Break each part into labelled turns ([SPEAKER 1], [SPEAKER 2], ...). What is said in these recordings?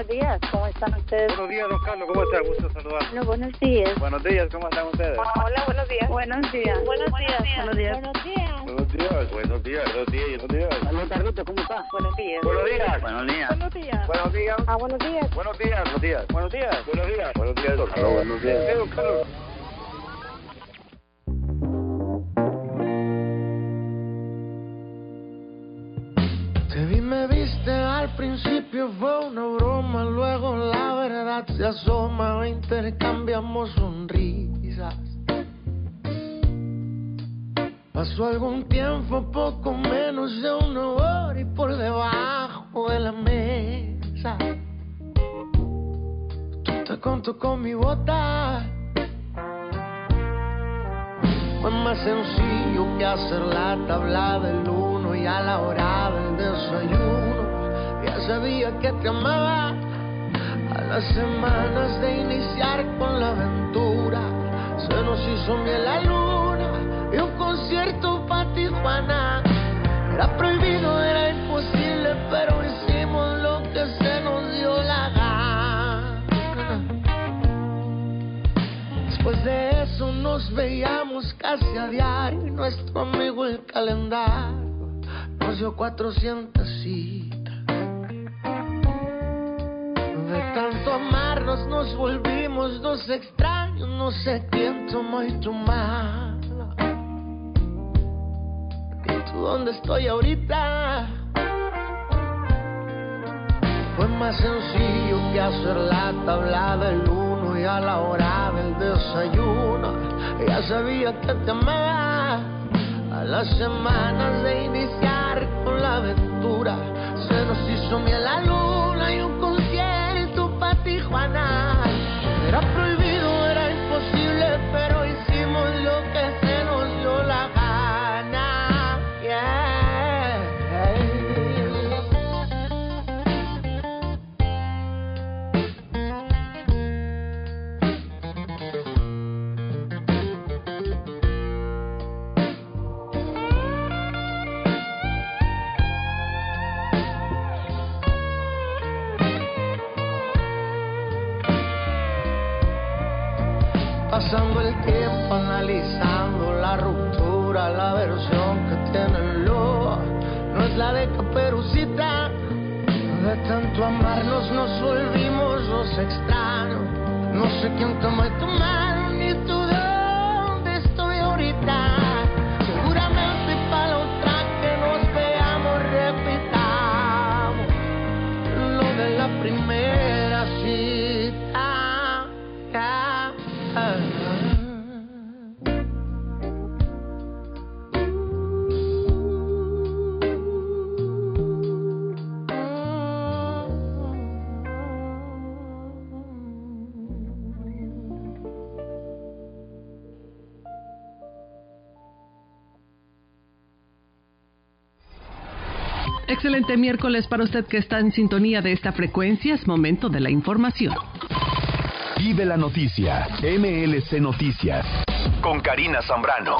[SPEAKER 1] Buenos días. Buenos días. ¿Cómo están ustedes?
[SPEAKER 2] Buenos días, don Carlos. ¿Cómo está? Gusto saludar.
[SPEAKER 1] Bueno, buenos días.
[SPEAKER 2] Buenos días. ¿Cómo están ustedes?
[SPEAKER 1] Hola, buenos días.
[SPEAKER 3] Buenos días.
[SPEAKER 1] Buenos días.
[SPEAKER 3] Buenos días.
[SPEAKER 1] Buenos días.
[SPEAKER 2] Buenos días. Buenos días. Buenos días. Buenos días.
[SPEAKER 3] Salud, Carlito, ¿cómo está?
[SPEAKER 1] Buenos días.
[SPEAKER 2] Buenos días.
[SPEAKER 4] Buenos días.
[SPEAKER 1] Buenos días.
[SPEAKER 2] Buenos días.
[SPEAKER 1] Ah, buenos días.
[SPEAKER 2] Buenos días. Buenos días. Buenos días. Buenos días. Buenos días, don Carlos. Buenos días.
[SPEAKER 5] Al principio fue una broma, luego la verdad se asoma, intercambiamos sonrisas. Pasó algún tiempo, poco menos de una hora y por debajo de la mesa. Tú te conto con mi bota. Fue más sencillo que hacer la tabla del uno y a la hora del desayuno. Sabía que te amaba. A las semanas de iniciar con la aventura, se nos hizo miel la luna y un concierto para Tijuana. Era prohibido, era imposible, pero hicimos lo que se nos dio la gana. Después de eso nos veíamos casi a diario y nuestro amigo el calendario nos dio 400 citas. De tanto amarnos nos volvimos dos extraños, no sé quién tomó y tu mala. ¿Y tú dónde estoy ahorita? Fue más sencillo que hacer la tabla del uno y a la hora del desayuno. Ya sabía que te amaba. A las semanas de iniciar con la aventura, se nos hizo miel la luna y un mana? Pasando el tiempo analizando la ruptura, la versión que tiene lobo no es la de Caperucita. De tanto amarnos nos volvimos los extraños. No sé quién tomó tu mano
[SPEAKER 6] Excelente miércoles para usted que está en sintonía de esta frecuencia. Es momento de la información.
[SPEAKER 7] Vive la noticia. MLC Noticias. Con Karina Zambrano.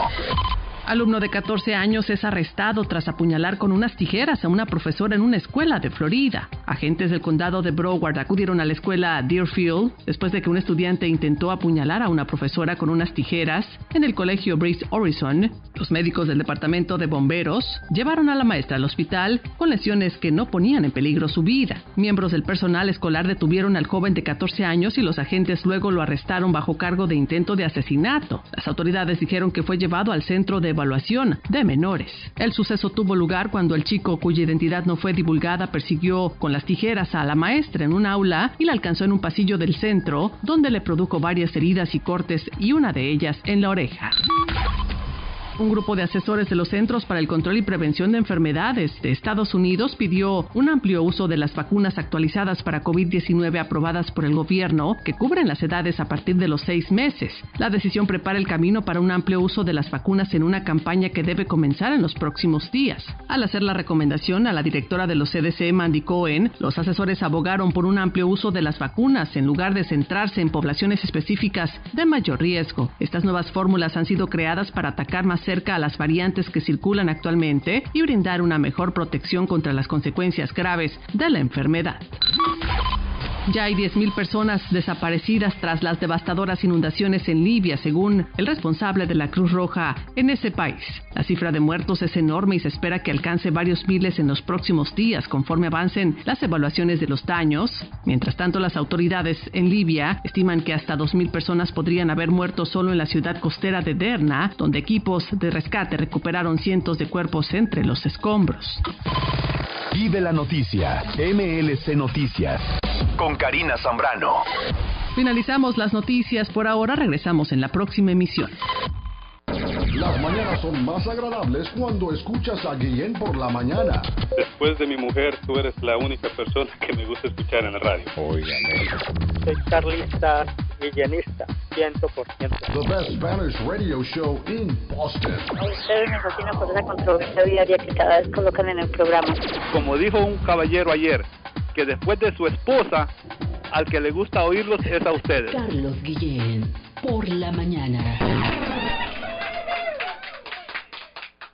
[SPEAKER 6] Alumno de 14 años es arrestado tras apuñalar con unas tijeras a una profesora en una escuela de Florida. Agentes del condado de Broward acudieron a la escuela Deerfield después de que un estudiante intentó apuñalar a una profesora con unas tijeras en el colegio Breeze Horizon. Los médicos del departamento de bomberos llevaron a la maestra al hospital con lesiones que no ponían en peligro su vida. Miembros del personal escolar detuvieron al joven de 14 años y los agentes luego lo arrestaron bajo cargo de intento de asesinato. Las autoridades dijeron que fue llevado al centro de de menores. El suceso tuvo lugar cuando el chico cuya identidad no fue divulgada persiguió con las tijeras a la maestra en un aula y la alcanzó en un pasillo del centro donde le produjo varias heridas y cortes y una de ellas en la oreja. Un grupo de asesores de los Centros para el Control y Prevención de Enfermedades de Estados Unidos pidió un amplio uso de las vacunas actualizadas para COVID-19 aprobadas por el gobierno que cubren las edades a partir de los seis meses. La decisión prepara el camino para un amplio uso de las vacunas en una campaña que debe comenzar en los próximos días. Al hacer la recomendación a la directora de los CDC, Mandy Cohen, los asesores abogaron por un amplio uso de las vacunas en lugar de centrarse en poblaciones específicas de mayor riesgo. Estas nuevas fórmulas han sido creadas para atacar más cerca a las variantes que circulan actualmente y brindar una mejor protección contra las consecuencias graves de la enfermedad. Ya hay 10.000 personas desaparecidas tras las devastadoras inundaciones en Libia, según el responsable de la Cruz Roja en ese país. La cifra de muertos es enorme y se espera que alcance varios miles en los próximos días conforme avancen las evaluaciones de los daños. Mientras tanto, las autoridades en Libia estiman que hasta 2.000 personas podrían haber muerto solo en la ciudad costera de Derna, donde equipos de rescate recuperaron cientos de cuerpos entre los escombros.
[SPEAKER 7] Vive la noticia. MLC Noticias. Con Karina Zambrano.
[SPEAKER 6] Finalizamos las noticias por ahora. Regresamos en la próxima emisión.
[SPEAKER 8] Las mañanas son más agradables cuando escuchas a Guillén por la mañana.
[SPEAKER 2] Después de mi mujer, tú eres la única persona que me gusta escuchar en la radio.
[SPEAKER 8] Óigame.
[SPEAKER 3] Soy carlista villanista, 100%.
[SPEAKER 8] The best Spanish radio show in Boston.
[SPEAKER 3] A ustedes me fascina por esa controversia diaria que cada vez colocan en el programa.
[SPEAKER 2] Como dijo un caballero ayer, que después de su esposa, al que le gusta oírlos es a ustedes.
[SPEAKER 9] Carlos Guillén, por la mañana.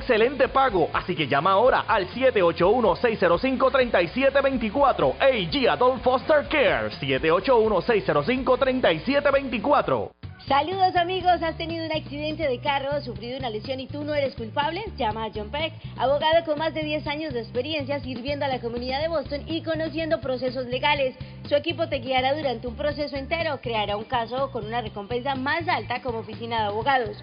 [SPEAKER 10] excelente pago. Así que llama ahora al 781-605-3724. AG Adult Foster Care. 781-605-3724.
[SPEAKER 11] Saludos amigos, ¿has tenido un accidente de carro, sufrido una lesión y tú no eres culpable? Llama a John Peck, abogado con más de 10 años de experiencia sirviendo a la comunidad de Boston y conociendo procesos legales. Su equipo te guiará durante un proceso entero, creará un caso con una recompensa más alta como oficina de abogados.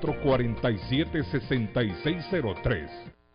[SPEAKER 12] 6603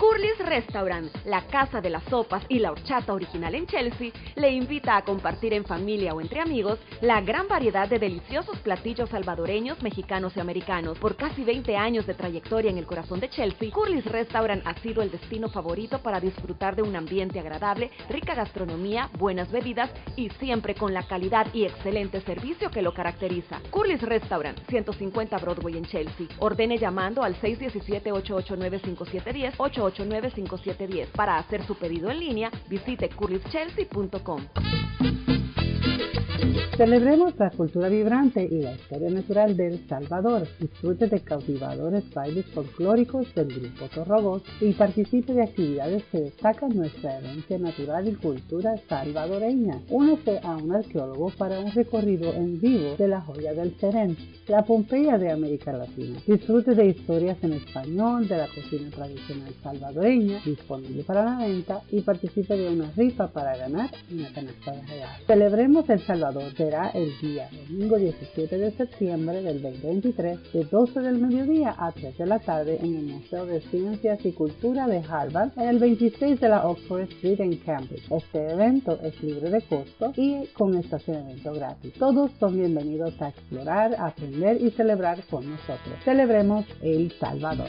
[SPEAKER 13] Curly's Restaurant, la casa de las sopas y la horchata original en Chelsea, le invita a compartir en familia o entre amigos la gran variedad de deliciosos platillos salvadoreños, mexicanos y americanos. Por casi 20 años de trayectoria en el corazón de Chelsea, Curly's Restaurant ha sido el destino favorito para disfrutar de un ambiente agradable, rica gastronomía, buenas bebidas y siempre con la calidad y excelente servicio que lo caracteriza. Curly's Restaurant, 150 Broadway en Chelsea. Ordene llamando al 617-889-5710, 889-5710. Para hacer su pedido en línea, visite curlyschelsea.com.
[SPEAKER 14] Celebremos la cultura vibrante y la historia natural de El Salvador. Disfrute de cautivadores bailes folclóricos del grupo Torrobos y participe de actividades que destacan nuestra herencia natural y cultura salvadoreña. Únese a un arqueólogo para un recorrido en vivo de la joya del Serén, la Pompeya de América Latina. Disfrute de historias en español de la cocina tradicional salvadoreña, disponible para la venta, y participe de una rifa para ganar una canasta de regalos. Celebremos El Salvador será el día domingo 17 de septiembre del 2023 de 12 del mediodía a 3 de la tarde en el Museo de Ciencias y Cultura de Harvard en el 26 de la Oxford Street en Cambridge. Este evento es libre de costo y con estacionamiento gratis. Todos son bienvenidos a explorar, aprender y celebrar con nosotros. Celebremos El Salvador.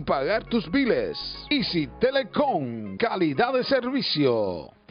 [SPEAKER 15] pagar tus biles. Easy Telecom, calidad de servicio.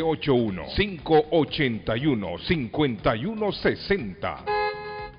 [SPEAKER 12] 781-581-5160.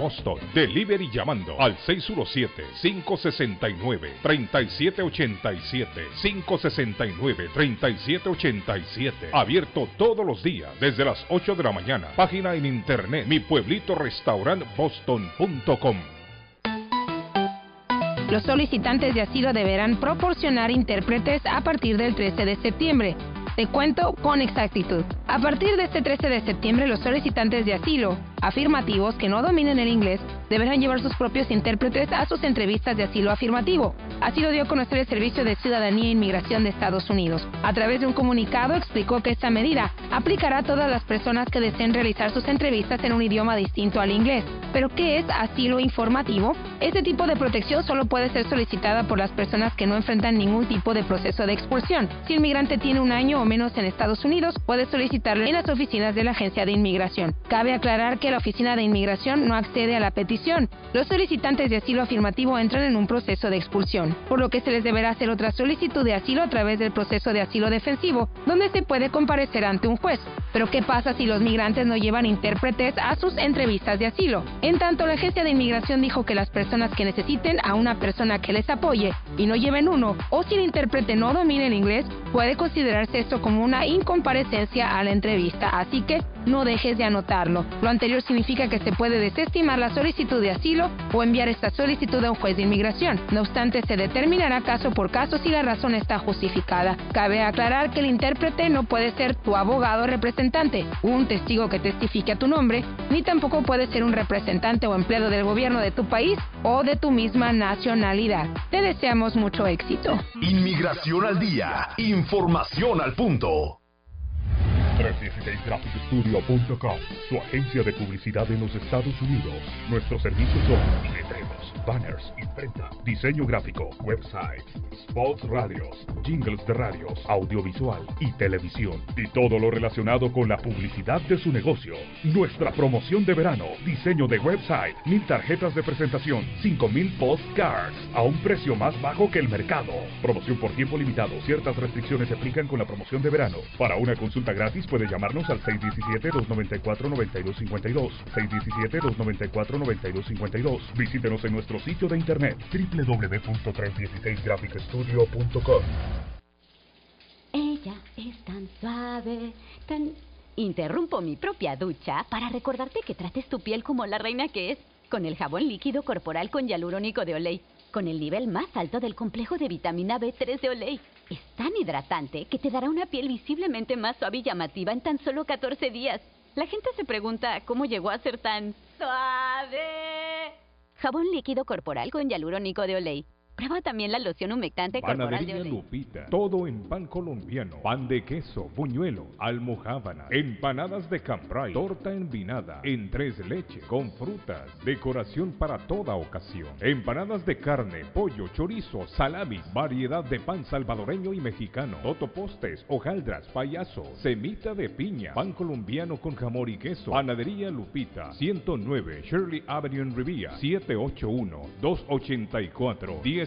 [SPEAKER 12] Boston. Delivery llamando al 617-569-3787. 569-3787. Abierto todos los días desde las 8 de la mañana. Página en internet mi pueblito.
[SPEAKER 16] Los solicitantes de asilo deberán proporcionar intérpretes a partir del 13 de septiembre. Te cuento con exactitud. A partir de este 13 de septiembre, los solicitantes de asilo afirmativos que no dominen el inglés deberán llevar sus propios intérpretes a sus entrevistas de asilo afirmativo. Así lo dio a conocer el Servicio de Ciudadanía e Inmigración de Estados Unidos. A través de un comunicado explicó que esta medida aplicará a todas las personas que deseen realizar sus entrevistas en un idioma distinto al inglés. ¿Pero qué es asilo informativo? Este tipo de protección solo puede ser solicitada por las personas que no enfrentan ningún tipo de proceso de expulsión. Si el migrante tiene un año o menos en Estados Unidos, puede solicitarlo en las oficinas de la Agencia de Inmigración. Cabe aclarar que la Oficina de Inmigración no accede a la petición. Los solicitantes de asilo afirmativo entran en un proceso de expulsión, por lo que se les deberá hacer otra solicitud de asilo a través del proceso de asilo defensivo, donde se puede comparecer ante un juez. Pero ¿qué pasa si los migrantes no llevan intérpretes a sus entrevistas de asilo? En tanto, la Agencia de Inmigración dijo que las personas que necesiten a una persona que les apoye y no lleven uno, o si el intérprete no domina el inglés, puede considerarse como una incomparecencia a la entrevista. Así que no dejes de anotarlo. Lo anterior significa que se puede desestimar la solicitud de asilo o enviar esta solicitud a un juez de inmigración. No obstante, se determinará caso por caso si la razón está justificada. Cabe aclarar que el intérprete no puede ser tu abogado representante, un testigo que testifique a tu nombre, ni tampoco puede ser un representante o empleado del gobierno de tu país o de tu misma nacionalidad. Te deseamos mucho éxito.
[SPEAKER 17] Inmigración al día. Información al punto.
[SPEAKER 12] 316graphicstudio.com, su agencia de publicidad en los Estados Unidos. Nuestros servicios son banners, imprenta, diseño gráfico, website, spots radios, jingles de radios, audiovisual y televisión. Y todo lo relacionado con la publicidad de su negocio. Nuestra promoción de verano, diseño de website, mil tarjetas de presentación, 5000 postcards, a un precio más bajo que el mercado. Promoción por tiempo limitado. Ciertas restricciones se aplican con la promoción de verano. Para una consulta gratis puede llamarnos al 617-294-9252. 617-294-9252. Visítenos en nuestro sitio de internet www.316graphicstudio.com.
[SPEAKER 18] Ella es tan suave, tan... Interrumpo mi propia ducha para recordarte que trates tu piel como la reina que es, con el jabón líquido corporal con hialurónico de Olay, con el nivel más alto del complejo de vitamina B3 de Olay. Es tan hidratante que te dará una piel visiblemente más suave y llamativa en tan solo 14 días. La gente se pregunta cómo llegó a ser tan suave. Jabón líquido corporal con hialurónico de Olay. Prueba también la loción humectante corporal de.
[SPEAKER 12] Lupita. Todo en pan colombiano. Pan de queso, buñuelo, almojábana, empanadas de cambray, torta envinada, en tres leches, con frutas, decoración para toda ocasión. Empanadas de carne, pollo, chorizo, salami, variedad de pan salvadoreño y mexicano, totopostes, hojaldras, payaso, semita de piña, pan colombiano con jamón y queso. Panadería Lupita, 109 Shirley Avenue en Rivia,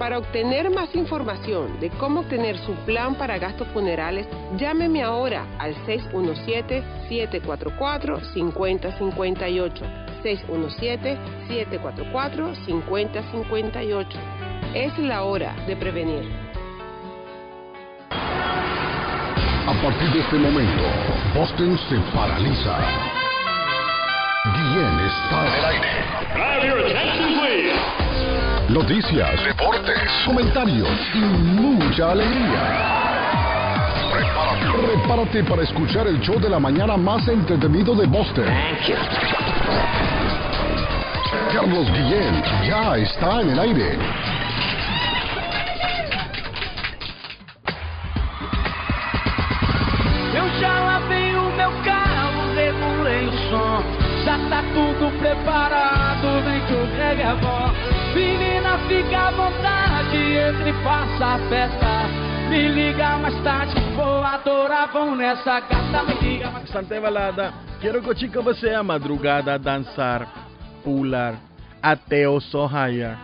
[SPEAKER 19] Para obtener más información de cómo obtener su plan para gastos funerales, llámeme ahora al 617-744-5058. 617-744-5058. Es la hora de prevenir.
[SPEAKER 20] A partir de este momento, Boston se paraliza. Guillén está en el aire noticias, deportes, comentarios y mucha alegría. Prepárate. Para escuchar el show de la mañana más entretenido de Boston. Carlos Guillén ya está en el aire.
[SPEAKER 21] Eu já lavei o meu carro, regulei o. tá tudo preparado, vem que o Greg é bom. Menina, fica à vontade, entre e faça a festa. Me liga mais tarde, vou adorar, vão nessa gata, me liga mais
[SPEAKER 22] Bastante balada. Quiero que chica você a madrugada dançar, pular, até o sol raiar.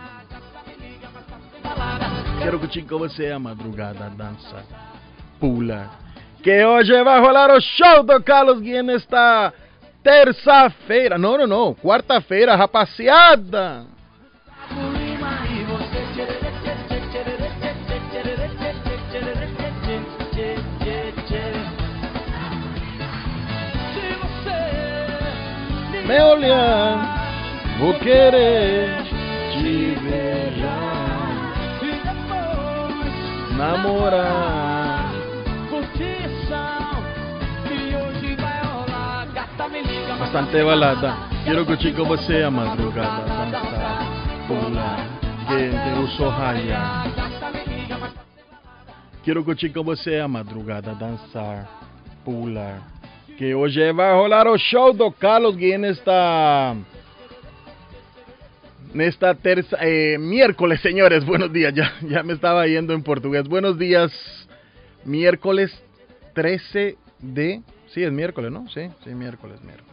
[SPEAKER 22] Quero que chica você a madrugada dançar, pular. Que hoje vai rolar o show do Carlos Guia nesta terça-feira. Não, não, não. Quarta-feira, rapaziada. Me olhar, vou querer te beijar, namorar. Bastante balada. Quiero que chico você a madrugada dançar, pular, que uso raya. Quero que chico você a madrugada dançar, pular. Que hoje vai rolar o show do Carlos Gui nesta nesta terza eh, miércoles, señores. Buenos días. Ya ya me estaba yendo en portugués. Buenos días. Miércoles 13 de Sí, es miércoles, ¿no? Sí, sí, miércoles, miércoles.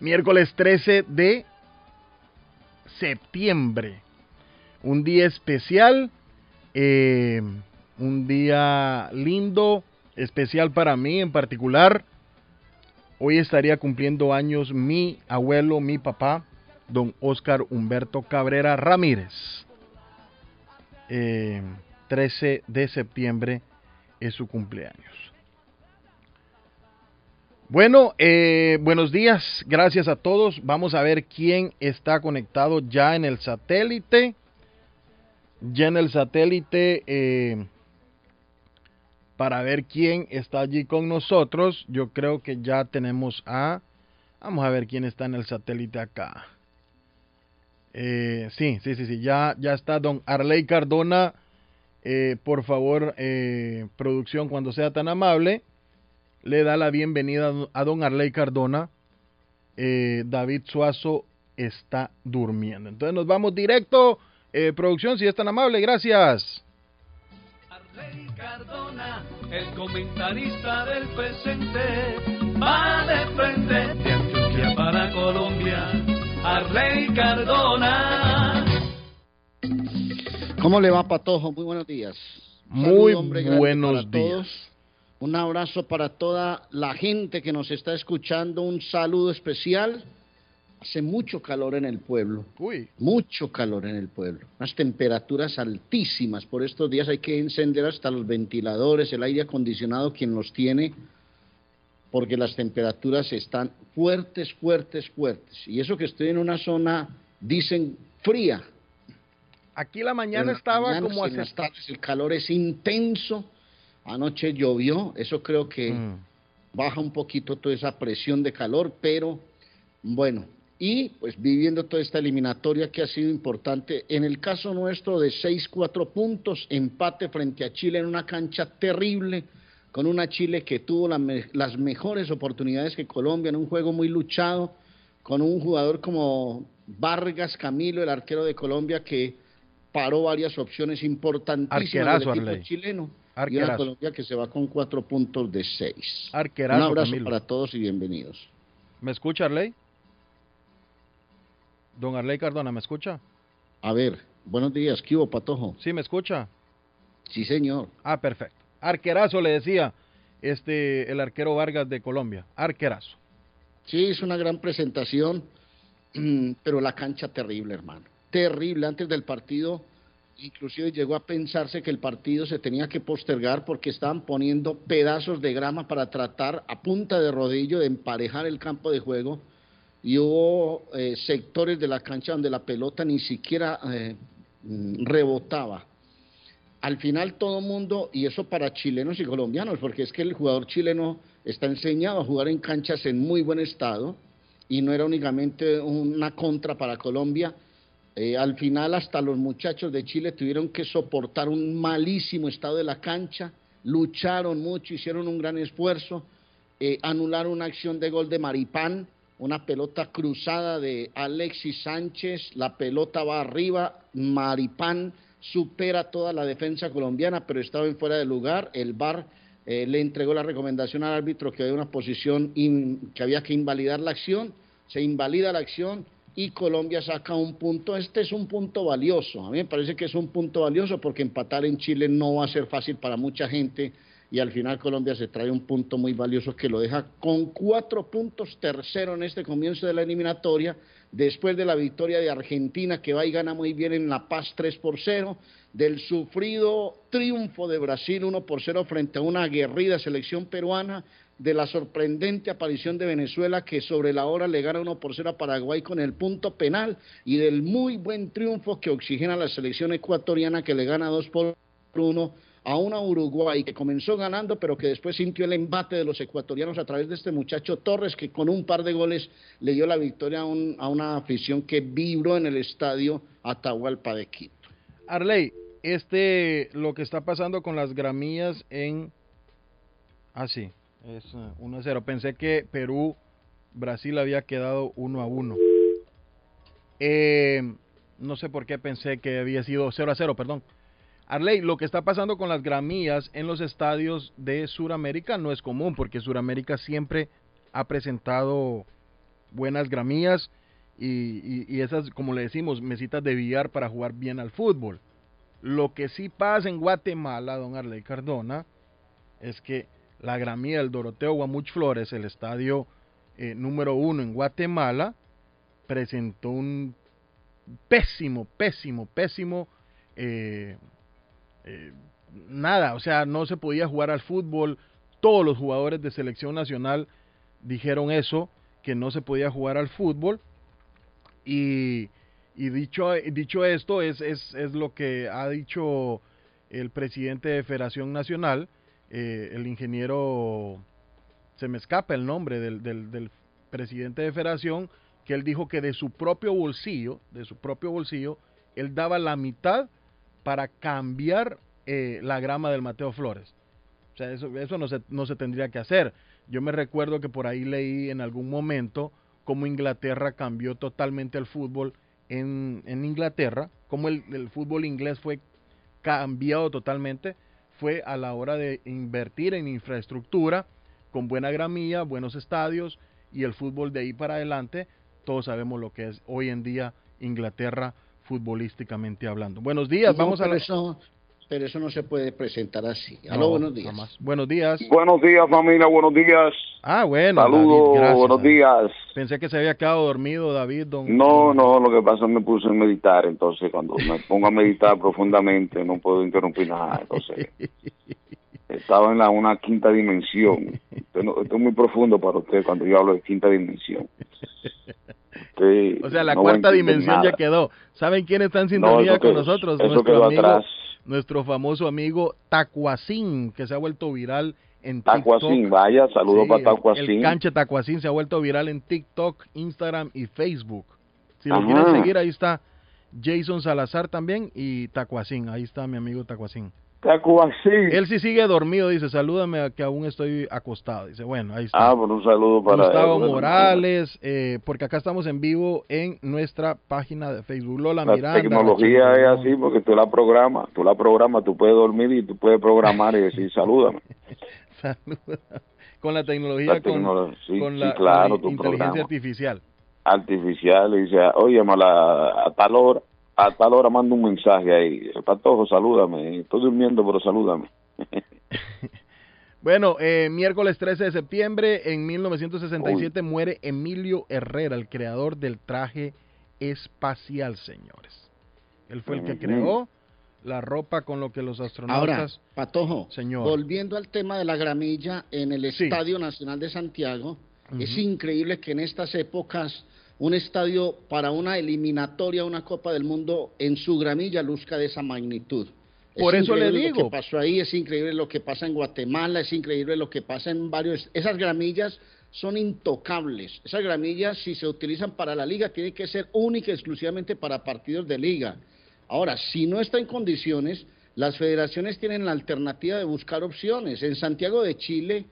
[SPEAKER 22] Miércoles 13 de septiembre. Un día especial, eh, un día lindo, especial para mí en particular. Hoy estaría cumpliendo años mi abuelo, mi papá, don Oscar Humberto Cabrera Ramírez. Eh, 13 de septiembre es su cumpleaños. Bueno, eh, buenos días, gracias a todos. Vamos a ver quién está conectado ya en el satélite. Ya en el satélite, eh, para ver quién está allí con nosotros. Yo creo que ya tenemos a... Vamos a ver quién está en el satélite acá. Eh, sí, sí, sí, sí, ya, ya está don Arley Cardona. Eh, por favor, eh, producción, cuando sea tan amable, le da la bienvenida a don Arley Cardona. Eh, David Suazo está durmiendo. Entonces nos vamos directo. Eh, producción, si es tan amable, gracias.
[SPEAKER 21] Cardona, el comentarista del presente, va de frente de Antioquia para Colombia. Arley Cardona.
[SPEAKER 23] ¿Cómo le va, Patojo? Muy buenos días.
[SPEAKER 22] Muy
[SPEAKER 23] Saludo, hombre,
[SPEAKER 22] buenos
[SPEAKER 23] para todos. Un abrazo para toda la gente que nos está escuchando. Un saludo especial. Hace mucho calor en el pueblo.
[SPEAKER 22] Uy.
[SPEAKER 23] Mucho calor en el pueblo. Unas temperaturas altísimas. Por estos días hay que encender hasta los ventiladores, el aire acondicionado, quien los tiene, porque las temperaturas están fuertes, fuertes, fuertes. Y eso que estoy en una zona, dicen, fría.
[SPEAKER 22] Aquí la mañana
[SPEAKER 23] En
[SPEAKER 22] estaba como hace...
[SPEAKER 23] las tardes el calor es intenso. Anoche llovió, eso creo que
[SPEAKER 22] Mm.
[SPEAKER 23] baja un poquito toda esa presión de calor, pero bueno, y pues viviendo toda esta eliminatoria que ha sido importante, en el caso nuestro de 6-4 puntos, empate frente a Chile en una cancha terrible, con una Chile que tuvo la me- las mejores oportunidades que Colombia en un juego muy luchado, con un jugador como Vargas Camilo, el arquero de Colombia, que paró varias opciones importantísimas del equipo
[SPEAKER 22] Arley.
[SPEAKER 23] Chileno. Y una
[SPEAKER 22] Arquerazo.
[SPEAKER 23] Colombia que se va con cuatro puntos de seis.
[SPEAKER 22] Arquerazo,
[SPEAKER 23] Un abrazo
[SPEAKER 22] Camilo.
[SPEAKER 23] para todos y bienvenidos.
[SPEAKER 22] ¿Me escucha Arley? Don Arley Cardona, ¿me escucha?
[SPEAKER 23] A ver, buenos días, ¿qué hubo, Patojo?
[SPEAKER 22] Sí, ¿me escucha?
[SPEAKER 23] Sí, señor.
[SPEAKER 22] Ah, perfecto. Arquerazo le decía este el arquero Vargas de Colombia. Arquerazo.
[SPEAKER 23] Sí, es una gran presentación, pero la cancha terrible, hermano. Terrible. Antes del partido, inclusive llegó a pensarse que el partido se tenía que postergar porque estaban poniendo pedazos de grama para tratar a punta de rodillo de emparejar el campo de juego. Y hubo eh, sectores de la cancha donde la pelota ni siquiera eh, mm, rebotaba. Al final todo mundo, y eso para chilenos y colombianos, porque es que el jugador chileno está enseñado a jugar en canchas en muy buen estado y no era únicamente una contra para Colombia. Eh, al final hasta los muchachos de Chile tuvieron que soportar un malísimo estado de la cancha, lucharon mucho, hicieron un gran esfuerzo, eh, anularon una acción de gol de Maripán, una pelota cruzada de Alexis Sánchez, la pelota va arriba, Maripán supera toda la defensa colombiana, pero estaba en fuera de lugar, el VAR eh, le entregó la recomendación al árbitro que había una posición que había que invalidar la acción, se invalida la acción y Colombia saca un punto. Este es un punto valioso, a mí me parece que es un punto valioso porque empatar en Chile no va a ser fácil para mucha gente y al final Colombia se trae un punto muy valioso que lo deja con cuatro puntos tercero en este comienzo de la eliminatoria, después de la victoria de Argentina que va y gana muy bien en La Paz 3 por 0, del sufrido triunfo de Brasil 1 por 0 frente a una aguerrida selección peruana, de la sorprendente aparición de Venezuela que sobre la hora le gana 1 por 0 a Paraguay con el punto penal y del muy buen triunfo que oxigena la selección ecuatoriana que le gana 2 por 1 a una Uruguay que comenzó ganando, pero que después sintió el embate de los ecuatorianos a través de este muchacho Torres, que con un par de goles le dio la victoria a, una afición que vibró en el estadio Atahualpa de Quito.
[SPEAKER 22] Arley, este, lo que está pasando con las gramillas en... Ah, sí, es 1 a 0. Pensé que Perú, Brasil había quedado 1 a 1. Eh, no sé por qué pensé que había sido 0 a 0, perdón. Arley, lo que está pasando con las gramías en los estadios de Sudamérica no es común, porque Sudamérica siempre ha presentado buenas gramías y, y, esas, como le decimos, mesitas de billar para jugar bien al fútbol. Lo que sí pasa en Guatemala, don Arley Cardona, es que la gramía del Doroteo Guamuch Flores, el estadio eh, número uno en Guatemala, presentó un pésimo, pésimo, pésimo eh, eh, nada, o sea, no se podía jugar al fútbol. Todos los jugadores de selección nacional dijeron eso, que no se podía jugar al fútbol. Y, dicho, esto, es, es, es, lo que ha dicho el presidente de Federación Nacional, eh, el ingeniero, se me escapa el nombre del, del, presidente de Federación, que él dijo que de su propio bolsillo, de su propio bolsillo, él daba la mitad para cambiar eh, la grama del Mateo Flores. O sea, eso, eso no, se, no se tendría que hacer. Yo me recuerdo que por ahí leí en algún momento cómo Inglaterra cambió totalmente el fútbol en, en Inglaterra, cómo el, el, fútbol inglés fue cambiado totalmente, fue a la hora de invertir en infraestructura, con buena gramilla, buenos estadios y el fútbol de ahí para adelante, todos sabemos lo que es hoy en día Inglaterra futbolísticamente hablando. Buenos días, vamos a.
[SPEAKER 23] Eso, pero eso no se puede presentar así. Aló, buenos días.
[SPEAKER 22] Buenos días.
[SPEAKER 24] Buenos días, familia, buenos días.
[SPEAKER 22] Ah, bueno.
[SPEAKER 24] Saludos, buenos días.
[SPEAKER 22] Pensé que se había quedado dormido, David. Don...
[SPEAKER 24] No, no, lo que pasa es que me puse a meditar, entonces cuando me pongo a meditar profundamente no puedo interrumpir nada, entonces... estaba en la, una quinta dimensión. Esto, es muy profundo para usted cuando yo hablo de quinta dimensión.
[SPEAKER 22] o sea, la cuarta dimensión ya quedó. ¿Saben quién está en sintonía con nosotros? nuestro, amigo, nuestro famoso amigo Tacuacín, que se ha vuelto viral en
[SPEAKER 24] Tacuacín, vaya, saludo para Tacuacín.
[SPEAKER 22] El, canche Tacuacín se ha vuelto viral en TikTok, Instagram y Facebook. Si lo quieren seguir, ahí está Jason Salazar también y Tacuacín. Ahí está mi amigo Tacuacín. Él sí sigue dormido, dice, salúdame que aún estoy acostado. Dice, bueno, ahí está.
[SPEAKER 24] Ah, un saludo para
[SPEAKER 22] Gustavo Morales, eh, porque acá estamos en vivo en nuestra página de Facebook. Lola
[SPEAKER 24] la
[SPEAKER 22] Miranda.
[SPEAKER 24] La tecnología es así porque tú la programas, tú la programas, tú puedes dormir y tú puedes programar y decir, salúdame.
[SPEAKER 22] Con la tecnología, con, la, inteligencia artificial.
[SPEAKER 24] Artificial, y dice, oye, a, a tal hora a tal hora mando un mensaje ahí. Patojo, salúdame. Estoy durmiendo, pero salúdame.
[SPEAKER 22] bueno, eh, miércoles 13 de septiembre, en 1967, muere Emilio Herrera, el creador del traje espacial, señores. Él fue el que creó la ropa con lo que los astronautas...
[SPEAKER 23] Ahora, Patojo, señor. volviendo al tema de la gramilla en el Estadio Nacional de Santiago, es increíble que en estas épocas un estadio para una eliminatoria, una Copa del Mundo en su gramilla luzca de esa magnitud.
[SPEAKER 22] Por eso le digo.
[SPEAKER 23] Lo que pasó ahí es increíble lo que pasa en Guatemala, es increíble lo que pasa en varios. Esas gramillas son intocables. Esas gramillas, si se utilizan para la liga, tienen que ser única y exclusivamente para partidos de liga. Ahora, si no está en condiciones, las federaciones tienen la alternativa de buscar opciones. En Santiago de Chile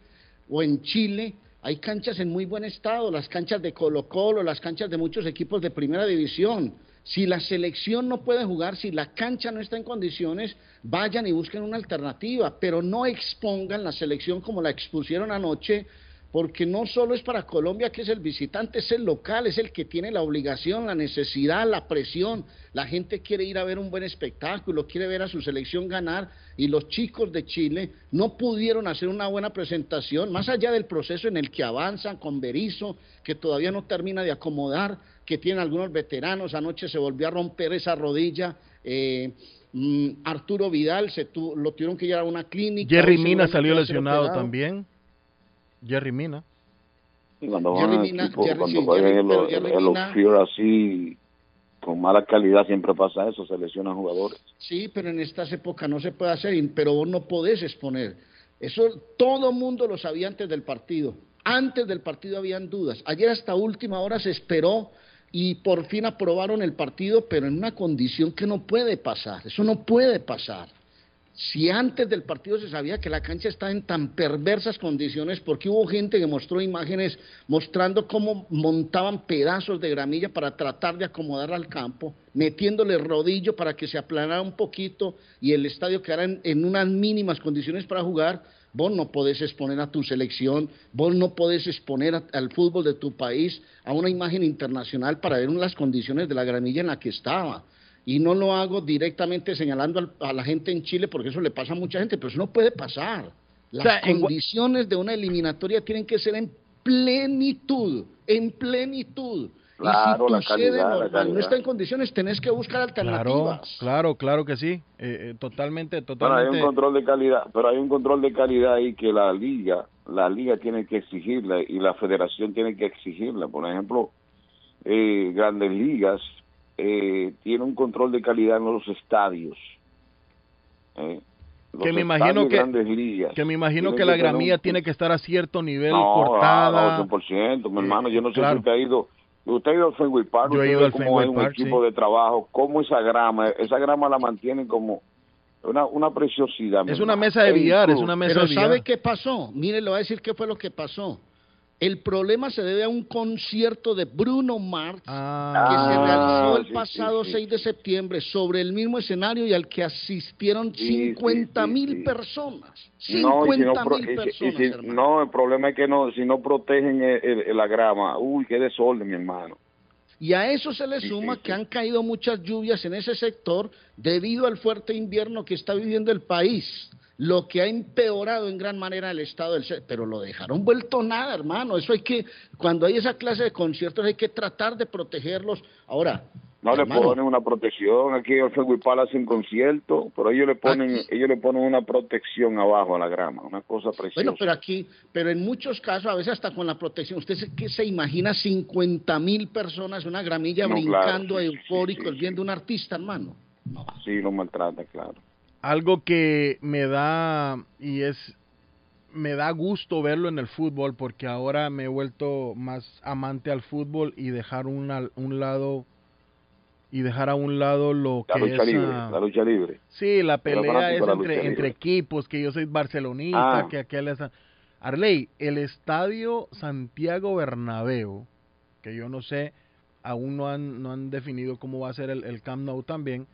[SPEAKER 23] o en Chile Hay canchas en muy buen estado, las canchas de Colo Colo, las canchas de muchos equipos de primera división. Si la selección no puede jugar, si la cancha no está en condiciones, vayan y busquen una alternativa, pero no expongan la selección como la expusieron anoche porque no solo es para Colombia que es el visitante, es el local, es el que tiene la obligación, la necesidad, la presión. La gente quiere ir a ver un buen espectáculo, quiere ver a su selección ganar y los chicos de Chile no pudieron hacer una buena presentación, más allá del proceso en el que avanzan con Berizzo, que todavía no termina de acomodar, que tienen algunos veteranos, anoche se volvió a romper esa rodilla. Eh, mm, Arturo Vidal se lo tuvieron que llevar a una clínica.
[SPEAKER 22] Jerry Mina salió lesionado también. Jerry Mina.
[SPEAKER 24] cuando van Jerry Mina, equipo, Jerry, cuando sí, Jerry, los, Jerry el, el así con mala calidad siempre pasa eso, se lesionan jugadores.
[SPEAKER 23] Sí, pero en estas épocas no se puede hacer, pero vos no podés exponer. Eso todo mundo lo sabía antes del partido. Antes del partido habían dudas. Ayer hasta última hora se esperó y por fin aprobaron el partido, pero en una condición que no puede pasar. Eso no puede pasar. Si antes del partido se sabía que la cancha estaba en tan perversas condiciones, porque hubo gente que mostró imágenes mostrando cómo montaban pedazos de gramilla para tratar de acomodar al campo, metiéndole rodillo para que se aplanara un poquito y el estadio quedara en, unas mínimas condiciones para jugar, vos no podés exponer a tu selección, vos no podés exponer al fútbol de tu país a una imagen internacional para ver las condiciones de la gramilla en la que estaba y no lo hago directamente señalando a la gente en Chile porque eso le pasa a mucha gente, pero eso no puede pasar. Las condiciones de una eliminatoria tienen que ser en plenitud, en plenitud.
[SPEAKER 24] Claro,
[SPEAKER 23] y
[SPEAKER 24] si tu sede
[SPEAKER 23] normal no está en condiciones, tenés que buscar alternativas.
[SPEAKER 22] Claro, claro, claro que sí. Eh, eh, totalmente, totalmente.
[SPEAKER 24] Pero hay un control de calidad, pero hay un control de calidad ahí que la liga, la liga tiene que exigirla y la federación tiene que exigirla. Por ejemplo, eh, grandes ligas eh, tiene un control de calidad en los estadios.
[SPEAKER 22] Eh, que me imagino que, que me imagino que la gramilla tiene que estar a cierto nivel cortada.
[SPEAKER 24] No, 100%, mi hermano, yo no sé si usted ha ido Usted ha ido al Fenway Park,
[SPEAKER 22] yo he ido al Fenway
[SPEAKER 24] un equipo de trabajo, cómo esa grama, esa grama la mantienen como una, una preciosidad.
[SPEAKER 22] Es una mesa de billar, es una mesa
[SPEAKER 23] Pero
[SPEAKER 22] de billar.
[SPEAKER 23] ¿sabe qué pasó? Mire, le voy a decir qué fue lo que pasó. El problema se debe a un concierto de Bruno Mars
[SPEAKER 22] ah.
[SPEAKER 23] que se realizó el pasado 6 de septiembre sobre el mismo escenario y al que asistieron 50 mil personas. 50 mil personas.
[SPEAKER 24] no, el problema es que no, si no protegen la grama, uy, qué desorden, mi hermano.
[SPEAKER 23] Y a eso se le suma que han caído muchas lluvias en ese sector debido al fuerte invierno que está viviendo el país lo que ha empeorado en gran manera el estado del pero lo dejaron vuelto nada, hermano. Eso hay que, cuando hay esa clase de conciertos hay que tratar de protegerlos. Ahora,
[SPEAKER 24] no le ponen una protección aquí el Fenway Palace en concierto, pero ellos le ponen ellos le ponen una protección abajo a la grama, una cosa preciosa.
[SPEAKER 23] Bueno, pero aquí, pero en muchos casos a veces hasta con la protección, usted se, que se imagina 50 mil personas una gramilla brincando eufóricos viendo un artista, hermano.
[SPEAKER 24] Sí, lo maltrata, claro
[SPEAKER 22] algo que me da y es me da gusto verlo en el fútbol porque ahora me he vuelto más amante al fútbol y dejar un, un lado y dejar a un lado lo
[SPEAKER 24] que
[SPEAKER 22] lucha
[SPEAKER 24] es libre, la lucha libre.
[SPEAKER 22] Sí, la pelea es entre, entre equipos, que yo soy barcelonista, ah. que aquel es Arley, el estadio Santiago Bernabéu, que yo no sé, aún no han, no han definido cómo va a ser el, el Camp Nou también,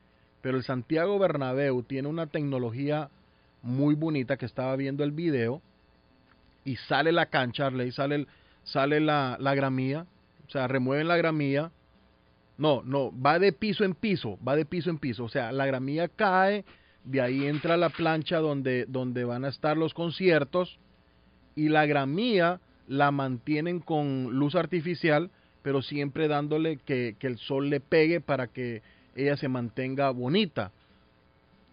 [SPEAKER 22] pero el Santiago Bernabéu tiene una tecnología muy bonita que estaba viendo el video y sale la cancha, y sale, sale la, la gramía, o sea, remueven la gramía. No, no, va de piso en piso, va de piso en piso, o sea, la gramía cae, de ahí entra la plancha donde, donde van a estar los conciertos y la gramía la mantienen con luz artificial, pero siempre dándole que, que el sol le pegue para que ella se mantenga bonita.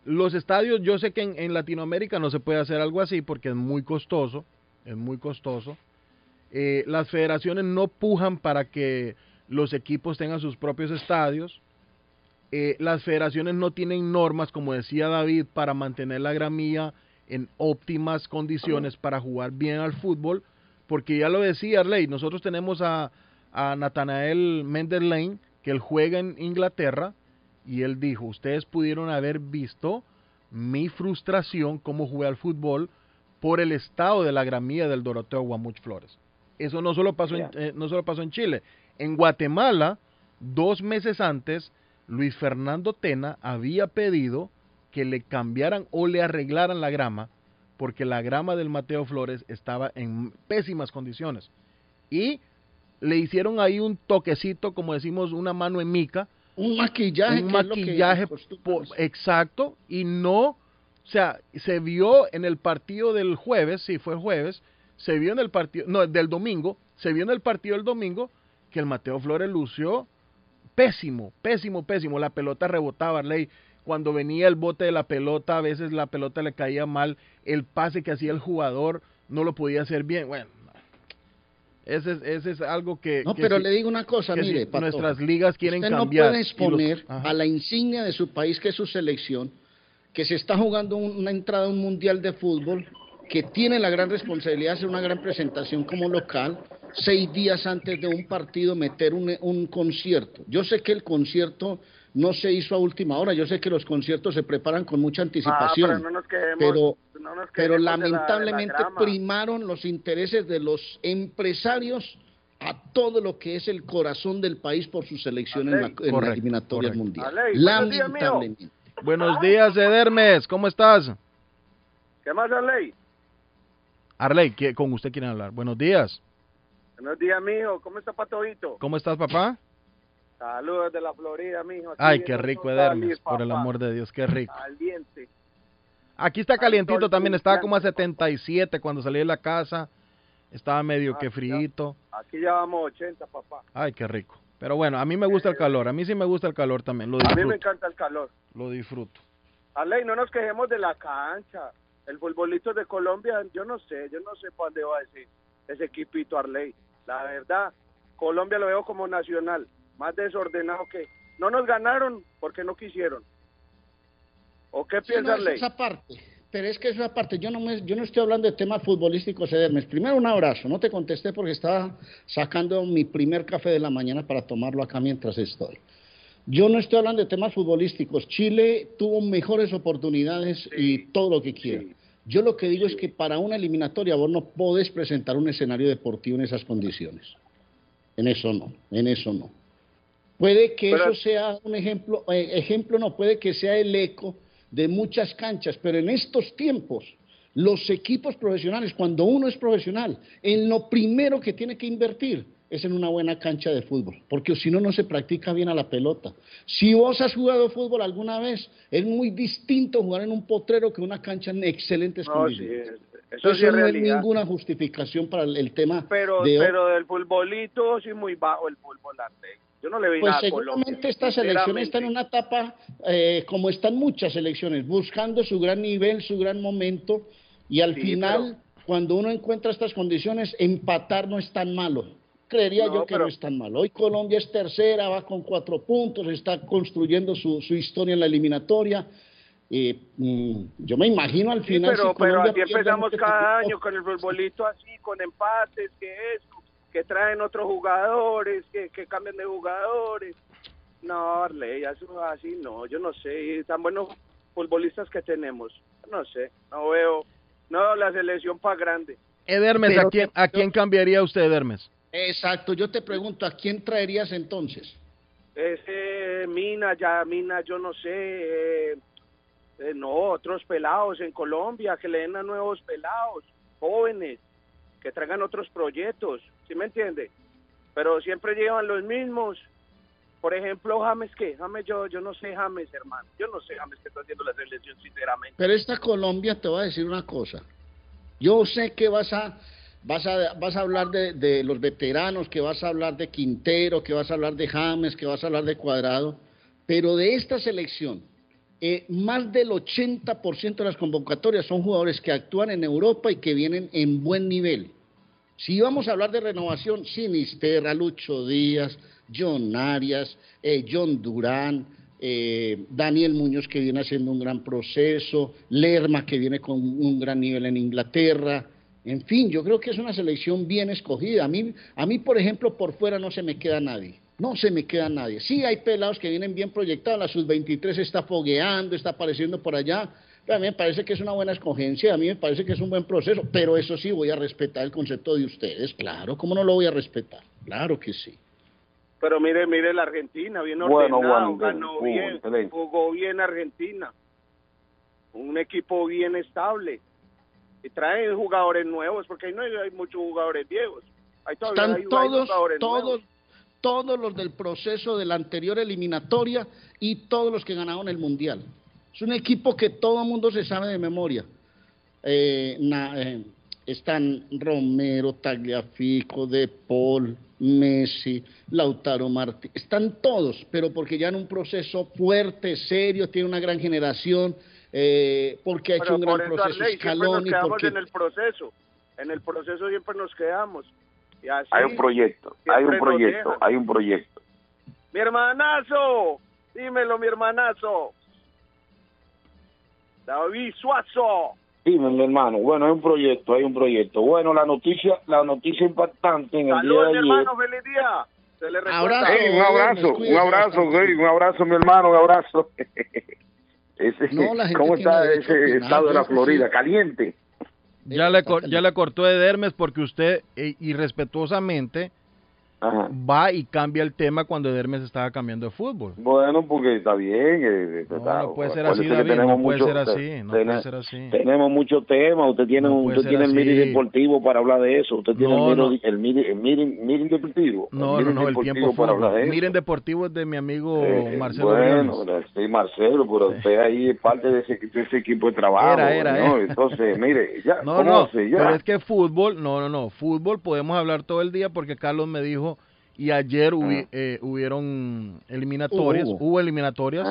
[SPEAKER 22] Los estadios, yo sé que en, Latinoamérica no se puede hacer algo así porque es muy costoso, es muy costoso. Eh, las federaciones no pujan para que los equipos tengan sus propios estadios. Eh, las federaciones no tienen normas, como decía David, para mantener la gramilla en óptimas condiciones para jugar bien al fútbol, porque ya lo decía Arley, nosotros tenemos a, a Nathanael Mendelane, que él juega en Inglaterra, y él dijo, ustedes pudieron haber visto mi frustración como jugué al fútbol por el estado de la gramilla del Doroteo Guamuch Flores. eso no solo pasó, en, eh, no solo pasó en Chile. En Guatemala, dos meses antes, Luis Fernando Tena había pedido que le cambiaran o le arreglaran la grama, porque la grama del Mateo Flores estaba en pésimas condiciones. Y le hicieron ahí un toquecito, como decimos, una mano en mica.
[SPEAKER 23] Un maquillaje.
[SPEAKER 22] Un maquillaje, exacto, y no, o sea, se vio en el partido del jueves, sí fue jueves, se vio en el partido, no, del domingo, se vio en el partido del domingo que el Mateo Flores lució pésimo, pésimo, pésimo. La pelota rebotaba, ley. Cuando venía el bote de la pelota, a veces la pelota le caía mal. El pase que hacía el jugador no lo podía hacer bien. Bueno, ese es, ese es algo que...
[SPEAKER 23] No, pero le digo una cosa, mire,
[SPEAKER 22] nuestras ligas quieren
[SPEAKER 23] usted
[SPEAKER 22] cambiar.
[SPEAKER 23] no puede exponer a la insignia de su país, que es su selección, que se está jugando una entrada a un mundial de fútbol, que tiene la gran responsabilidad de hacer una gran presentación como local, seis días antes de un partido meter un, un concierto. Yo sé que el concierto no se hizo a última hora. Yo sé que los conciertos se preparan con mucha anticipación,
[SPEAKER 25] Ah, pero no nos quedemos-
[SPEAKER 23] pero,
[SPEAKER 25] no nos
[SPEAKER 23] pero
[SPEAKER 25] quedemos de la- de la
[SPEAKER 23] lamentablemente primaron los intereses de los empresarios a todo lo que es el corazón del país por su selección en, la, en las
[SPEAKER 22] Correcto,
[SPEAKER 23] eliminatorias
[SPEAKER 22] correcto.
[SPEAKER 23] mundiales.
[SPEAKER 25] Aley, buenos días, mío.
[SPEAKER 23] Lamentablemente.
[SPEAKER 22] Buenos días, Edermes, ¿cómo estás?
[SPEAKER 25] ¿Qué más, Arley?
[SPEAKER 22] Arley, ¿qué- con usted quieren hablar. Buenos días,
[SPEAKER 25] Buenos días, mijo. ¿Cómo está Patojito?
[SPEAKER 22] ¿cómo estás, papá?
[SPEAKER 25] Saludos de la Florida, mijo. Aquí
[SPEAKER 22] Ay, qué rico, Edermes, por el amor de Dios, qué rico.
[SPEAKER 25] Caliente.
[SPEAKER 22] Aquí está calientito también, estaba como a 77 cuando salí de la casa, estaba medio
[SPEAKER 25] Ah,
[SPEAKER 22] que fríito.
[SPEAKER 25] Aquí ya vamos 80, papá.
[SPEAKER 22] Ay, qué rico. Pero bueno, a mí me gusta el calor, a mí sí me gusta el calor también, lo
[SPEAKER 25] A mí me
[SPEAKER 22] disfruto,
[SPEAKER 25] encanta el calor.
[SPEAKER 22] lo disfruto.
[SPEAKER 25] Arley, no nos quejemos de la cancha. El futbolito de Colombia, yo no sé, yo no sé para dónde va ese, ese equipito Arley. La verdad, Colombia lo veo como nacional, más desordenado que... No nos ganaron porque no quisieron. ¿O qué
[SPEAKER 23] Sí,
[SPEAKER 25] piensa
[SPEAKER 23] no, es
[SPEAKER 25] Arley?
[SPEAKER 23] esa parte. Pero es que esa parte, yo no, me, yo no estoy hablando de temas futbolísticos, Edermes. Primero un abrazo, no te contesté porque estaba sacando mi primer café de la mañana para tomarlo acá mientras estoy. Yo no estoy hablando de temas futbolísticos. Chile tuvo mejores oportunidades y todo lo que quiera. Yo lo que digo es que para una eliminatoria vos no podés presentar un escenario deportivo en esas condiciones. En eso no, en eso no. Puede que
[SPEAKER 25] Pero-
[SPEAKER 23] eso sea un ejemplo, eh, ejemplo no, puede que sea el eco de muchas canchas, pero en estos tiempos, los equipos profesionales, cuando uno es profesional, en lo primero que tiene que invertir es en una buena cancha de fútbol, porque si no, no se practica bien a la pelota. Si vos has jugado fútbol alguna vez, es muy distinto jugar en un potrero que una cancha en excelentes
[SPEAKER 25] No, sí,
[SPEAKER 23] condiciones.
[SPEAKER 25] eso sí es
[SPEAKER 23] no es ninguna justificación para el, tema
[SPEAKER 25] Pero,
[SPEAKER 23] de
[SPEAKER 25] pero del futbolito sí muy bajo el fútbol Arley. Yo no le vi
[SPEAKER 23] Pues
[SPEAKER 25] nada a Colombia.
[SPEAKER 23] seguramente esta selección está en una etapa, eh, como están muchas selecciones, buscando su gran nivel, su gran momento, y al
[SPEAKER 25] Sí,
[SPEAKER 23] final, cuando uno encuentra estas condiciones, empatar no es tan malo. Creería
[SPEAKER 25] No,
[SPEAKER 23] yo que
[SPEAKER 25] pero-
[SPEAKER 23] no es tan malo. Hoy Colombia es tercera, va con cuatro puntos, está construyendo su, su historia en la eliminatoria. Eh, mm, yo me imagino al
[SPEAKER 25] Sí,
[SPEAKER 23] final.
[SPEAKER 25] pero,
[SPEAKER 23] si
[SPEAKER 25] pero así empezamos
[SPEAKER 23] ante
[SPEAKER 25] cada
[SPEAKER 23] este
[SPEAKER 25] año con el futbolito así, con empates, que eso, que traen otros jugadores, que, que cambian de jugadores. No, Arley, eso así no, yo no sé, y tan buenos futbolistas que tenemos, no sé, no veo, no veo la selección para grande.
[SPEAKER 22] Edermes, ¿a quién, ¿a quién cambiaría usted, Edermes?
[SPEAKER 23] Exacto, yo te pregunto, ¿a quién traerías entonces?
[SPEAKER 25] Ese Mina, ya Mina, yo no sé, eh, eh, no, otros pelados en Colombia, que le den a nuevos pelados, jóvenes, que traigan otros proyectos, ¿sí me entiende? Pero siempre llevan los mismos. Por ejemplo, James, ¿qué? James, yo, yo no sé James, hermano. Yo no sé James que está haciendo la selección, sinceramente.
[SPEAKER 23] Pero esta Colombia te voy a decir una cosa. Yo sé que vas a vas a vas a hablar de, de los veteranos, que vas a hablar de Quintero, que vas a hablar de James, que vas a hablar de Cuadrado, pero de esta selección eh, más del 80% de las convocatorias son jugadores que actúan en Europa y que vienen en buen nivel. Si vamos a hablar de renovación, Sinisterra, Lucho Díaz, John Arias, eh, John Durán, eh, Daniel Muñoz que viene haciendo un gran proceso, Lerma que viene con un gran nivel en Inglaterra. En fin, yo creo que es una selección bien escogida. A mí, a mí, por ejemplo, por fuera no se me queda nadie. No se me queda nadie. Sí hay pelados que vienen bien proyectados. La sub-23 está fogueando, está apareciendo por allá. A mí me parece que es una buena escogencia, a mí me parece que es un buen proceso, pero eso sí voy a respetar el concepto de ustedes, claro, ¿cómo no lo voy a respetar? Claro que sí.
[SPEAKER 25] Pero mire, mire la Argentina, bien
[SPEAKER 23] Bueno,
[SPEAKER 25] ordenado,
[SPEAKER 23] bueno,
[SPEAKER 25] ganó
[SPEAKER 23] fútbol,
[SPEAKER 25] bien,
[SPEAKER 23] excelente.
[SPEAKER 25] jugó bien Argentina. Un equipo bien estable. Y traen jugadores nuevos, porque ahí no hay, hay muchos jugadores viejos. Ahí todavía
[SPEAKER 23] Están
[SPEAKER 25] hay- hay
[SPEAKER 23] todos,
[SPEAKER 25] jugadores
[SPEAKER 23] todos,
[SPEAKER 25] nuevos.
[SPEAKER 23] Todos los del proceso de la anterior eliminatoria y todos los que ganaron el Mundial. Es un equipo que todo el mundo se sabe de memoria. Eh, na- eh, están Romero, Tagliafico, De Paul, Messi, Lautaro Martí, están todos, pero porque ya en un proceso fuerte, serio, tiene una gran generación, eh, porque ha hecho
[SPEAKER 25] Pero
[SPEAKER 23] un gran
[SPEAKER 25] eso,
[SPEAKER 23] proceso
[SPEAKER 25] Arley, siempre nos
[SPEAKER 23] Scaloni,
[SPEAKER 25] quedamos
[SPEAKER 23] porque
[SPEAKER 25] en el proceso. En el proceso siempre nos quedamos.
[SPEAKER 24] Hay un proyecto, hay un proyecto,
[SPEAKER 25] dejan.
[SPEAKER 24] hay un proyecto.
[SPEAKER 25] Mi hermanazo, dímelo, mi hermanazo. David Suazo.
[SPEAKER 24] Mi hermano. Bueno, hay un proyecto, hay un proyecto. Bueno, la noticia, la noticia impactante en el día de
[SPEAKER 25] mi
[SPEAKER 24] ayer.
[SPEAKER 25] hermano, feliz día. Se le.
[SPEAKER 24] Ey, un abrazo, un abrazo, un abrazo, mi hermano, un abrazo. Ese-
[SPEAKER 23] No, la gente
[SPEAKER 24] ¿Cómo está ese estado de la
[SPEAKER 23] sí.
[SPEAKER 24] Florida? Caliente.
[SPEAKER 22] Ya le, ya le cortó de Dermes porque usted eh, irrespetuosamente va y cambia el tema cuando Edermes estaba cambiando de fútbol.
[SPEAKER 24] Bueno, porque está bien. eh, está-
[SPEAKER 22] no puede ser así, David, no puede
[SPEAKER 24] mucho-
[SPEAKER 22] ser así, no
[SPEAKER 24] tene-
[SPEAKER 22] puede ser así.
[SPEAKER 24] Tenemos muchos temas. Usted tiene,
[SPEAKER 22] No
[SPEAKER 24] usted tiene el meeting deportivo para hablar de eso. Usted tiene
[SPEAKER 22] No,
[SPEAKER 24] el,
[SPEAKER 22] no.
[SPEAKER 24] el, meeting- el meeting- meeting deportivo.
[SPEAKER 22] No,
[SPEAKER 24] el
[SPEAKER 22] no, no, el tiempo
[SPEAKER 24] para hablar de eso.
[SPEAKER 22] Miren Deportivo es de mi amigo
[SPEAKER 24] Eh,
[SPEAKER 22] Marcelo
[SPEAKER 24] bueno,
[SPEAKER 22] Briones.
[SPEAKER 24] sí, Marcelo, pero usted ahí es parte de ese, de ese equipo de trabajo.
[SPEAKER 22] Era, era,
[SPEAKER 24] ¿no?
[SPEAKER 22] era.
[SPEAKER 24] Entonces, mire, ya,
[SPEAKER 22] No,
[SPEAKER 24] ¿cómo
[SPEAKER 22] no,
[SPEAKER 24] hace? Ya.
[SPEAKER 22] pero es que fútbol, no, no, no, fútbol podemos hablar todo el día porque Carlos me dijo y ayer hubi- eh, hubieron eliminatorias,
[SPEAKER 24] Hubo.
[SPEAKER 22] hubo eliminatorias.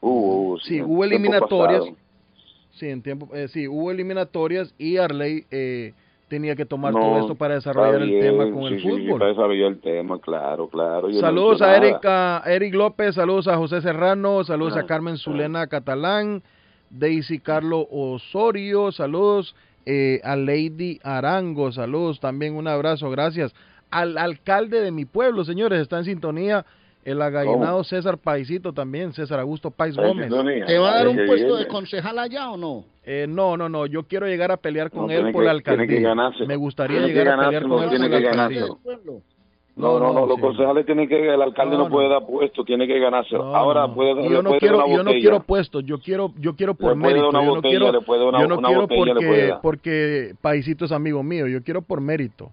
[SPEAKER 24] Uh, uh,
[SPEAKER 22] Sí, hubo eliminatorias. Sí, en tiempo, eh, sí, hubo eliminatorias y Arley eh, tenía que tomar
[SPEAKER 24] No,
[SPEAKER 22] todo esto para desarrollar el tema con
[SPEAKER 24] sí,
[SPEAKER 22] el
[SPEAKER 24] sí, sí,
[SPEAKER 22] fútbol.
[SPEAKER 24] para desarrollar el tema, claro, claro. yo
[SPEAKER 22] Saludos a Eric, a Eric López, saludos a José Serrano, saludos
[SPEAKER 24] Ah,
[SPEAKER 22] a Carmen Zulena Catalán, Daisy Carlo Osorio, saludos eh, a Lady Arango, saludos también, un abrazo, gracias. Al alcalde de mi pueblo, señores, está en sintonía el agallinado César Paisito también, César Augusto Pais Gómez.
[SPEAKER 23] ¿Te va a dar un puesto de concejal allá o no?
[SPEAKER 22] Eh, no, no, no, yo quiero llegar a pelear con
[SPEAKER 24] No,
[SPEAKER 22] él por
[SPEAKER 24] que-
[SPEAKER 22] la
[SPEAKER 24] tiene que
[SPEAKER 22] alcaldía. Me gustaría
[SPEAKER 24] Tiene
[SPEAKER 22] llegar a pelear con él
[SPEAKER 24] tiene
[SPEAKER 22] por la
[SPEAKER 24] que
[SPEAKER 22] alcaldía.
[SPEAKER 24] No, no, no, los concejales tienen que, el alcalde no, puede dar puesto, tiene que ganárselo.
[SPEAKER 22] No,
[SPEAKER 24] Ahora puede, le
[SPEAKER 22] yo no
[SPEAKER 24] puede
[SPEAKER 22] quiero,
[SPEAKER 24] dar una
[SPEAKER 22] yo no quiero puestos, yo quiero, yo quiero por
[SPEAKER 24] Le
[SPEAKER 22] mérito.
[SPEAKER 24] una
[SPEAKER 22] yo no quiero, yo no
[SPEAKER 24] una
[SPEAKER 22] quiero porque, porque Paisito es amigo mío, yo quiero por mérito.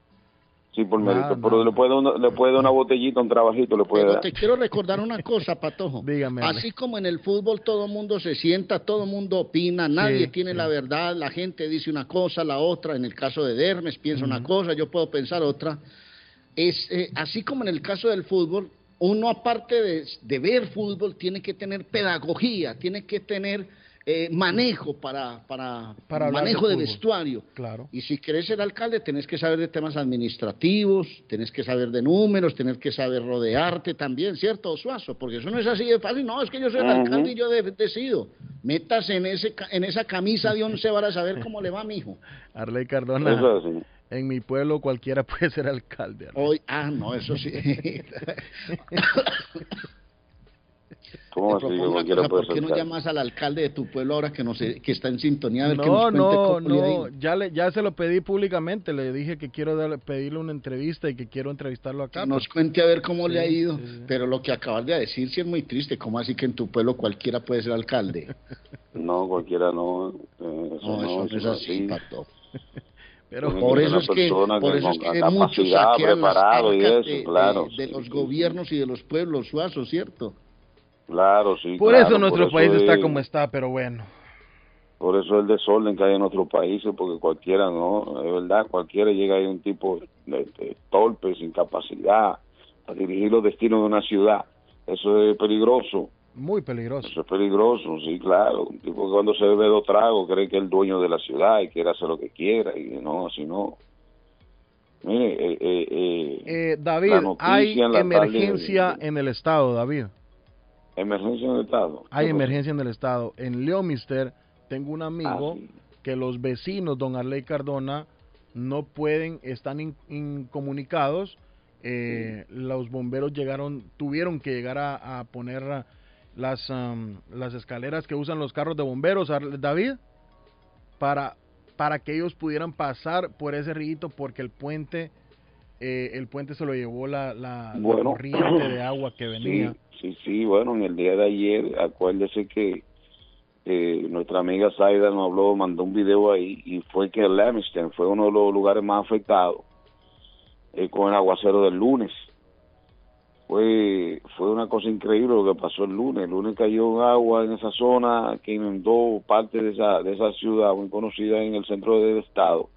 [SPEAKER 24] Sí, por
[SPEAKER 22] Nada,
[SPEAKER 24] mérito, pero le puede, una, le puede dar una botellita, un trabajito, le puede
[SPEAKER 23] Pero
[SPEAKER 24] dar.
[SPEAKER 23] te quiero recordar una cosa, Patojo.
[SPEAKER 22] Dígame.
[SPEAKER 23] Así como en el fútbol todo el mundo se sienta, todo el mundo opina, nadie
[SPEAKER 22] Sí,
[SPEAKER 23] tiene
[SPEAKER 22] sí.
[SPEAKER 23] la verdad, la gente dice una cosa, la otra. En el caso de Dermes piensa una cosa, yo puedo pensar otra. Es eh, así como en el caso del fútbol, uno aparte de, de ver fútbol tiene que tener pedagogía, tiene que tener eh, manejo para, para,
[SPEAKER 22] Para
[SPEAKER 23] manejo
[SPEAKER 22] de
[SPEAKER 23] vestuario.
[SPEAKER 22] Claro.
[SPEAKER 23] Y si querés ser alcalde, tenés que saber de temas administrativos, tenés que saber de números, tenés que saber rodearte también, ¿cierto, Suazo? Porque eso no es así de fácil. No, es que yo soy el alcalde y yo de- decido. Métase en, ese, ca- en esa camisa de once varas a ver cómo le va, mijo.
[SPEAKER 22] Arley Cardona.
[SPEAKER 24] Eso.
[SPEAKER 22] En mi pueblo cualquiera puede ser alcalde.
[SPEAKER 23] Hoy, ah, no, eso sí.
[SPEAKER 24] ¿Cómo
[SPEAKER 23] Te
[SPEAKER 24] así que
[SPEAKER 23] propongo una
[SPEAKER 24] cualquiera
[SPEAKER 23] cosa,
[SPEAKER 24] puede
[SPEAKER 23] ¿Por qué no llamas al alcalde de tu pueblo ahora que, no sé, que está en sintonía? A ver que
[SPEAKER 22] No,
[SPEAKER 23] nos cuente
[SPEAKER 22] no, no, ya, le, ya se lo pedí públicamente, le dije que quiero darle- pedirle una entrevista y que quiero entrevistarlo acá.
[SPEAKER 23] Que nos
[SPEAKER 22] pero-
[SPEAKER 23] cuente a ver cómo le ha
[SPEAKER 22] Sí,
[SPEAKER 23] ido.
[SPEAKER 22] sí, sí.
[SPEAKER 23] Pero lo que acabas de decir sí es muy triste. ¿Cómo así que en tu pueblo cualquiera puede ser alcalde?
[SPEAKER 24] No, cualquiera no. eh, eso
[SPEAKER 23] No, eso no es así. Pato.
[SPEAKER 22] Pero
[SPEAKER 23] por eso es que, por
[SPEAKER 24] que
[SPEAKER 23] eso es que muchos saquean las
[SPEAKER 24] preparado y eso,
[SPEAKER 23] de,
[SPEAKER 24] claro,
[SPEAKER 23] de- de
[SPEAKER 24] sí,
[SPEAKER 23] los
[SPEAKER 24] sí,
[SPEAKER 23] gobiernos y de los pueblos suazos, ¿cierto?
[SPEAKER 24] Claro, sí.
[SPEAKER 22] Por
[SPEAKER 24] claro,
[SPEAKER 22] eso nuestro
[SPEAKER 24] por
[SPEAKER 22] país
[SPEAKER 24] eso
[SPEAKER 22] está
[SPEAKER 24] es-
[SPEAKER 22] como está, pero bueno.
[SPEAKER 24] Por eso el desorden que hay en nuestros países, porque cualquiera, ¿no? Es verdad, cualquiera llega ahí un tipo de, de torpe, sin capacidad, a dirigir los destinos de una ciudad. Eso es peligroso,
[SPEAKER 22] Muy peligroso.
[SPEAKER 24] eso es peligroso, sí, claro. Un tipo que cuando se bebe dos tragos cree que es el dueño de la ciudad y quiere hacer lo que quiera, y no, así no. Mire, eh, eh, eh,
[SPEAKER 22] Eh, David, hay
[SPEAKER 24] tarde-
[SPEAKER 22] emergencia en el estado, David.
[SPEAKER 24] Emergencia en el Estado.
[SPEAKER 22] Hay emergencia en el estado. En Leomister tengo un amigo
[SPEAKER 24] Ah, sí.
[SPEAKER 22] que los vecinos, don Arley Cardona, no pueden, están in- incomunicados. Eh, Los bomberos llegaron, tuvieron que llegar a, a poner las, am, las escaleras que usan los carros de bomberos, David, para, para que ellos pudieran pasar por ese río porque el puente, eh, el puente se lo llevó la, la, corriente de agua que venía.
[SPEAKER 24] Sí, sí, sí, bueno, en el día de ayer, acuérdese que eh, nuestra amiga Zaida nos habló, mandó un video ahí y fue que Lemiston fue uno de los lugares más afectados eh, con el aguacero del lunes. Fue, fue una cosa increíble lo que pasó el lunes. El lunes cayó agua en esa zona que inundó parte de esa, de esa ciudad muy conocida en el centro del estado.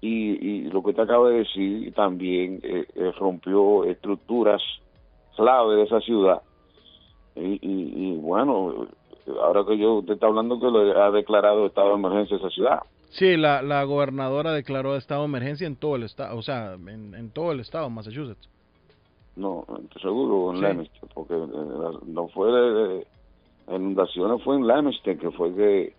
[SPEAKER 24] Y, y lo que te acabo de decir también eh, eh, rompió estructuras clave de esa ciudad. Y, y, y bueno, ahora que yo usted está hablando que lo ha declarado estado de emergencia esa ciudad.
[SPEAKER 22] Sí, la, la gobernadora declaró estado de emergencia en todo el estado, o sea, en, en todo el estado, Massachusetts.
[SPEAKER 24] No, seguro en
[SPEAKER 22] Sí.
[SPEAKER 24] Porque eh, no fue de, inundación, fue en Leominster que fue que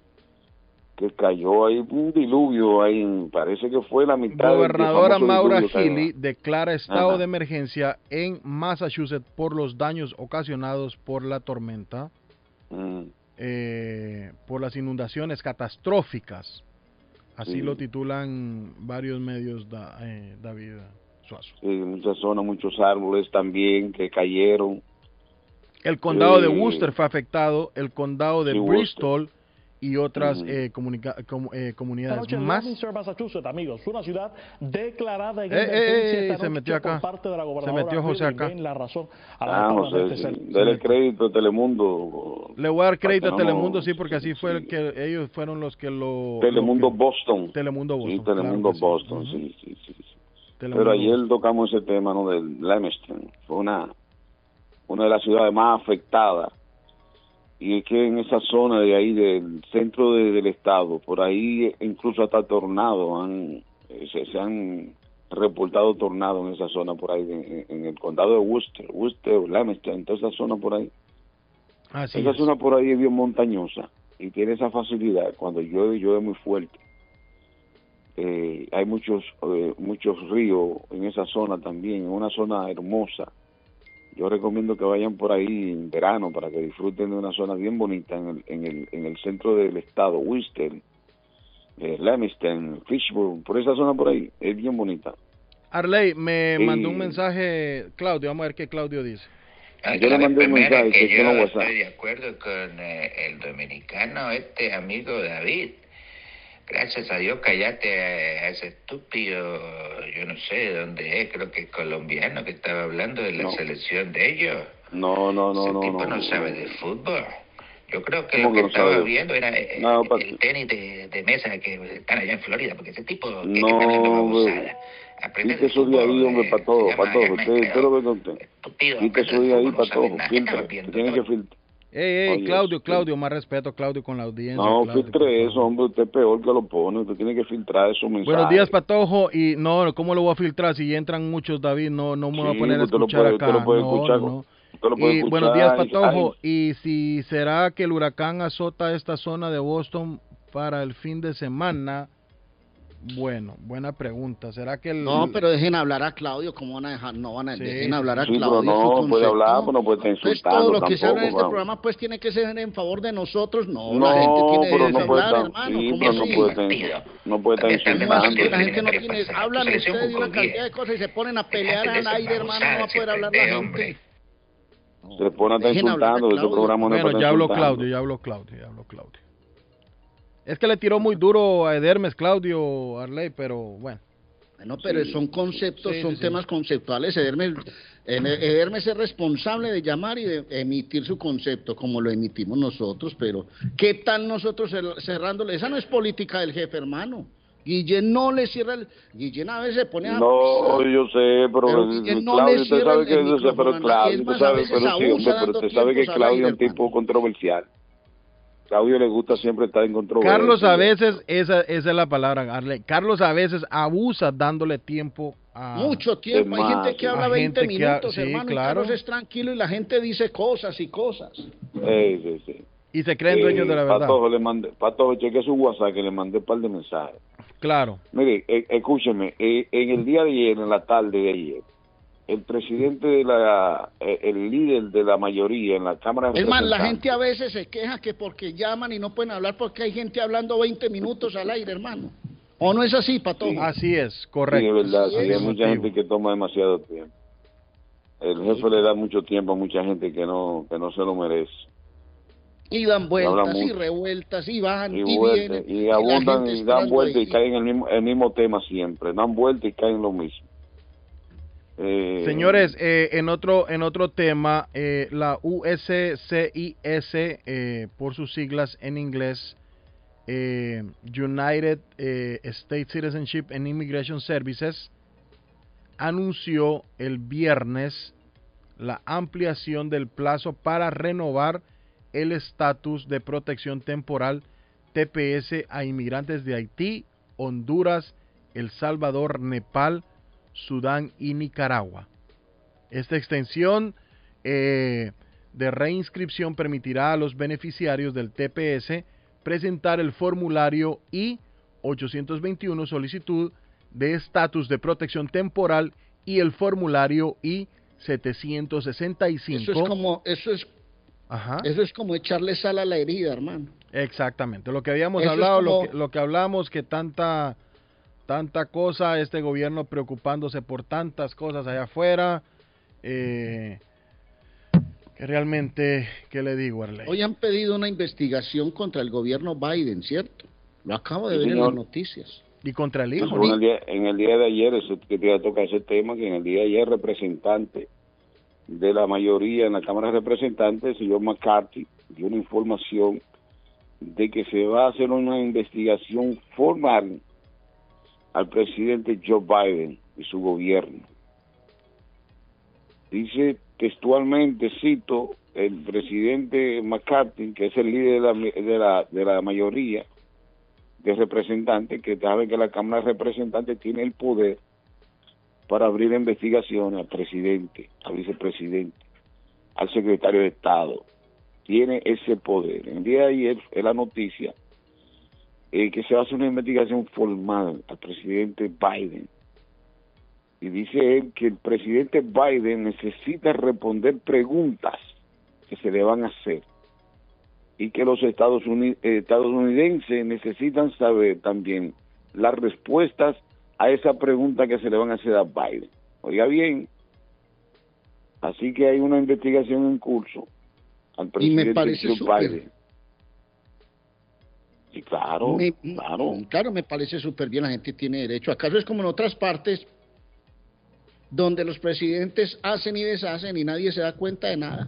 [SPEAKER 24] que cayó ahí un diluvio ahí, parece que fue la mitad
[SPEAKER 22] Gobernadora Maura Healy declara estado
[SPEAKER 24] Ajá.
[SPEAKER 22] de emergencia en Massachusetts por los daños ocasionados por la tormenta,
[SPEAKER 24] Mm,
[SPEAKER 22] eh, por las inundaciones catastróficas. Así
[SPEAKER 24] Sí.
[SPEAKER 22] lo titulan varios medios, da- eh, David Suazo.
[SPEAKER 24] sí, muchas zonas, muchos árboles también que cayeron.
[SPEAKER 22] El condado de Worcester fue afectado, el condado de
[SPEAKER 24] sí, Worcester.
[SPEAKER 22] Y otras eh, comunica- com- eh,
[SPEAKER 26] Esta
[SPEAKER 22] comunidades
[SPEAKER 26] noche
[SPEAKER 22] más.
[SPEAKER 26] Massachusetts, amigos, una ciudad declarada en
[SPEAKER 22] Eh, eh, eh,
[SPEAKER 26] esta
[SPEAKER 22] se metió acá.
[SPEAKER 26] parte de la
[SPEAKER 22] Se metió José acá.
[SPEAKER 26] La razón a la
[SPEAKER 24] Ah, José,
[SPEAKER 26] de
[SPEAKER 24] sí, crédito a Telemundo.
[SPEAKER 22] Le voy a dar crédito a
[SPEAKER 24] no
[SPEAKER 22] Telemundo, sí, porque así fue el que ellos fueron los que lo...
[SPEAKER 24] Telemundo
[SPEAKER 22] lo que-
[SPEAKER 24] Boston.
[SPEAKER 22] Telemundo Boston.
[SPEAKER 24] Sí, Telemundo
[SPEAKER 22] claro que sí.
[SPEAKER 24] Boston, sí, sí, sí.
[SPEAKER 22] Telemundo
[SPEAKER 24] Pero ayer
[SPEAKER 22] Boston.
[SPEAKER 24] tocamos ese tema, ¿no? Del Leominster. Fue una, una de las ciudades más afectadas. Y es que en esa zona de ahí, del centro de- del estado, por ahí incluso hasta tornados han, se, se han reportado tornados en esa zona por ahí, en, en el condado de Worcester, Worcester, Leominster, en toda esa zona por ahí.
[SPEAKER 22] Así
[SPEAKER 24] esa
[SPEAKER 22] es.
[SPEAKER 24] zona por ahí es bien montañosa y tiene esa facilidad. Cuando llueve, llueve muy fuerte. Eh, hay muchos eh, muchos ríos en esa zona también, en una zona hermosa. Yo recomiendo que vayan por ahí en verano para que disfruten de una zona bien bonita en el, en el, en el centro del estado, Worcester, eh, Leominster, Fishburne, por esa zona por ahí, es bien bonita.
[SPEAKER 22] Arley, me
[SPEAKER 24] Sí.
[SPEAKER 22] mandó un mensaje, Claudio, vamos a ver qué Claudio dice.
[SPEAKER 24] Yo le mandé un mensaje
[SPEAKER 27] que
[SPEAKER 24] que
[SPEAKER 27] yo
[SPEAKER 24] fue en WhatsApp.
[SPEAKER 27] estoy de acuerdo con eh, el dominicano, este amigo David. Gracias a Dios callate a, ese estúpido, yo no sé de dónde es, creo que es colombiano que estaba hablando de la
[SPEAKER 24] No.
[SPEAKER 27] selección de ellos.
[SPEAKER 24] No, no, no,
[SPEAKER 27] ese
[SPEAKER 24] no,
[SPEAKER 27] tipo
[SPEAKER 24] no.
[SPEAKER 27] no, sabe de fútbol. Yo creo que
[SPEAKER 24] ¿Cómo
[SPEAKER 27] lo
[SPEAKER 24] que
[SPEAKER 27] que
[SPEAKER 24] no
[SPEAKER 27] estaba
[SPEAKER 24] sabe?
[SPEAKER 27] viendo era
[SPEAKER 24] No,
[SPEAKER 27] el tenis de, de mesa que están allá en Florida, porque ese tipo que, que
[SPEAKER 24] No,
[SPEAKER 27] está. Aprende de
[SPEAKER 24] ahí, hombre,
[SPEAKER 27] eh,
[SPEAKER 24] para todo, para todo. Usted, usted lo ve con usted. De
[SPEAKER 27] de
[SPEAKER 24] ahí para
[SPEAKER 27] no
[SPEAKER 24] todo.
[SPEAKER 27] viendo
[SPEAKER 24] Tiene que filtrar.
[SPEAKER 22] Ey, ey, Claudio,
[SPEAKER 24] sí.
[SPEAKER 22] Claudio, más respeto, Claudio, con la audiencia.
[SPEAKER 24] No,
[SPEAKER 22] Claudio,
[SPEAKER 24] filtre eso, hombre. Usted es peor que lo pone. Usted tiene que filtrar esos mensajes.
[SPEAKER 22] Buenos días, Patojo. Y no, ¿cómo lo voy a filtrar? Si entran muchos, David, no, no me voy a
[SPEAKER 24] Sí,
[SPEAKER 22] poner a escuchar
[SPEAKER 24] puede-
[SPEAKER 22] acá.
[SPEAKER 24] usted lo puede
[SPEAKER 22] no,
[SPEAKER 24] escuchar,
[SPEAKER 22] no.
[SPEAKER 24] usted lo puede
[SPEAKER 22] Y
[SPEAKER 24] escuchar
[SPEAKER 22] buenos días, Patojo. Y si será que el huracán azota esta zona de Boston para el fin de semana, bueno, buena pregunta. ¿Será que el
[SPEAKER 23] No, pero dejen hablar a Claudio, ¿cómo van a dejar? No van a
[SPEAKER 22] Sí,
[SPEAKER 23] dejen hablar a
[SPEAKER 24] Sí, pero
[SPEAKER 23] Claudio. su
[SPEAKER 24] no puede hablar, pero no puede estar
[SPEAKER 23] Pues
[SPEAKER 24] insultando
[SPEAKER 23] todo lo que se habla en este
[SPEAKER 24] vamos.
[SPEAKER 23] programa pues tiene que ser en favor de nosotros. No,
[SPEAKER 24] No,
[SPEAKER 23] la gente tiene
[SPEAKER 24] pero no
[SPEAKER 23] hablar,
[SPEAKER 24] estar,
[SPEAKER 23] hermano.
[SPEAKER 24] sí,
[SPEAKER 23] ¿cómo
[SPEAKER 24] pero no
[SPEAKER 23] así?
[SPEAKER 24] puede estar, no puede estar
[SPEAKER 23] ¿Cómo así que
[SPEAKER 24] insultando.
[SPEAKER 23] la gente no tiene, hablan ustedes de una cantidad de cosas y se ponen a pelear al aire, hermano, no va a poder hablar la gente.
[SPEAKER 24] Se pone a estar insultando. Ese
[SPEAKER 23] Claudio.
[SPEAKER 24] programa no es
[SPEAKER 22] Bueno, ya habló. Claudio, ya habló Claudio, ya habló Claudio. Es que le tiró muy duro a Edermes, Claudio Arley, pero bueno.
[SPEAKER 23] Bueno, pero son conceptos,
[SPEAKER 22] Sí,
[SPEAKER 23] son
[SPEAKER 22] sí, sí.
[SPEAKER 23] temas conceptuales. Edermes, en- Edermes es responsable de llamar y de emitir su concepto, como lo emitimos nosotros, pero ¿qué tal nosotros cer- cerrándole? Esa no es política del jefe, hermano. Guillén no le cierra el... Guillén a veces se pone a...
[SPEAKER 24] No, yo sé, pero,
[SPEAKER 23] Pero Guillén no
[SPEAKER 24] Claudio,
[SPEAKER 23] le
[SPEAKER 24] usted sabe
[SPEAKER 23] el-
[SPEAKER 24] que
[SPEAKER 23] el
[SPEAKER 24] yo sé,
[SPEAKER 23] micrófono
[SPEAKER 24] pero Claudio,
[SPEAKER 23] es
[SPEAKER 24] usted sabe,
[SPEAKER 23] veces
[SPEAKER 24] pero sí,
[SPEAKER 23] abusa
[SPEAKER 24] hombre, pero
[SPEAKER 23] dando
[SPEAKER 24] usted sabe que Claudio es un tipo controversial. Claudio le gusta siempre estar en controversia.
[SPEAKER 22] Carlos a veces, esa, esa es la palabra, Arley. Carlos a veces abusa dándole tiempo a...
[SPEAKER 23] Mucho tiempo, hay gente que habla
[SPEAKER 22] a
[SPEAKER 23] 20
[SPEAKER 22] gente que ha-
[SPEAKER 23] minutos,
[SPEAKER 22] sí,
[SPEAKER 23] hermano, y
[SPEAKER 22] claro.
[SPEAKER 23] Carlos es tranquilo y la gente dice cosas y cosas.
[SPEAKER 24] Sí, sí, sí.
[SPEAKER 22] Y se creen dueños de la verdad.
[SPEAKER 24] Patojo, le mandé, Patojo, cheque su WhatsApp que le mandé un par de mensajes.
[SPEAKER 22] Claro.
[SPEAKER 24] Mire, eh, escúcheme, eh, en el día de ayer, en la tarde de ayer, el presidente de la, eh, el líder de la mayoría en la Cámara de
[SPEAKER 23] Es más, la gente a veces se queja que porque llaman y no pueden hablar porque hay gente hablando 20 minutos al aire, hermano. ¿O no es así?
[SPEAKER 22] Así es,
[SPEAKER 24] Sí,
[SPEAKER 22] correcto.
[SPEAKER 24] es verdad,
[SPEAKER 23] Así
[SPEAKER 24] sí,
[SPEAKER 23] es.
[SPEAKER 24] hay mucha gente que toma demasiado tiempo. El jefe le da mucho tiempo a mucha gente que no que no se lo merece.
[SPEAKER 23] Y dan vueltas y revueltas y van y,
[SPEAKER 24] Y, vuelta,
[SPEAKER 23] vienen.
[SPEAKER 24] y abundan y dan vueltas y caen en el mismo, el mismo tema siempre. Dan vueltas y caen en lo mismo. Eh,
[SPEAKER 22] Señores, eh, en otro en otro tema, eh, la USCIS, por sus siglas en inglés, United States Citizenship and Immigration Services, anunció el viernes la ampliación del plazo para renovar el estatus de protección temporal TPS a inmigrantes de Haití, Honduras, El Salvador, Nepal, Sudán y Nicaragua. Esta extensión eh, de reinscripción permitirá a los beneficiarios del TPS presentar el formulario I-821 solicitud de estatus de protección temporal y el formulario I-765.
[SPEAKER 23] Eso es como, eso es,
[SPEAKER 22] Ajá.
[SPEAKER 23] eso es como echarle sal a la herida, hermano.
[SPEAKER 22] Exactamente, lo que habíamos
[SPEAKER 23] Eso
[SPEAKER 22] hablado, lo, que, lo que hablamos, que tanta, tanta cosa, este gobierno preocupándose por tantas cosas allá afuera, eh, que realmente, ¿qué le digo, Arley?
[SPEAKER 23] Hoy han pedido una investigación contra el gobierno Biden, ¿cierto? Lo acabo de
[SPEAKER 24] Sí,
[SPEAKER 23] ver en las noticias.
[SPEAKER 22] Y contra el
[SPEAKER 24] Eso en, el día, en el día de ayer, eso que te iba a tocar ese tema, que en el día de ayer representante de la mayoría en la Cámara de Representantes, el señor McCarthy, dio una información de que se va a hacer una investigación formal al presidente Joe Biden y su gobierno. Dice textualmente, cito, el presidente McCarthy, que es el líder de la, de la, de la mayoría, de representantes que saben que la Cámara de Representantes tiene el poder para abrir investigaciones al presidente, al vicepresidente, al secretario de Estado. Tiene ese poder. El día de es la noticia eh, que se va a hacer una investigación formal al presidente Biden. Y dice él que el presidente Biden necesita responder preguntas que se le van a hacer y que los Estados Uni- eh, estadounidenses necesitan saber también las respuestas a esa pregunta que se le van a hacer a Biden. Oiga bien, así que hay una investigación en curso al
[SPEAKER 23] Y
[SPEAKER 24] presidente
[SPEAKER 23] me parece
[SPEAKER 24] Joe. Biden. Sí, claro,
[SPEAKER 23] Me-
[SPEAKER 24] claro.
[SPEAKER 23] Claro, me parece súper bien, la gente tiene derecho. ¿Acaso es como en otras partes donde los presidentes hacen y deshacen y nadie se da cuenta de nada?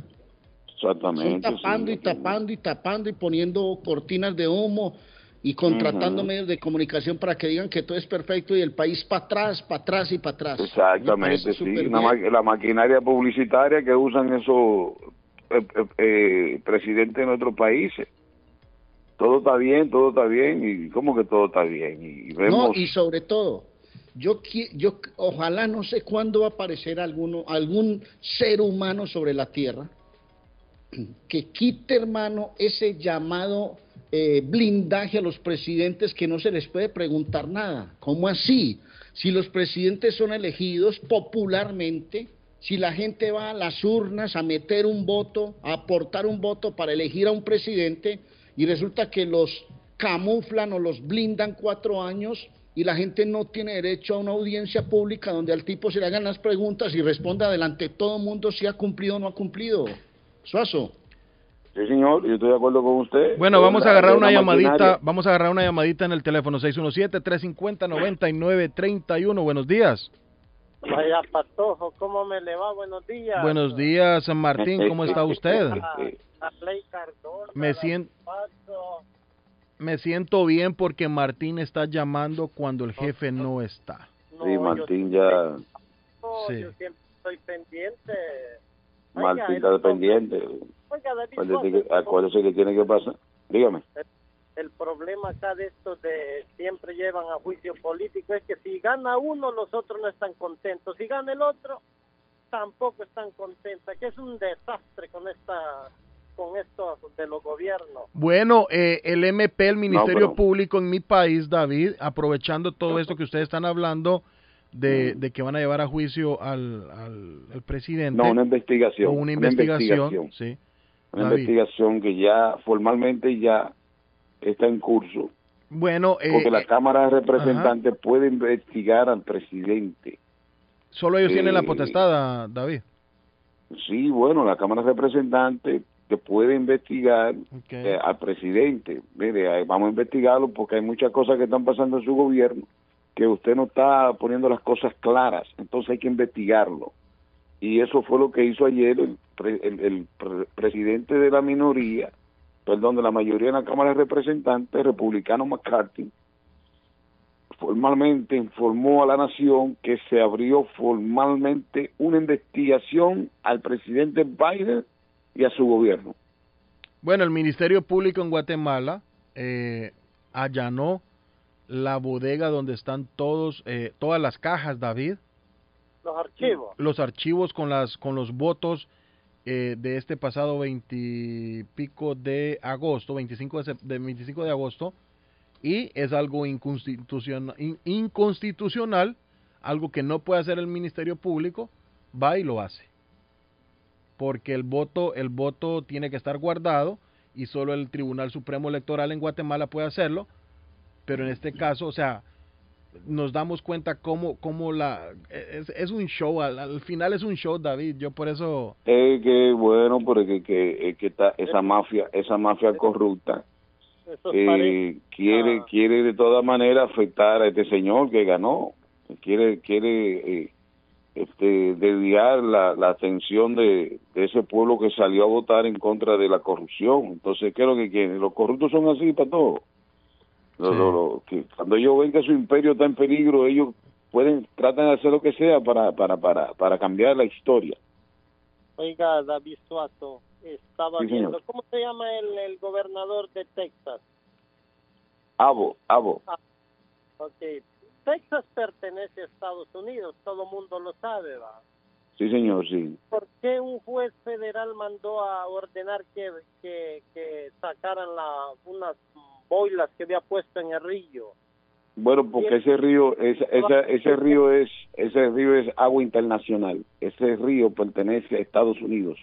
[SPEAKER 23] Son
[SPEAKER 24] Exactamente.
[SPEAKER 23] tapando
[SPEAKER 24] sí,
[SPEAKER 23] y tapando y tapando y poniendo cortinas de humo y contratando medios de comunicación para que digan que todo es perfecto y el país para atrás, para atrás y para atrás.
[SPEAKER 24] Exactamente, sí. ma- la maquinaria publicitaria que usan esos eh, eh, eh, presidentes de nuestros países. Todo está bien, todo está bien. ¿Y cómo que todo está bien? Y vemos...
[SPEAKER 23] No, y sobre todo, yo, yo ojalá no sé cuándo va a aparecer alguno, algún ser humano sobre la tierra que quite, hermano, ese llamado eh, blindaje a los presidentes que no se les puede preguntar nada. ¿Cómo así? Si los presidentes son elegidos popularmente, si la gente va a las urnas a meter un voto, a aportar un voto para elegir a un presidente y resulta que los camuflan o los blindan cuatro años y la gente no tiene derecho a una audiencia pública donde al tipo se le hagan las preguntas y responda delante de todo el mundo si ha cumplido o no ha cumplido. Suazo.
[SPEAKER 24] Sí, señor, yo estoy de acuerdo con usted.
[SPEAKER 22] Bueno, vamos a agarrar una
[SPEAKER 24] la
[SPEAKER 22] llamadita,
[SPEAKER 24] maquinaria.
[SPEAKER 22] vamos a agarrar una llamadita en el teléfono 617-350-9931. Buenos días.
[SPEAKER 28] Vaya patojo, ¿cómo me le va? Buenos días.
[SPEAKER 22] Buenos días, San Martín, ¿cómo está usted?
[SPEAKER 28] A, Play Cardona,
[SPEAKER 22] Me siento me siento bien porque Martín está llamando cuando el jefe no está.
[SPEAKER 24] Sí, Martín ya...
[SPEAKER 28] No,
[SPEAKER 22] Sí.
[SPEAKER 28] Yo siempre estoy pendiente.
[SPEAKER 24] Martín
[SPEAKER 28] Oiga,
[SPEAKER 24] está
[SPEAKER 28] el
[SPEAKER 24] dependiente.
[SPEAKER 28] Oiga, David,
[SPEAKER 24] Acuérdate que,
[SPEAKER 28] ¿cómo-
[SPEAKER 24] acuérdese que tiene que pasar. Dígame.
[SPEAKER 28] el problema acá de estos de siempre llevan a juicio político es que si gana uno, los otros no están contentos. Si gana el otro, tampoco están contentos. Que es un desastre con esta con esto de los gobiernos.
[SPEAKER 22] Bueno, eh, el MP, el Ministerio
[SPEAKER 24] pero-
[SPEAKER 22] Público en mi país, David, aprovechando todo esto que ustedes están hablando, de, de que van a llevar a juicio al, al, al presidente.
[SPEAKER 24] No, una investigación.
[SPEAKER 22] Una investigación,
[SPEAKER 24] investigación.
[SPEAKER 22] sí.
[SPEAKER 24] Una
[SPEAKER 22] David.
[SPEAKER 24] investigación que ya formalmente ya está en curso.
[SPEAKER 22] Bueno, eh,
[SPEAKER 24] Porque la
[SPEAKER 22] eh,
[SPEAKER 24] Cámara de Representantes puede investigar al presidente.
[SPEAKER 22] solo ellos tienen la
[SPEAKER 24] eh,
[SPEAKER 22] potestad, David.
[SPEAKER 24] Sí, bueno, la Cámara de Representantes que puede investigar eh, al presidente. Mire, vamos a investigarlo porque hay muchas cosas que están pasando en su gobierno que usted no está poniendo las cosas claras. Entonces hay que investigarlo. Y eso fue lo que hizo ayer el, pre- el- el pre- presidente de la minoría, perdón, de la mayoría en la Cámara de Representantes, republicano McCarthy, formalmente informó a la nación que se abrió formalmente una investigación al presidente Biden y a su gobierno.
[SPEAKER 22] Bueno, el Ministerio Público en Guatemala eh, allanó la bodega donde están todos, eh, todas las cajas, David,
[SPEAKER 28] Los archivos.
[SPEAKER 22] los archivos con las con los votos eh, de este pasado 20 y pico de agosto, 25 de, de 25 de agosto, y es algo inconstitucional, in- inconstitucional, algo que no puede hacer el Ministerio Público, va y lo hace. Porque el voto, el voto tiene que estar guardado y solo el Tribunal Supremo Electoral en Guatemala puede hacerlo, pero en este caso, o sea, nos damos cuenta cómo, cómo la es, es un show, al, al final es un show, David. Yo por eso
[SPEAKER 24] Es que bueno, porque que, es que está esa mafia, esa mafia corrupta eh, quiere quiere de toda manera afectar a este señor que ganó, quiere quiere eh, este desviar la, la atención de, de ese pueblo que salió a votar en contra de la corrupción. Entonces, ¿qué es lo que quieren? Los corruptos son así para todo. Lo- lo- lo- que cuando ellos ven que su imperio está en peligro, ellos pueden tratan de hacer lo que sea para para para para cambiar la historia.
[SPEAKER 28] Oiga, David Suato, estaba
[SPEAKER 24] Sí, señor.
[SPEAKER 28] viendo, ¿cómo se llama el, el gobernador de Texas?
[SPEAKER 24] Abo, abo.
[SPEAKER 28] Ah, ok. Texas pertenece a Estados Unidos, todo mundo lo sabe, ¿va?
[SPEAKER 24] Sí, señor, sí.
[SPEAKER 28] ¿Por qué un juez federal mandó a ordenar que, que, que sacaran la, unas boilas que había puesto en el río?
[SPEAKER 24] Bueno, porque ese río, ese, ese río es, ese río es agua internacional. Ese río pertenece a Estados Unidos.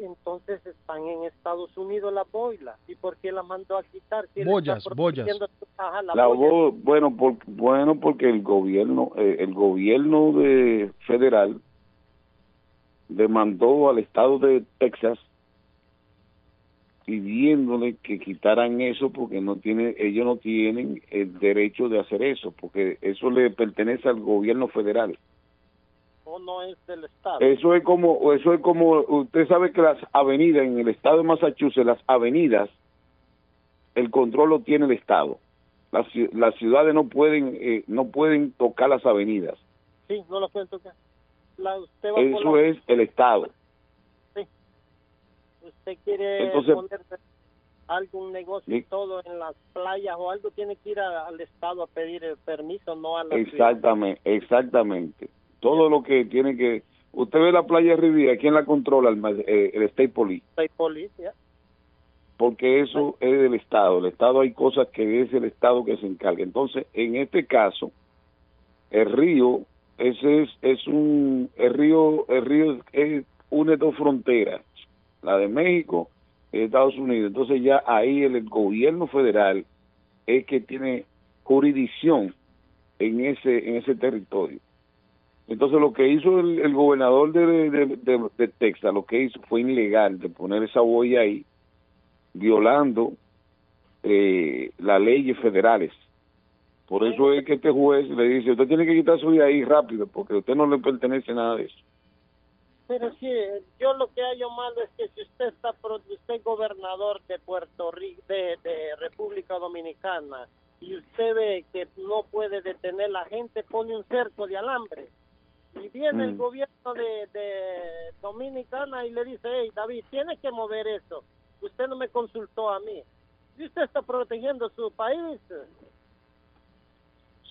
[SPEAKER 28] Entonces están en Estados Unidos las boilas. ¿Y por qué las mandó a quitar? Si
[SPEAKER 22] Boyas,
[SPEAKER 28] ajá, la
[SPEAKER 24] La
[SPEAKER 28] boya.
[SPEAKER 24] bo- bueno, por, bueno, porque el gobierno, eh, el gobierno de federal demandó al estado de Texas pidiéndole que quitaran eso porque no tiene, ellos no tienen el derecho de hacer eso, porque eso le pertenece al gobierno federal.
[SPEAKER 28] No es del Estado.
[SPEAKER 24] Eso es como, eso es como, usted sabe que las avenidas en el estado de Massachusetts, las avenidas, el control lo tiene el estado. Las, las ciudades no pueden, eh, no pueden tocar las avenidas.
[SPEAKER 28] Sí, no lo pueden tocar. La, usted va
[SPEAKER 24] Eso
[SPEAKER 28] la-
[SPEAKER 24] es el estado.
[SPEAKER 28] usted quiere
[SPEAKER 24] Entonces-
[SPEAKER 28] poner algún negocio y
[SPEAKER 24] Sí.
[SPEAKER 28] todo en las playas o algo, tiene que ir a- al Estado a pedir el permiso, no a la ciudad.
[SPEAKER 24] Exactamente, exactamente. Todo lo que tiene que, usted ve la playa Riviera, ¿quién la controla? El, ma- eh, el State Police.
[SPEAKER 28] Hay policía.
[SPEAKER 24] porque eso es del Estado. El Estado hay cosas que es el Estado que se encarga. Entonces, en este caso, el río, ese es, es un, el río, el río es une dos fronteras, la de México y Estados Unidos. Entonces ya ahí el, el gobierno federal es que tiene jurisdicción en ese, en ese territorio. Entonces lo que hizo el, el gobernador de, de, Texas, lo que hizo fue ilegal de poner esa boya ahí, violando eh, las leyes federales. Por eso es que este juez le dice, usted tiene que quitar su vida ahí rápido, porque usted no le pertenece nada de eso.
[SPEAKER 28] Pero sí, yo lo que hallo malo es que si usted está, usted es gobernador de Puerto Rico, de, de República Dominicana, y usted ve que no puede detener la gente, pone un cerco de alambre. Y viene el
[SPEAKER 24] Mm.
[SPEAKER 28] gobierno de, de Dominicana y le dice, hey David, tiene que mover eso. Usted no me consultó a mí. Y usted está protegiendo su país.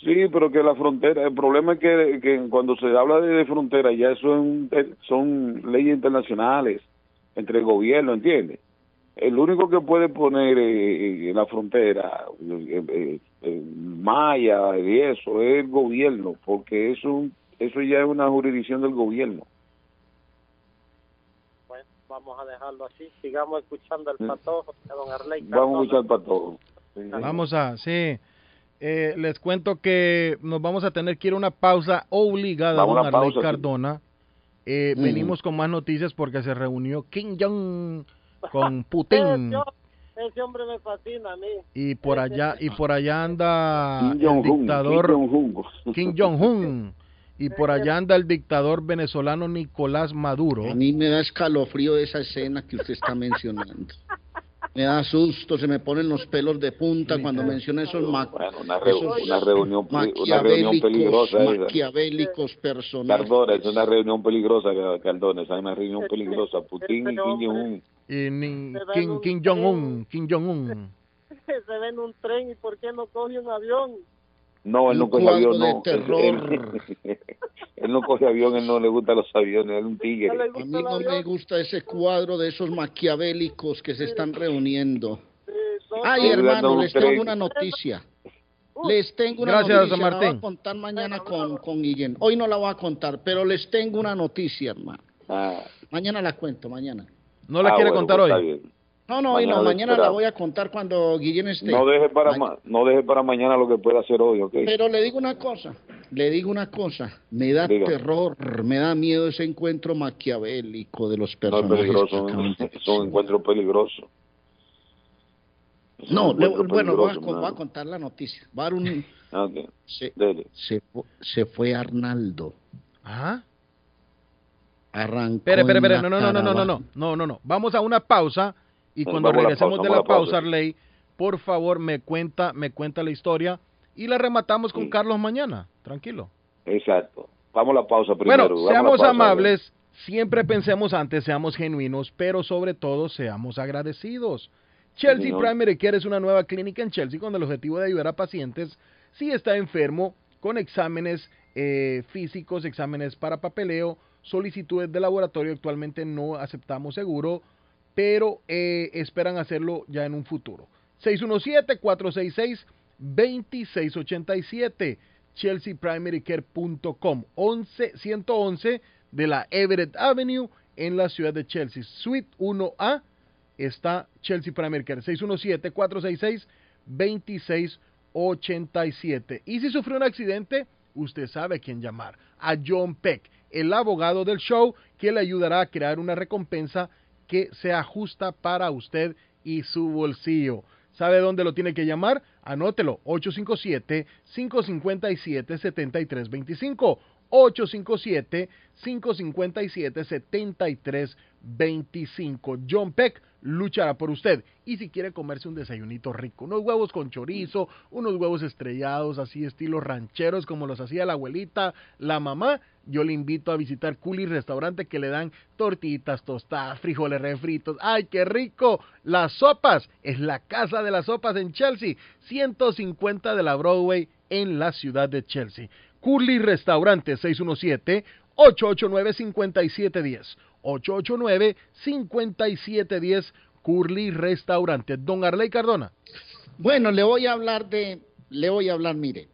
[SPEAKER 24] Sí, pero que la frontera, el problema es que, que cuando se habla de, de frontera ya eso es un- eh, son leyes internacionales entre el gobierno, ¿entiende? el único que puede poner eh, en la frontera eh, eh, eh, maya y eso es el gobierno, porque eso, eso ya es una jurisdicción del gobierno.
[SPEAKER 28] Bueno, vamos a dejarlo así. Sigamos escuchando el patojo de don Arley.
[SPEAKER 24] Vamos a escuchar para todos.
[SPEAKER 22] Vamos a, sí. Eh, les cuento que nos vamos a tener que ir a una pausa obligada,
[SPEAKER 24] Vamos a
[SPEAKER 22] don
[SPEAKER 24] una
[SPEAKER 22] Arley
[SPEAKER 24] pausa, sí.
[SPEAKER 22] Cardona. Eh,
[SPEAKER 24] Mm.
[SPEAKER 22] Venimos con más noticias porque se reunió Kim Jong con Putin
[SPEAKER 28] Ese, ese hombre me fascina a mí.
[SPEAKER 22] y por allá y por allá anda
[SPEAKER 24] Kim
[SPEAKER 22] el dictador
[SPEAKER 24] Kim Jong-un.
[SPEAKER 22] Kim Jong-un y por allá anda el dictador venezolano Nicolás Maduro.
[SPEAKER 23] A mí me da escalofrío esa escena que usted está mencionando. Me da susto, se me ponen los pelos de punta cuando menciona esos, ma-
[SPEAKER 24] Una,
[SPEAKER 23] esos
[SPEAKER 24] una reunión, una reunión
[SPEAKER 23] maquiavélicos,
[SPEAKER 24] peligrosa. esa.
[SPEAKER 23] maquiavélicos personajes.
[SPEAKER 24] Cardona, es una reunión peligrosa, Cardona, es una reunión peligrosa. Putin y Kim Jong-un.
[SPEAKER 22] Y ni- Kim, Kim Jong-un, Kim Jong-un.
[SPEAKER 28] Se ve en un tren y ¿por qué no coge un avión?
[SPEAKER 24] No, él no coge avión,
[SPEAKER 23] de
[SPEAKER 24] no.
[SPEAKER 23] terror.
[SPEAKER 24] Él, él no coge avión, él no le gustan los aviones, él es un tigre.
[SPEAKER 23] A mí no me gusta ese cuadro de esos maquiavélicos que se están reuniendo. Ay,
[SPEAKER 24] No,
[SPEAKER 23] hermano, les tengo una noticia. Les tengo una
[SPEAKER 22] Gracias,
[SPEAKER 23] noticia. La voy
[SPEAKER 22] Martín.
[SPEAKER 23] a contar mañana con, con Guillén. Hoy no la voy a contar, pero les tengo una noticia, hermano. Mañana la cuento, mañana.
[SPEAKER 22] ¿No la
[SPEAKER 24] Ah,
[SPEAKER 22] quiere
[SPEAKER 24] bueno,
[SPEAKER 22] contar
[SPEAKER 24] pues,
[SPEAKER 22] hoy?
[SPEAKER 23] No, no, hoy
[SPEAKER 24] Mañana
[SPEAKER 23] no,
[SPEAKER 24] la
[SPEAKER 23] mañana la voy a contar cuando Guillén esté.
[SPEAKER 24] No deje para ma- no deje para mañana lo que pueda hacer hoy, ¿ok?
[SPEAKER 23] Pero le digo una cosa, le digo una cosa, me da
[SPEAKER 24] Diga.
[SPEAKER 23] terror, me da miedo ese encuentro maquiavélico de los
[SPEAKER 24] No es
[SPEAKER 23] personajes.
[SPEAKER 24] peligroso, es un encuentro peligroso. Es
[SPEAKER 23] No, le- bueno, voy a, voy contar la noticia. Va a dar un-
[SPEAKER 24] Ok,
[SPEAKER 23] se,
[SPEAKER 24] dele.
[SPEAKER 23] se, fu- se fue Arnaldo.
[SPEAKER 22] Ajá.
[SPEAKER 23] Arrancó.
[SPEAKER 22] Espere, espere, espere, no, no, no, no, no, no, no, no, no. Vamos a una pausa y cuando
[SPEAKER 24] la
[SPEAKER 22] regresemos
[SPEAKER 24] pausa,
[SPEAKER 22] de la
[SPEAKER 24] pausa.
[SPEAKER 22] Arley, por favor me cuenta, me cuenta la historia y la rematamos con Carlos mañana. Tranquilo.
[SPEAKER 24] Exacto. Vamos a la pausa primero.
[SPEAKER 22] Bueno, seamos
[SPEAKER 24] pausa,
[SPEAKER 22] amables, siempre pensemos antes, seamos genuinos, pero sobre todo seamos agradecidos. Chelsea
[SPEAKER 24] señor.
[SPEAKER 22] Primary Care es una nueva clínica en Chelsea con el objetivo de ayudar a pacientes si está enfermo con exámenes eh, físicos, exámenes para papeleo, solicitudes de laboratorio. Actualmente no aceptamos seguro, pero eh, esperan hacerlo ya en un futuro. 617-466-2687 chelseaprimarycare.com 11 111 de la Everett Avenue en la ciudad de Chelsea. Suite 1A está Chelsea Primary Care 617-466-2687. Y si sufrió un accidente, usted sabe a quién llamar. A John Peck, el abogado del show, que le ayudará a crear una recompensa que sea justa para usted y su bolsillo. ¿Sabe dónde lo tiene que llamar? Anótelo, 857-557-7325. 857-557-7325. John Peck luchará por usted. Y si quiere comerse un desayunito rico, unos huevos con chorizo, unos huevos estrellados, así estilo rancheros como los hacía la abuelita, la mamá, yo le invito a visitar Culi Restaurante que le dan tortitas, tostadas, frijoles refritos. ¡Ay, qué rico! Las sopas. Es la casa de las sopas en Chelsea. 150 de la Broadway en la ciudad de Chelsea. Curly Restaurante 617-889-5710. 889-5710 Curly Restaurante. Don Arley Cardona.
[SPEAKER 23] Bueno, le voy a hablar de, le voy a hablar, mire,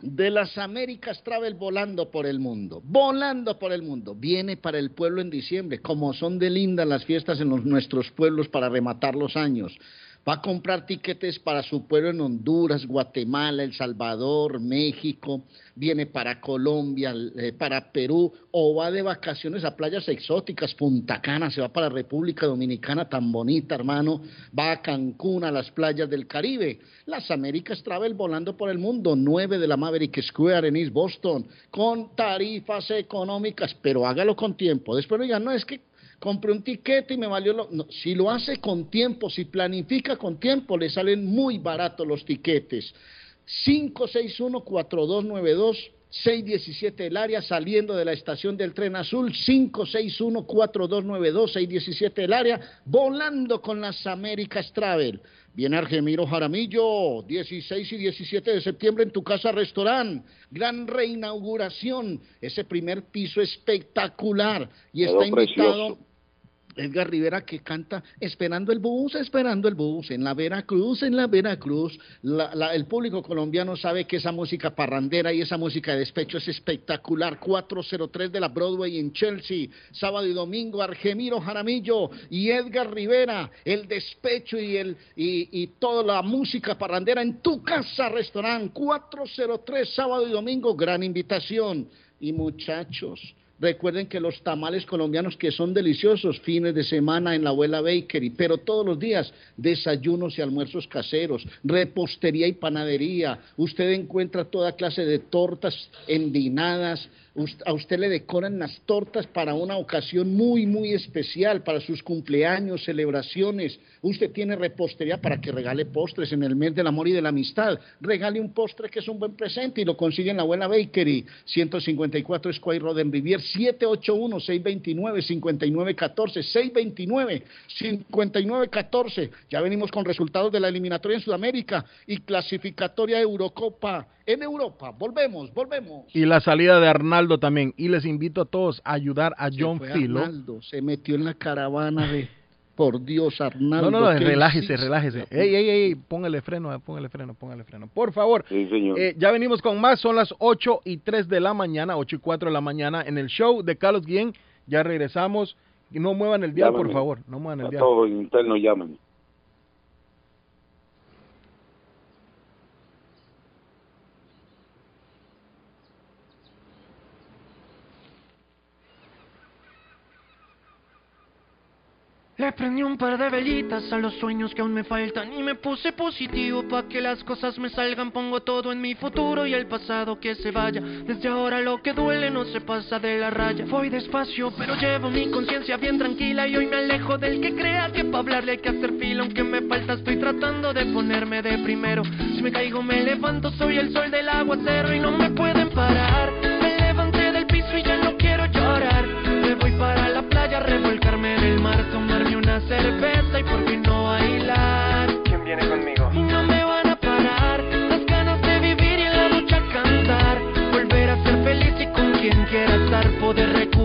[SPEAKER 23] de las Américas Travel volando por el mundo, volando por el mundo. Viene para el pueblo en diciembre, como son de lindas las fiestas en nuestros pueblos para rematar los años. Va a comprar tiquetes para su pueblo en Honduras, Guatemala, El Salvador, México, viene para Colombia, eh, para Perú, o va de vacaciones a playas exóticas, Punta Cana, se va para República Dominicana, tan bonita, hermano, va a Cancún, a las playas del Caribe. Las Américas Travel volando por el mundo, 9 de la Maverick Square en East Boston, con tarifas económicas, pero hágalo con tiempo. Después digan, no, es que compré un tiquete y me valió lo... no, si lo hace con tiempo, si planifica con tiempo, le salen muy baratos los tiquetes. 561-4292. 617 el área saliendo de la estación del tren azul 561-4292-617 el área volando con las Américas Travel viene Argemiro Jaramillo 16 y 17 de septiembre en tu casa restaurant gran reinauguración ese primer piso espectacular y está invitado. Edgar Rivera que canta Esperando el bus, esperando el bus, en la Veracruz, en la Veracruz. El público colombiano sabe que esa música parrandera y esa música de despecho es espectacular. 403 de la Broadway en Chelsea, sábado y domingo, Argemiro Jaramillo y Edgar Rivera, el despecho y, el, y toda la música parrandera en tu casa, restaurante 403, sábado y domingo, gran invitación. Y muchachos, Recuerden que los tamales colombianos que son deliciosos, fines de semana en la abuela Bakery, pero todos los días desayunos y almuerzos caseros, repostería y panadería. Usted encuentra toda clase de tortas endinadas. A usted le decoran las tortas para una ocasión muy, muy especial, para sus cumpleaños, celebraciones. Usted tiene repostería para que regale postres en el mes del amor y de la amistad. Regale un postre que es un buen presente y lo consigue en la abuela Bakery, 154 Square Road en Rivier, 781-629-5914, 629-5914. Ya venimos con resultados de la eliminatoria en Sudamérica y clasificatoria Eurocopa en Europa. Volvemos, volvemos.
[SPEAKER 22] Y la salida de Arnaldo también. Y les invito a todos a ayudar a John
[SPEAKER 23] fue
[SPEAKER 22] Filo.
[SPEAKER 23] Arnaldo, se metió en la caravana de... Por Dios, Arnaldo.
[SPEAKER 22] No, no, no,
[SPEAKER 23] ¿qué
[SPEAKER 22] relájese, relájese. Ey, ey, ey, póngale freno, eh, póngale freno, póngale freno. Por favor.
[SPEAKER 24] Sí, señor.
[SPEAKER 22] Eh, ya venimos con más, son las 8 y 3 de la mañana, 8 y 4 de la mañana, en el show de Carlos Guillén. Ya regresamos. No muevan el dial, por favor. No muevan el
[SPEAKER 24] A
[SPEAKER 22] dial.
[SPEAKER 24] todos en interno llamen.
[SPEAKER 5] Le prendí un par de velitas a los sueños que aún me faltan y me puse positivo pa' que las cosas me salgan. Pongo todo en mi futuro y el pasado que se vaya. Desde ahora lo que duele no se pasa de la raya. Voy despacio, pero llevo mi conciencia bien tranquila y hoy me alejo del que crea que pa' hablarle hay que hacer fila. Aunque me falta, estoy tratando de ponerme de primero. Si me caigo, me levanto, soy el sol del aguacero y no me pueden parar. Y por qué no bailar. ¿Quién viene conmigo? Y no me van a parar las ganas de vivir y la ducha cantar. Volver a ser feliz y con quien quiera estar, poder recuperar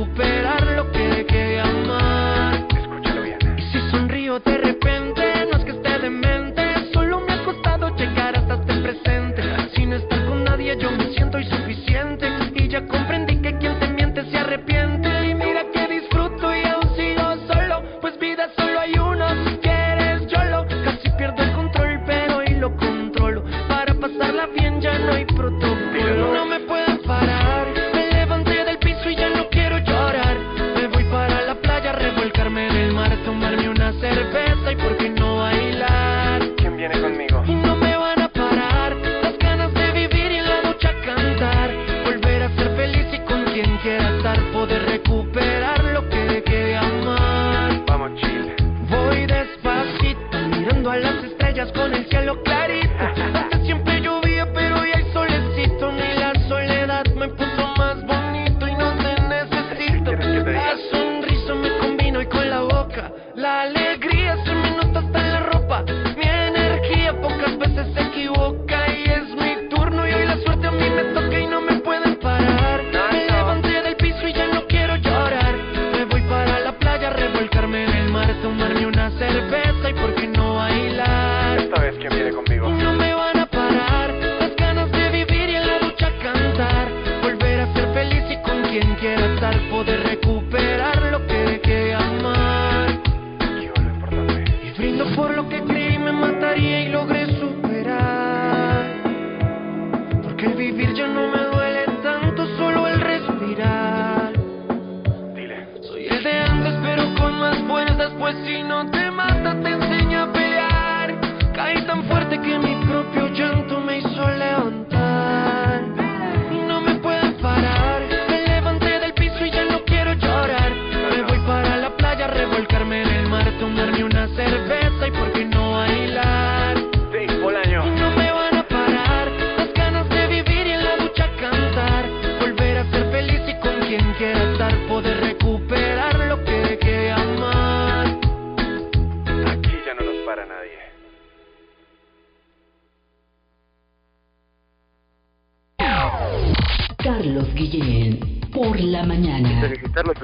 [SPEAKER 5] pues si no te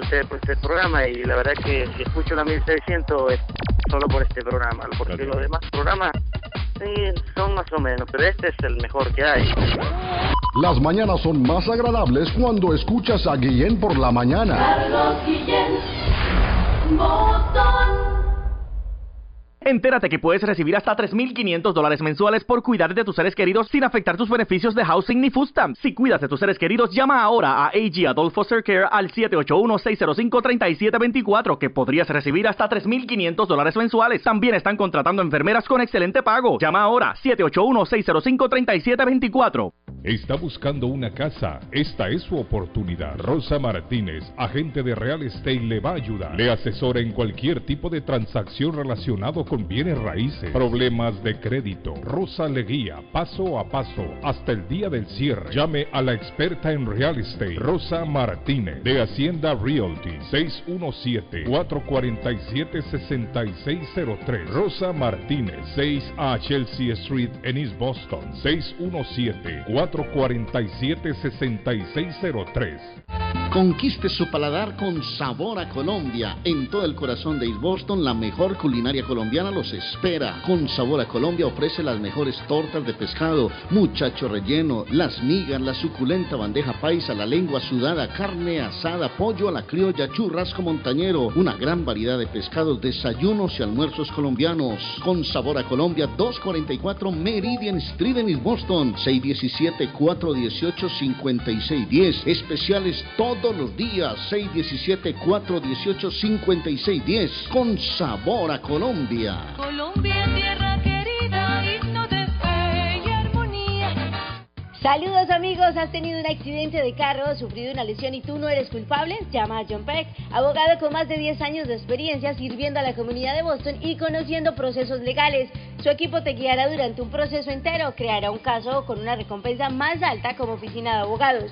[SPEAKER 5] A
[SPEAKER 29] ustedes por este programa y la verdad que si escucho la 1600 es solo por este programa, porque los demás programas sí, son más o menos, pero este es el mejor que hay.
[SPEAKER 20] Las mañanas son más agradables cuando escuchas a Guillén por la mañana.
[SPEAKER 30] Carlos Guillén, Boston.
[SPEAKER 10] Entérate que puedes recibir hasta 3.500 dólares mensuales por cuidar de tus seres queridos sin afectar tus beneficios de housing ni food stamps. Si cuidas de tus seres queridos, llama ahora a AG Adult Foster Care al 781-605-3724 que podrías recibir hasta 3.500 dólares mensuales. También están contratando enfermeras con excelente pago. Llama ahora 781-605-3724.
[SPEAKER 12] Está buscando una casa. Esta es su oportunidad. Rosa Martínez, agente de Real Estate, le va a ayudar. Le asesora en cualquier tipo de transacción relacionado con bienes raíces, problemas de crédito. Rosa le guía paso a paso hasta el día del cierre. Llame a la experta en Real Estate, Rosa Martínez, de Hacienda Realty, 617-447-6603. Rosa Martínez, 6 a Chelsea Street en East Boston, 617-447-6603.
[SPEAKER 23] Conquiste su paladar con sabor a Colombia. En todo el corazón de East Boston, la mejor culinaria colombiana los espera. Con sabor a Colombia ofrece las mejores tortas de pescado, muchacho relleno, las migas, la suculenta bandeja paisa, la lengua sudada, carne asada, pollo a la criolla, churrasco montañero, una gran variedad de pescados, desayunos y almuerzos colombianos. Con sabor a Colombia, 244 Meridian Street en Boston, 617-418-5610. Especiales todos los días, 617-418-5610. Con sabor a Colombia.
[SPEAKER 31] Colombia, tierra querida, himno de fe y armonía.
[SPEAKER 11] Saludos amigos, ¿has tenido un accidente de carro, sufrido una lesión y tú no eres culpable? Llama a John Peck, abogado con más de 10 años de experiencia sirviendo a la comunidad de Boston y conociendo procesos legales. Su equipo te guiará durante un proceso entero, creará un caso con una recompensa más alta como oficina de abogados.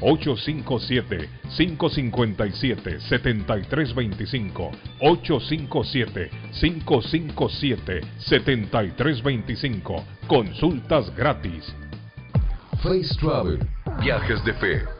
[SPEAKER 12] 857-557-7325. 857-557-7325. Consultas gratis.
[SPEAKER 32] Face Travel. Viajes de fe.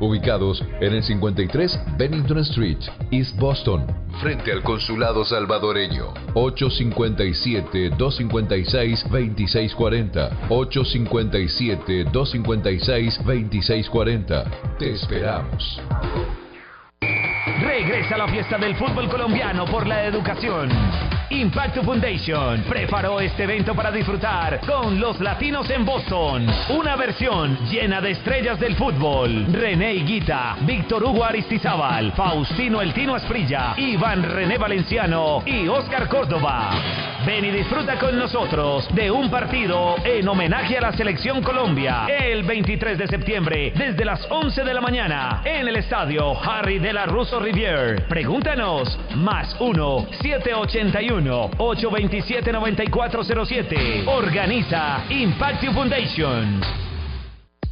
[SPEAKER 32] ubicados en el 53 Bennington Street, East Boston, frente al consulado salvadoreño. 857-256-2640. 857-256-2640. Te esperamos.
[SPEAKER 7] Regresa a la fiesta del fútbol colombiano por la educación. Impacto Foundation preparó este evento para disfrutar con los latinos en Boston. Una versión llena de estrellas del fútbol. René Higuita, Víctor Hugo Aristizábal, Faustino El Tino Asprilla, Iván René Valenciano y Oscar Córdoba. Ven y disfruta con nosotros de un partido en homenaje a la selección Colombia el 23 de septiembre desde las 11 de la mañana en el estadio Harry de la Russo Rivier. Pregúntanos más 1 781 827 9407. Organiza Impact Foundation.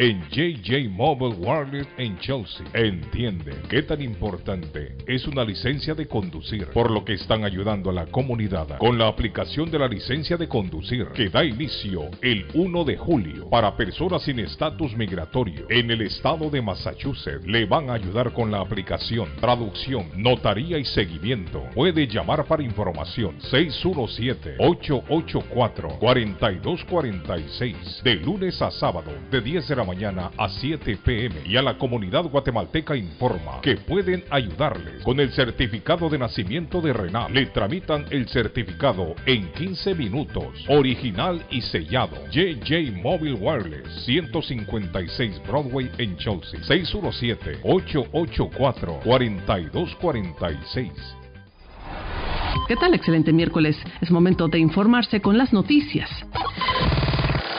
[SPEAKER 12] En JJ Mobile Wireless en Chelsea entienden qué tan importante es una licencia de conducir, por lo que están ayudando a la comunidad con la aplicación de la licencia de conducir que da inicio el 1 de julio para personas sin estatus migratorio en el estado de Massachusetts. Le van a ayudar con la aplicación, traducción, notaría y seguimiento. Puede llamar para información 617-884-4246 de lunes a sábado de 10 de la mañana a 7 pm y a la comunidad guatemalteca informa que pueden ayudarles con el certificado de nacimiento de Renal. Le tramitan el certificado en 15 minutos, original y sellado. JJ Mobile Wireless 156 Broadway en Chelsea 617-884-4246.
[SPEAKER 6] ¿Qué tal? Excelente miércoles. Es momento de informarse con las noticias.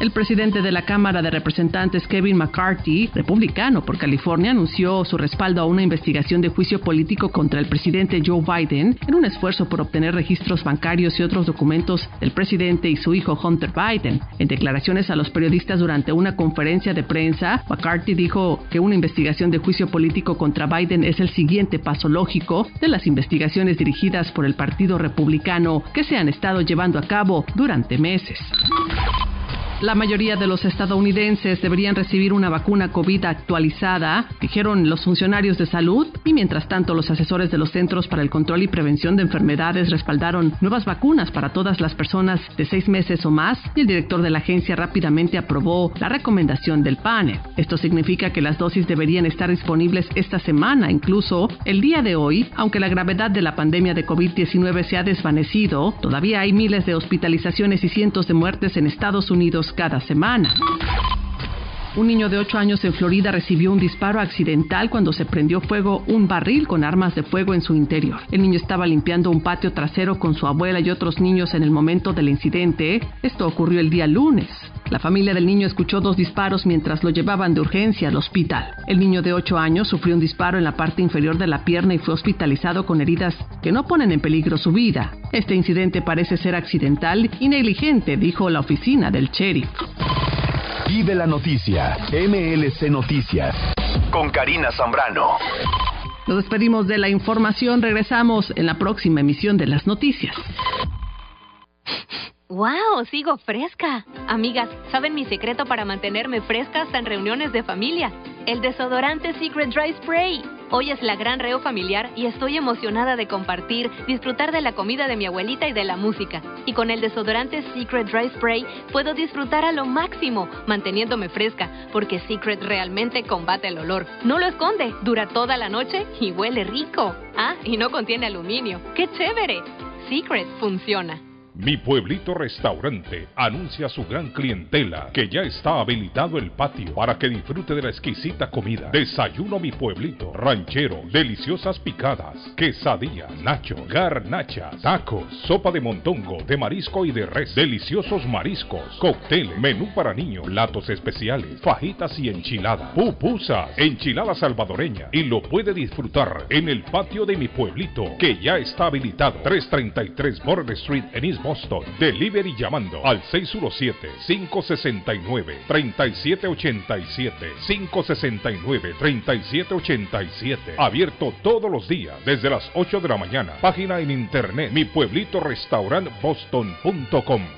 [SPEAKER 6] El presidente de la Cámara de Representantes, Kevin McCarthy, republicano por California, anunció su respaldo a una investigación de juicio político contra el presidente Joe Biden en un esfuerzo por obtener registros bancarios y otros documentos del presidente y su hijo Hunter Biden. En declaraciones a los periodistas durante una conferencia de prensa, McCarthy dijo que una investigación de juicio político contra Biden es el siguiente paso lógico de las investigaciones dirigidas por el Partido Republicano que se han estado llevando a cabo durante meses. La mayoría de los estadounidenses deberían recibir una vacuna COVID actualizada, dijeron los funcionarios de salud, y mientras tanto los asesores de los Centros para el Control y Prevención de Enfermedades respaldaron nuevas vacunas para todas las personas de seis meses o más, y el director de la agencia rápidamente aprobó la recomendación del panel. Esto significa que las dosis deberían estar disponibles esta semana, incluso el día de hoy, aunque la gravedad de la pandemia de COVID-19 se ha desvanecido, todavía hay miles de hospitalizaciones y cientos de muertes en Estados Unidos cada semana. Un niño de 8 años en Florida recibió un disparo accidental cuando se prendió fuego un barril con armas de fuego en su interior. El niño estaba limpiando un patio trasero con su abuela y otros niños en el momento del incidente. Esto ocurrió el día lunes. La familia del niño escuchó dos disparos mientras lo llevaban de urgencia al hospital. El niño de 8 años sufrió un disparo en la parte inferior de la pierna y fue hospitalizado con heridas que no ponen en peligro su vida. Este incidente parece ser accidental y negligente, dijo la oficina del sheriff.
[SPEAKER 7] Vive la noticia. MLC Noticias. Con Karina Zambrano.
[SPEAKER 6] Nos despedimos de la información. Regresamos en la próxima emisión de las noticias.
[SPEAKER 33] ¡Wow! Sigo fresca. Amigas, ¿saben mi secreto para mantenerme fresca hasta en reuniones de familia? El desodorante Secret Dry Spray. Hoy es la gran reo familiar y estoy emocionada de compartir, disfrutar de la comida de mi abuelita y de la música. Y con el desodorante Secret Dry Spray puedo disfrutar a lo máximo, manteniéndome fresca, porque Secret realmente combate el olor. No lo esconde, dura toda la noche y huele rico. Ah, y no contiene aluminio. ¡Qué chévere! Secret funciona.
[SPEAKER 12] Mi Pueblito Restaurante anuncia a su gran clientela que ya está habilitado el patio para que disfrute de la exquisita comida. Desayuno Mi Pueblito, ranchero, deliciosas picadas, quesadilla, nacho, garnacha, tacos, sopa de montongo, de marisco y de res, deliciosos mariscos, cóctel, menú para niños, platos especiales, fajitas y enchiladas, pupusas, enchilada salvadoreña y lo puede disfrutar en el patio de Mi Pueblito que ya está habilitado. 333 Border Street en East Boston. Delivery llamando al 617-569-3787. 569-3787. Abierto todos los días desde las 8 de la mañana. Página en internet mi pueblito restaurant boston.com.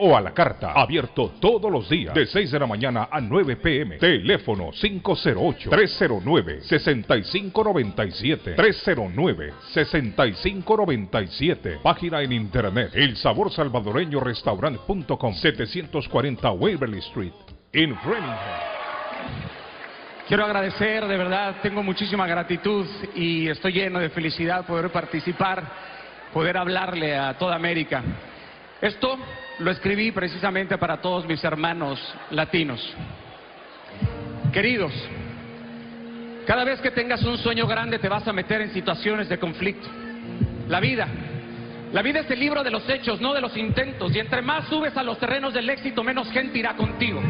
[SPEAKER 12] o a la carta. Abierto todos los días de 6 de la mañana a 9 pm. Teléfono 508-309-6597. 309-6597. Página en internet. El Sabor Salvadoreño Restaurant.com 740 Waverly Street en Framingham.
[SPEAKER 34] Quiero agradecer, de verdad, tengo muchísima gratitud y estoy lleno de felicidad poder participar, poder hablarle a toda América. Esto lo escribí precisamente para todos mis hermanos latinos. Queridos, cada vez que tengas un sueño grande te vas a meter en situaciones de conflicto. La vida, la vida es el libro de los hechos, no de los intentos. Y entre más subes a los terrenos del éxito, menos gente irá contigo.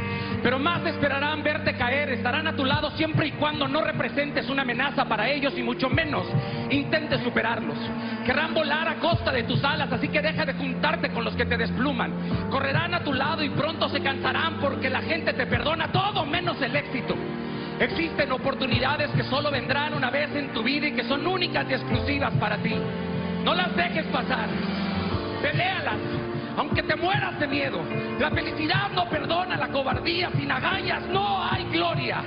[SPEAKER 34] Pero más esperarán verte caer, estarán a tu lado siempre y cuando no representes una amenaza para ellos y mucho menos intentes superarlos. Querrán volar a costa de tus alas, así que deja de juntarte con los que te despluman. Correrán a tu lado y pronto se cansarán porque la gente te perdona todo menos el éxito. Existen oportunidades que solo vendrán una vez en tu vida y que son únicas y exclusivas para ti. No las dejes pasar. Peléalas, aunque te mueras de miedo. La felicidad no perdona la cobardía. Sin agallas no hay gloria.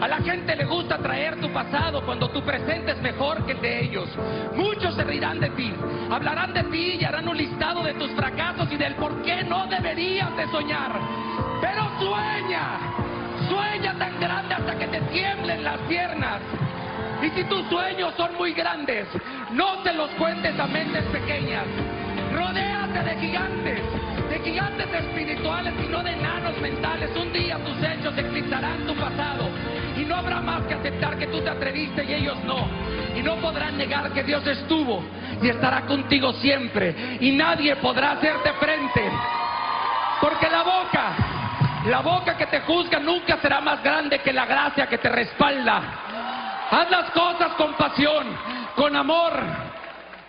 [SPEAKER 34] A la gente le gusta traer tu pasado cuando tu presente es mejor que el de ellos. Muchos se reirán de ti, hablarán de ti y harán un listado de tus fracasos y del por qué no deberías de soñar. Pero sueña, sueña tan grande hasta que te tiemblen las piernas. Y si tus sueños son muy grandes, no se los cuentes a mentes pequeñas. Rodéate de gigantes, de gigantes espirituales y no de enanos mentales. Un día tus hechos eclipsarán tu pasado y no habrá más que aceptar que tú te atreviste y ellos no. Y no podrán negar que Dios estuvo y estará contigo siempre y nadie podrá hacerte frente. Porque la boca, la boca que te juzga nunca será más grande que la gracia que te respalda. Haz las cosas con pasión, con amor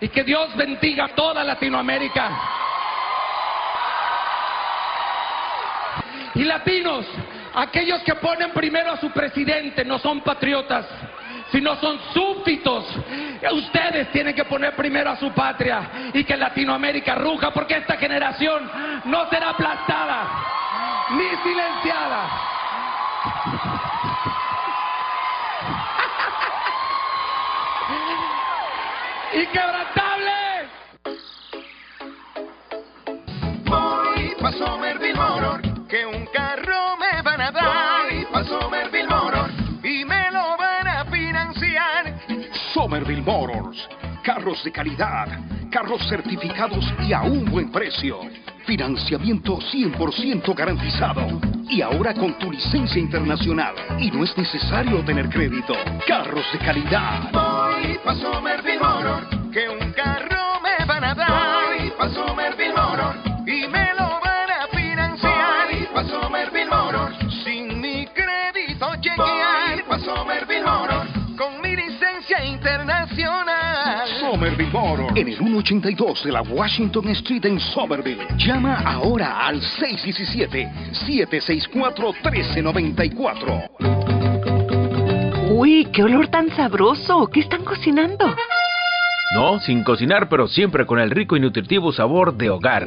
[SPEAKER 34] y que Dios bendiga a toda Latinoamérica. Y latinos, aquellos que ponen primero a su presidente no son patriotas, sino son súbditos. Ustedes tienen que poner primero a su patria y que Latinoamérica ruja porque esta generación no será aplastada ni silenciada. ¡Inquebrantable!
[SPEAKER 35] Voy pa' Somerville Motor, que un carro me van a dar. Voy pa' Somerville Motor, y me lo van a financiar.
[SPEAKER 36] Somerville Motors. Carros de calidad, carros certificados y a un buen precio. Financiamiento 100% garantizado. Y ahora con tu licencia internacional. Y no es necesario tener crédito. Carros de calidad.
[SPEAKER 35] Voy pa' Somerville Motor, que un carro me van a dar. Voy pa' Somerville Somerville
[SPEAKER 36] Motors. En el 182 de la Washington Street en Somerville. Llama ahora al 617-764-1394.
[SPEAKER 37] Uy, qué olor tan sabroso. ¿Qué están cocinando?
[SPEAKER 38] No, sin cocinar, pero siempre con el rico y nutritivo sabor de hogar.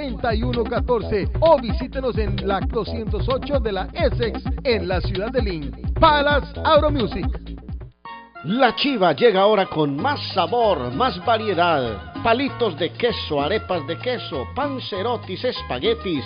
[SPEAKER 22] 593-4114 o visítenos en la 208 de la Essex en la ciudad de Lynn. Palace Auto Music.
[SPEAKER 23] La chiva llega ahora con más sabor, más variedad. Palitos de queso, arepas de queso, pancerotis, espaguetis,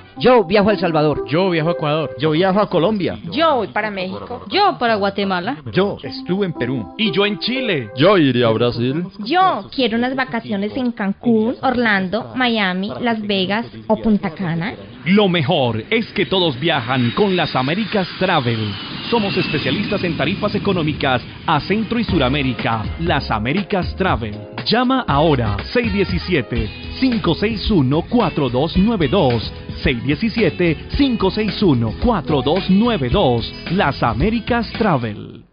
[SPEAKER 39] Yo viajo a El Salvador.
[SPEAKER 40] Yo viajo a Ecuador.
[SPEAKER 39] Yo viajo a Colombia.
[SPEAKER 41] Yo voy para México. Yo para Guatemala.
[SPEAKER 40] Yo estuve en Perú. Y yo en Chile.
[SPEAKER 42] Yo iría a Brasil.
[SPEAKER 41] Yo quiero unas vacaciones en Cancún, Orlando, Miami, Las Vegas o Punta Cana.
[SPEAKER 43] Lo mejor es que todos viajan con las Américas Travel. Somos especialistas en tarifas económicas a Centro y Suramérica. Las Américas Travel. Llama ahora 617-561-4292. 617-561-4292. Las Américas Travel.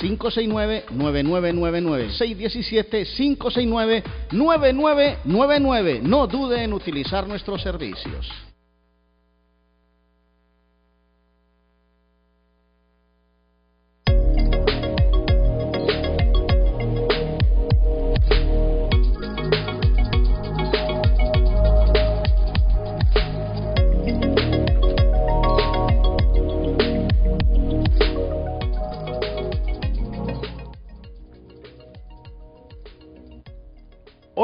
[SPEAKER 23] 569-9999. 617-569-9999. No dude en utilizar nuestros servicios.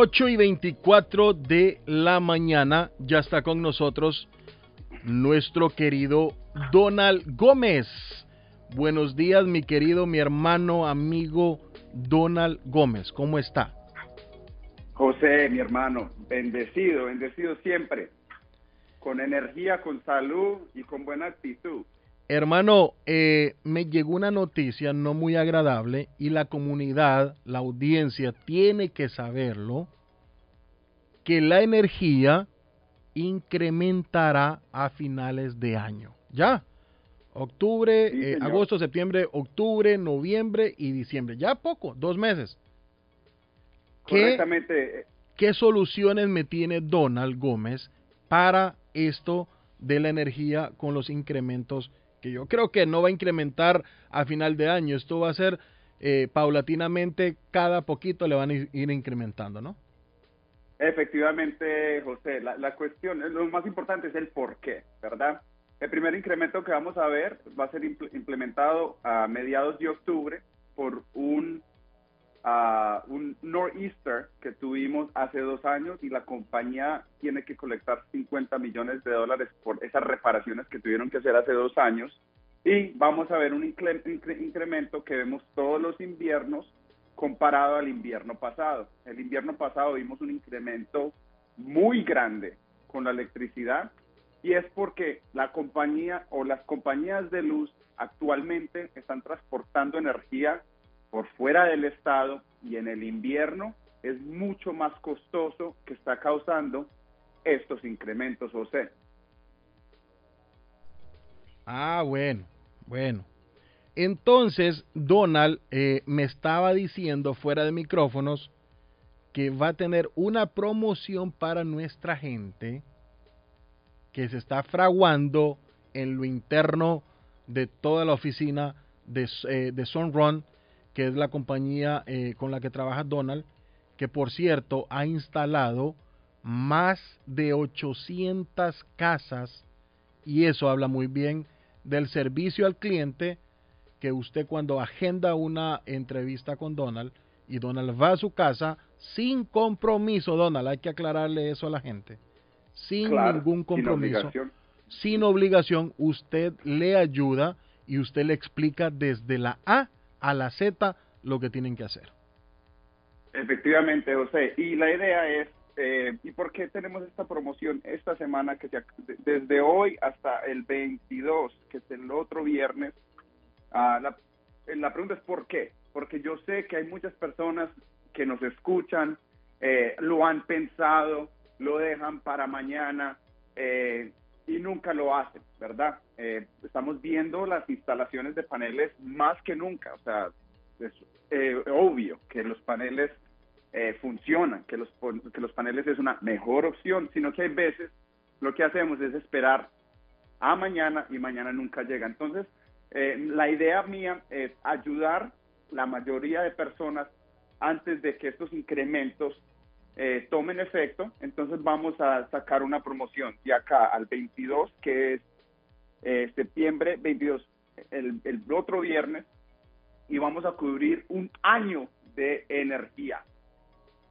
[SPEAKER 22] Ocho y 24 de la mañana ya está con nosotros nuestro querido Donald Gómez. Buenos días, mi querido, mi hermano, amigo Donald Gómez. ¿Cómo está?
[SPEAKER 44] José, mi hermano, bendecido, bendecido siempre, con energía, con salud y con buena actitud.
[SPEAKER 22] Hermano, eh, me llegó una noticia no muy agradable y la comunidad, la audiencia, tiene que saberlo, que la energía incrementará a finales de año. ¿Ya? Octubre,
[SPEAKER 44] Sí,
[SPEAKER 22] eh, agosto, septiembre, octubre, noviembre y diciembre. Ya poco, dos meses. ¿Qué,
[SPEAKER 44] Correctamente,
[SPEAKER 22] ¿Qué soluciones me tiene Donald Gómez para esto de la energía con los incrementos que yo creo que no va a incrementar a final de año? Esto va a ser eh, paulatinamente, cada poquito le van a ir- incrementando, ¿no?
[SPEAKER 44] efectivamente, José, la, la cuestión, lo más importante es el por qué, ¿verdad? El primer incremento que vamos a ver va a ser impl- implementado a mediados de octubre por un, ah, un nor'easter que tuvimos hace dos años y la compañía tiene que colectar 50 millones de dólares por esas reparaciones que tuvieron que hacer hace dos años. Y vamos a ver un incre- incre- incremento que vemos todos los inviernos comparado al invierno pasado. El invierno pasado vimos un incremento muy grande con la electricidad y es porque la compañía o las compañías de luz actualmente están transportando energía por fuera del estado y en el invierno es mucho más costoso que está causando estos incrementos, José.
[SPEAKER 22] Ah, bueno, bueno. Entonces, Donald eh, me estaba diciendo fuera de micrófonos que va a tener una promoción para nuestra gente que se está fraguando en lo interno de toda la oficina de, eh, de Sunrun, que es la compañía eh, con la que trabaja Donald, que por cierto ha instalado más de 800 casas y eso habla muy bien del servicio al cliente que usted cuando agenda una entrevista con Donald y Donald va a su casa sin compromiso, Donald, hay que aclararle eso a la gente, sin
[SPEAKER 44] Claro,
[SPEAKER 22] ningún
[SPEAKER 44] sin
[SPEAKER 22] compromiso,
[SPEAKER 44] obligación.
[SPEAKER 22] sin obligación, usted le ayuda y usted le explica desde la A a la Z lo que tienen que hacer.
[SPEAKER 44] Efectivamente, José. Y la idea es, eh, ¿y por qué tenemos esta promoción esta semana que se desde hoy hasta el 22, que es el otro viernes? Ah, la, eh, la pregunta es ¿por qué? Porque yo sé que hay muchas personas que nos escuchan, eh, lo han pensado, lo dejan para mañana y nunca lo hacen, ¿verdad? Eh, estamos viendo las instalaciones de paneles más que nunca, o sea, es eh, obvio que los paneles eh, funcionan, que los, que los paneles es una mejor opción, sino que hay veces lo que hacemos es esperar a mañana y mañana nunca llega. Entonces, eh, la idea mía es ayudar la mayoría de personas antes de que estos incrementos eh, tomen efecto. Entonces vamos a sacar una promoción de acá al 22, que es eh, septiembre 22, el, el otro viernes, y vamos a cubrir un año de energía.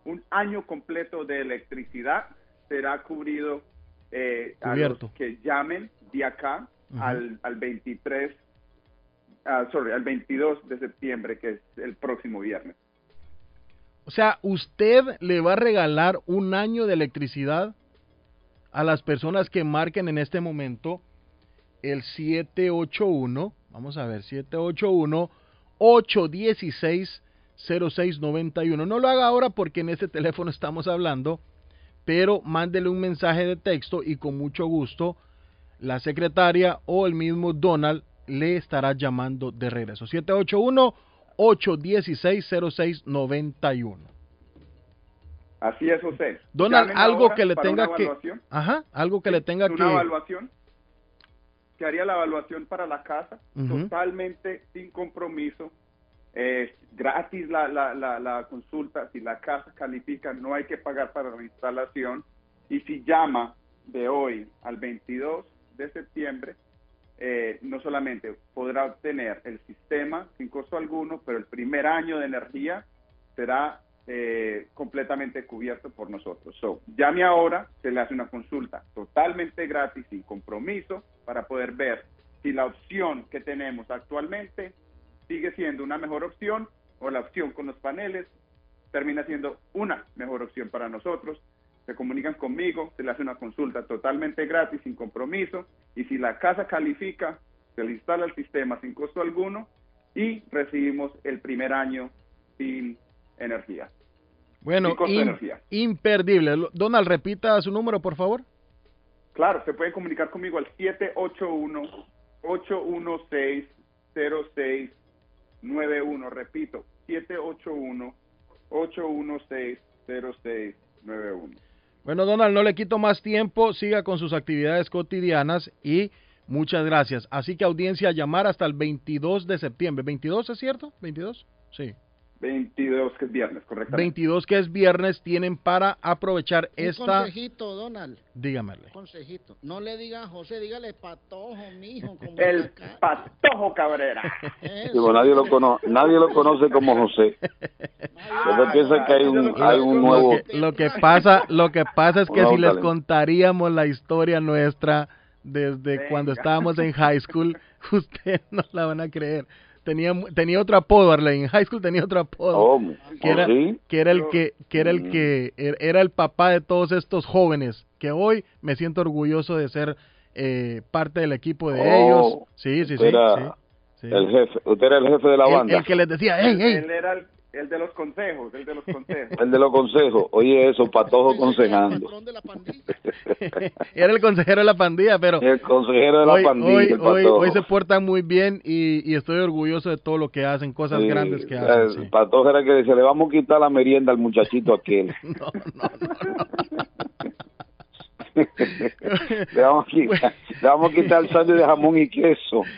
[SPEAKER 44] Un año completo de electricidad será cubrido eh, a
[SPEAKER 22] Cubierto.
[SPEAKER 44] los que llamen de acá al, al 23, ah, sorry, al 22 de septiembre, que es el próximo viernes.
[SPEAKER 22] O sea, usted le va a regalar un año de electricidad a las personas que marquen en este momento el 781, vamos a ver, 781 816 0691. No lo haga ahora porque en este teléfono estamos hablando, pero mándele un mensaje de texto y con mucho gusto la secretaria o el mismo Donald le estará llamando de regreso. 781 816 0691.
[SPEAKER 44] Así es, José.
[SPEAKER 22] Donald, algo que le tenga
[SPEAKER 44] una
[SPEAKER 22] que. Ajá, algo que le tenga
[SPEAKER 44] una
[SPEAKER 22] que
[SPEAKER 44] evaluación que haría la evaluación para la casa totalmente sin compromiso eh, gratis la, la, la, la consulta si la casa califica no hay que pagar para la instalación y si llama de hoy al 22 de septiembre eh, no solamente podrá obtener el sistema sin costo alguno pero el primer año de energía será eh, completamente cubierto por nosotros. So, llame ahora, se le hace una consulta totalmente gratis, sin compromiso, para poder ver si la opción que tenemos actualmente sigue siendo una mejor opción o la opción con los paneles termina siendo una mejor opción para nosotros. Se comunican conmigo, se le hace una consulta totalmente gratis, sin compromiso, y si la casa califica, se le instala el sistema sin costo alguno y recibimos el primer año sin energía.
[SPEAKER 22] Bueno,
[SPEAKER 44] sin energía.
[SPEAKER 22] imperdible. Donald, repita su número, por favor.
[SPEAKER 44] Claro, se pueden comunicar conmigo al 781-816-0691. Repito, 781-816-0691.
[SPEAKER 22] Bueno, Donald, no le quito más tiempo. Siga con sus actividades cotidianas y muchas gracias. Así que audiencia, llamar hasta el 22 de septiembre. ¿22 es cierto? ¿22? Sí.
[SPEAKER 44] 22, que es viernes, correctamente.
[SPEAKER 22] 22 que es viernes tienen para aprovechar
[SPEAKER 23] Un
[SPEAKER 22] esta...
[SPEAKER 23] consejito, Donald.
[SPEAKER 22] Dígamele.
[SPEAKER 23] Un consejito. No le diga a José, dígale patojo, mijo. Como
[SPEAKER 44] El Patojo Cabrera.
[SPEAKER 45] Digo, nadie lo conoce, nadie lo conoce como José. Ustedes piensan que hay un, hay un nuevo.
[SPEAKER 22] Lo que, lo que pasa, lo que pasa es que si les contaríamos la historia nuestra desde cuando estábamos en high school, ustedes no la van a creer. Tenía, tenía otro apodo, Arlene. En high school tenía otro apodo.
[SPEAKER 45] ¿Cómo?
[SPEAKER 22] Que era,
[SPEAKER 45] ¿Oh, sí?
[SPEAKER 22] que era el que, que era el
[SPEAKER 45] Mm.
[SPEAKER 22] que er- era el papá de todos estos jóvenes. Que hoy me siento orgulloso de ser eh, parte del equipo de
[SPEAKER 45] Oh,
[SPEAKER 22] ellos. Sí, sí, sí.
[SPEAKER 45] era
[SPEAKER 22] sí, sí.
[SPEAKER 45] El jefe, usted era el jefe de la
[SPEAKER 22] El-
[SPEAKER 45] banda.
[SPEAKER 22] el que les decía, hey, hey.
[SPEAKER 44] Él era el, el de los consejos, el de los consejos.
[SPEAKER 45] El de los consejos. Oye, eso, patojo aconsejando.
[SPEAKER 22] Era el consejero de la pandilla, pero
[SPEAKER 45] El consejero de la
[SPEAKER 22] hoy,
[SPEAKER 45] pandilla,
[SPEAKER 22] hoy,
[SPEAKER 45] el
[SPEAKER 22] hoy, se portan muy bien y, y estoy orgulloso de todo lo que hacen, cosas
[SPEAKER 45] Sí,
[SPEAKER 22] grandes que
[SPEAKER 45] el
[SPEAKER 22] hacen. sí.
[SPEAKER 45] patojo era que decía, le vamos a quitar la merienda al muchachito aquel. le, vamos a quitar, le vamos a quitar el sándwich de jamón y queso.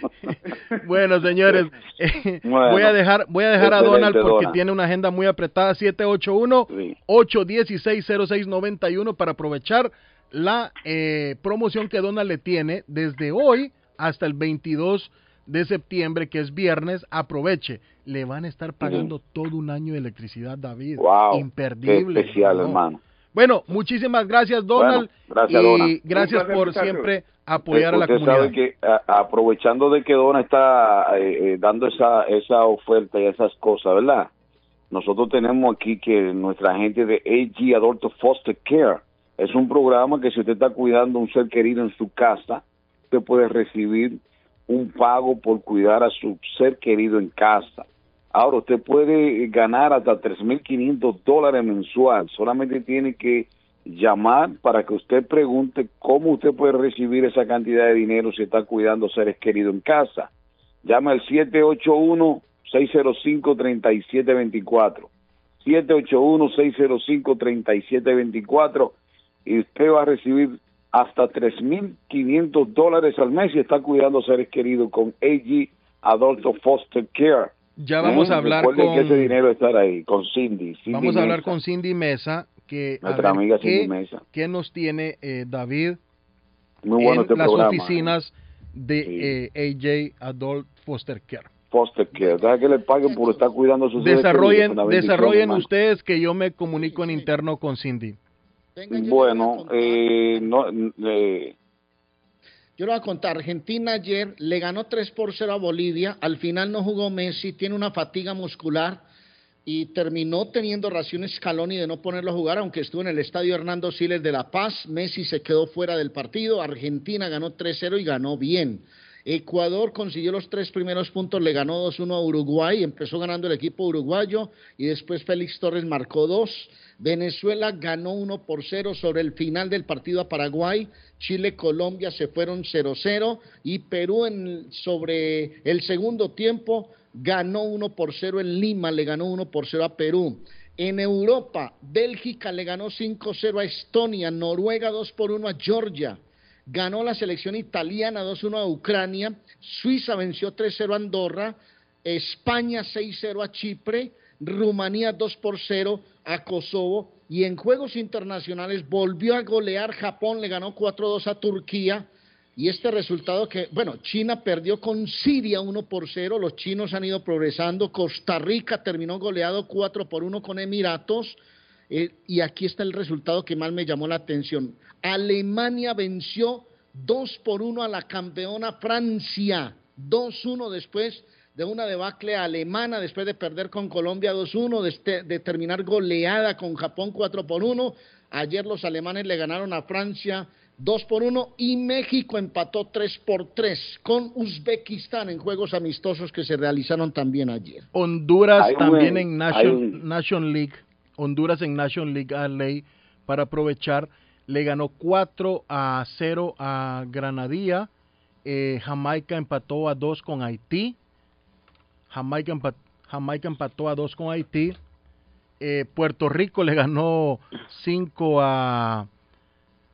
[SPEAKER 22] Bueno, señores, eh,
[SPEAKER 45] Bueno.
[SPEAKER 22] voy a dejar voy a dejar a Donald porque
[SPEAKER 45] Donald.
[SPEAKER 22] tiene una agenda muy apretada 781-816-0691 para aprovechar la eh, promoción que Donald le tiene desde hoy hasta el 22 de septiembre, que es viernes, aproveche. Le van a estar pagando todo un año de electricidad, David.
[SPEAKER 24] Wow,
[SPEAKER 22] Imperdible.
[SPEAKER 24] qué especial,
[SPEAKER 22] No.
[SPEAKER 24] hermano.
[SPEAKER 22] Bueno, muchísimas gracias, Donald.
[SPEAKER 24] Bueno, gracias,
[SPEAKER 22] y
[SPEAKER 24] Donald.
[SPEAKER 22] gracias por siempre apoyar a la
[SPEAKER 24] Usted
[SPEAKER 22] comunidad.
[SPEAKER 24] sabe que a- aprovechando de que Dona está eh, eh, dando esa, esa oferta y esas cosas, ¿verdad? Nosotros tenemos aquí que nuestra gente de AG Adulto Foster Care es un programa que si usted está cuidando a un ser querido en su casa, usted puede recibir un pago por cuidar a su ser querido en casa. Ahora usted puede ganar hasta 3.500 dólares mensual. Solamente tiene que llamar para que usted pregunte cómo usted puede recibir esa cantidad de dinero si está cuidando seres queridos en casa. Llame al 781-605-3724. 781-605-3724 y usted va a recibir hasta 3.500 dólares al mes si está cuidando seres queridos con AG Adulto Foster Care.
[SPEAKER 22] Ya vamos a
[SPEAKER 24] ¿Eh?
[SPEAKER 22] hablar
[SPEAKER 24] Recuerde
[SPEAKER 22] con-
[SPEAKER 24] que ese dinero estará ahí, con Cindy. Cindy
[SPEAKER 22] Vamos a hablar
[SPEAKER 24] Mesa.
[SPEAKER 22] con Cindy Mesa, que a
[SPEAKER 24] Nuestra
[SPEAKER 22] ver
[SPEAKER 24] amiga
[SPEAKER 22] qué,
[SPEAKER 24] Cindy Mesa.
[SPEAKER 22] qué nos tiene eh, David
[SPEAKER 24] Muy bueno
[SPEAKER 22] en
[SPEAKER 24] este
[SPEAKER 22] las
[SPEAKER 24] programa.
[SPEAKER 22] oficinas de eh, AJ Adult Foster Care.
[SPEAKER 24] Foster Care. Deja que le paguen por estar cuando a sus
[SPEAKER 22] Desarrollen, desarrollen
[SPEAKER 24] hermano.
[SPEAKER 22] ustedes que yo me comunico en interno con Cindy.
[SPEAKER 24] Bueno, eh, no, eh,
[SPEAKER 23] Yo le voy a contar, Argentina ayer le ganó 3 por 0 a Bolivia, al final no jugó Messi, tiene una fatiga muscular y terminó teniendo raciones Scaloni de no ponerlo a jugar, aunque estuvo en el estadio Hernando Siles de La Paz, Messi se quedó fuera del partido, Argentina ganó 3-0 y ganó bien. Ecuador consiguió los tres primeros puntos, le ganó 2-1 a Uruguay, empezó ganando el equipo uruguayo y después Félix Torres marcó dos. Venezuela ganó 1 por 0 sobre el final del partido a Paraguay. Chile, Colombia se fueron 0-0 y Perú en, sobre el segundo tiempo ganó 1 por 0 en Lima, le ganó 1 por 0 a Perú. En Europa, Bélgica le ganó 5-0 a Estonia, Noruega 2 por 1 a Georgia. Ganó la selección italiana 2-1 a Ucrania, Suiza venció 3-0 a Andorra, España 6-0 a Chipre, Rumanía 2 por 0 a Kosovo y en juegos internacionales volvió a golear Japón, le ganó 4-2 a Turquía y este resultado que, bueno, China perdió con Siria 1 por 0, los chinos han ido progresando, Costa Rica terminó goleado 4 por 1 con Emiratos eh, y aquí está el resultado que más me llamó la atención. Alemania venció 2 por 1 a la campeona Francia, 2-1 después de una debacle alemana, después de perder con Colombia 2-1, de, este- de terminar goleada con Japón 4 por 1. Ayer los alemanes le ganaron a Francia 2 por 1 y México empató 3 por 3 con Uzbekistán en juegos amistosos que se realizaron también ayer.
[SPEAKER 22] Honduras
[SPEAKER 23] un-
[SPEAKER 22] también en Nation,
[SPEAKER 23] un-
[SPEAKER 22] Nation League. Honduras en Nation League a ley para aprovechar. Le ganó 4 a 0 a Granadilla. Eh, Jamaica empató a 2 con Haití. Jamaica, Jamaica empató a 2 con Haití. Eh, Puerto Rico le ganó 5 a...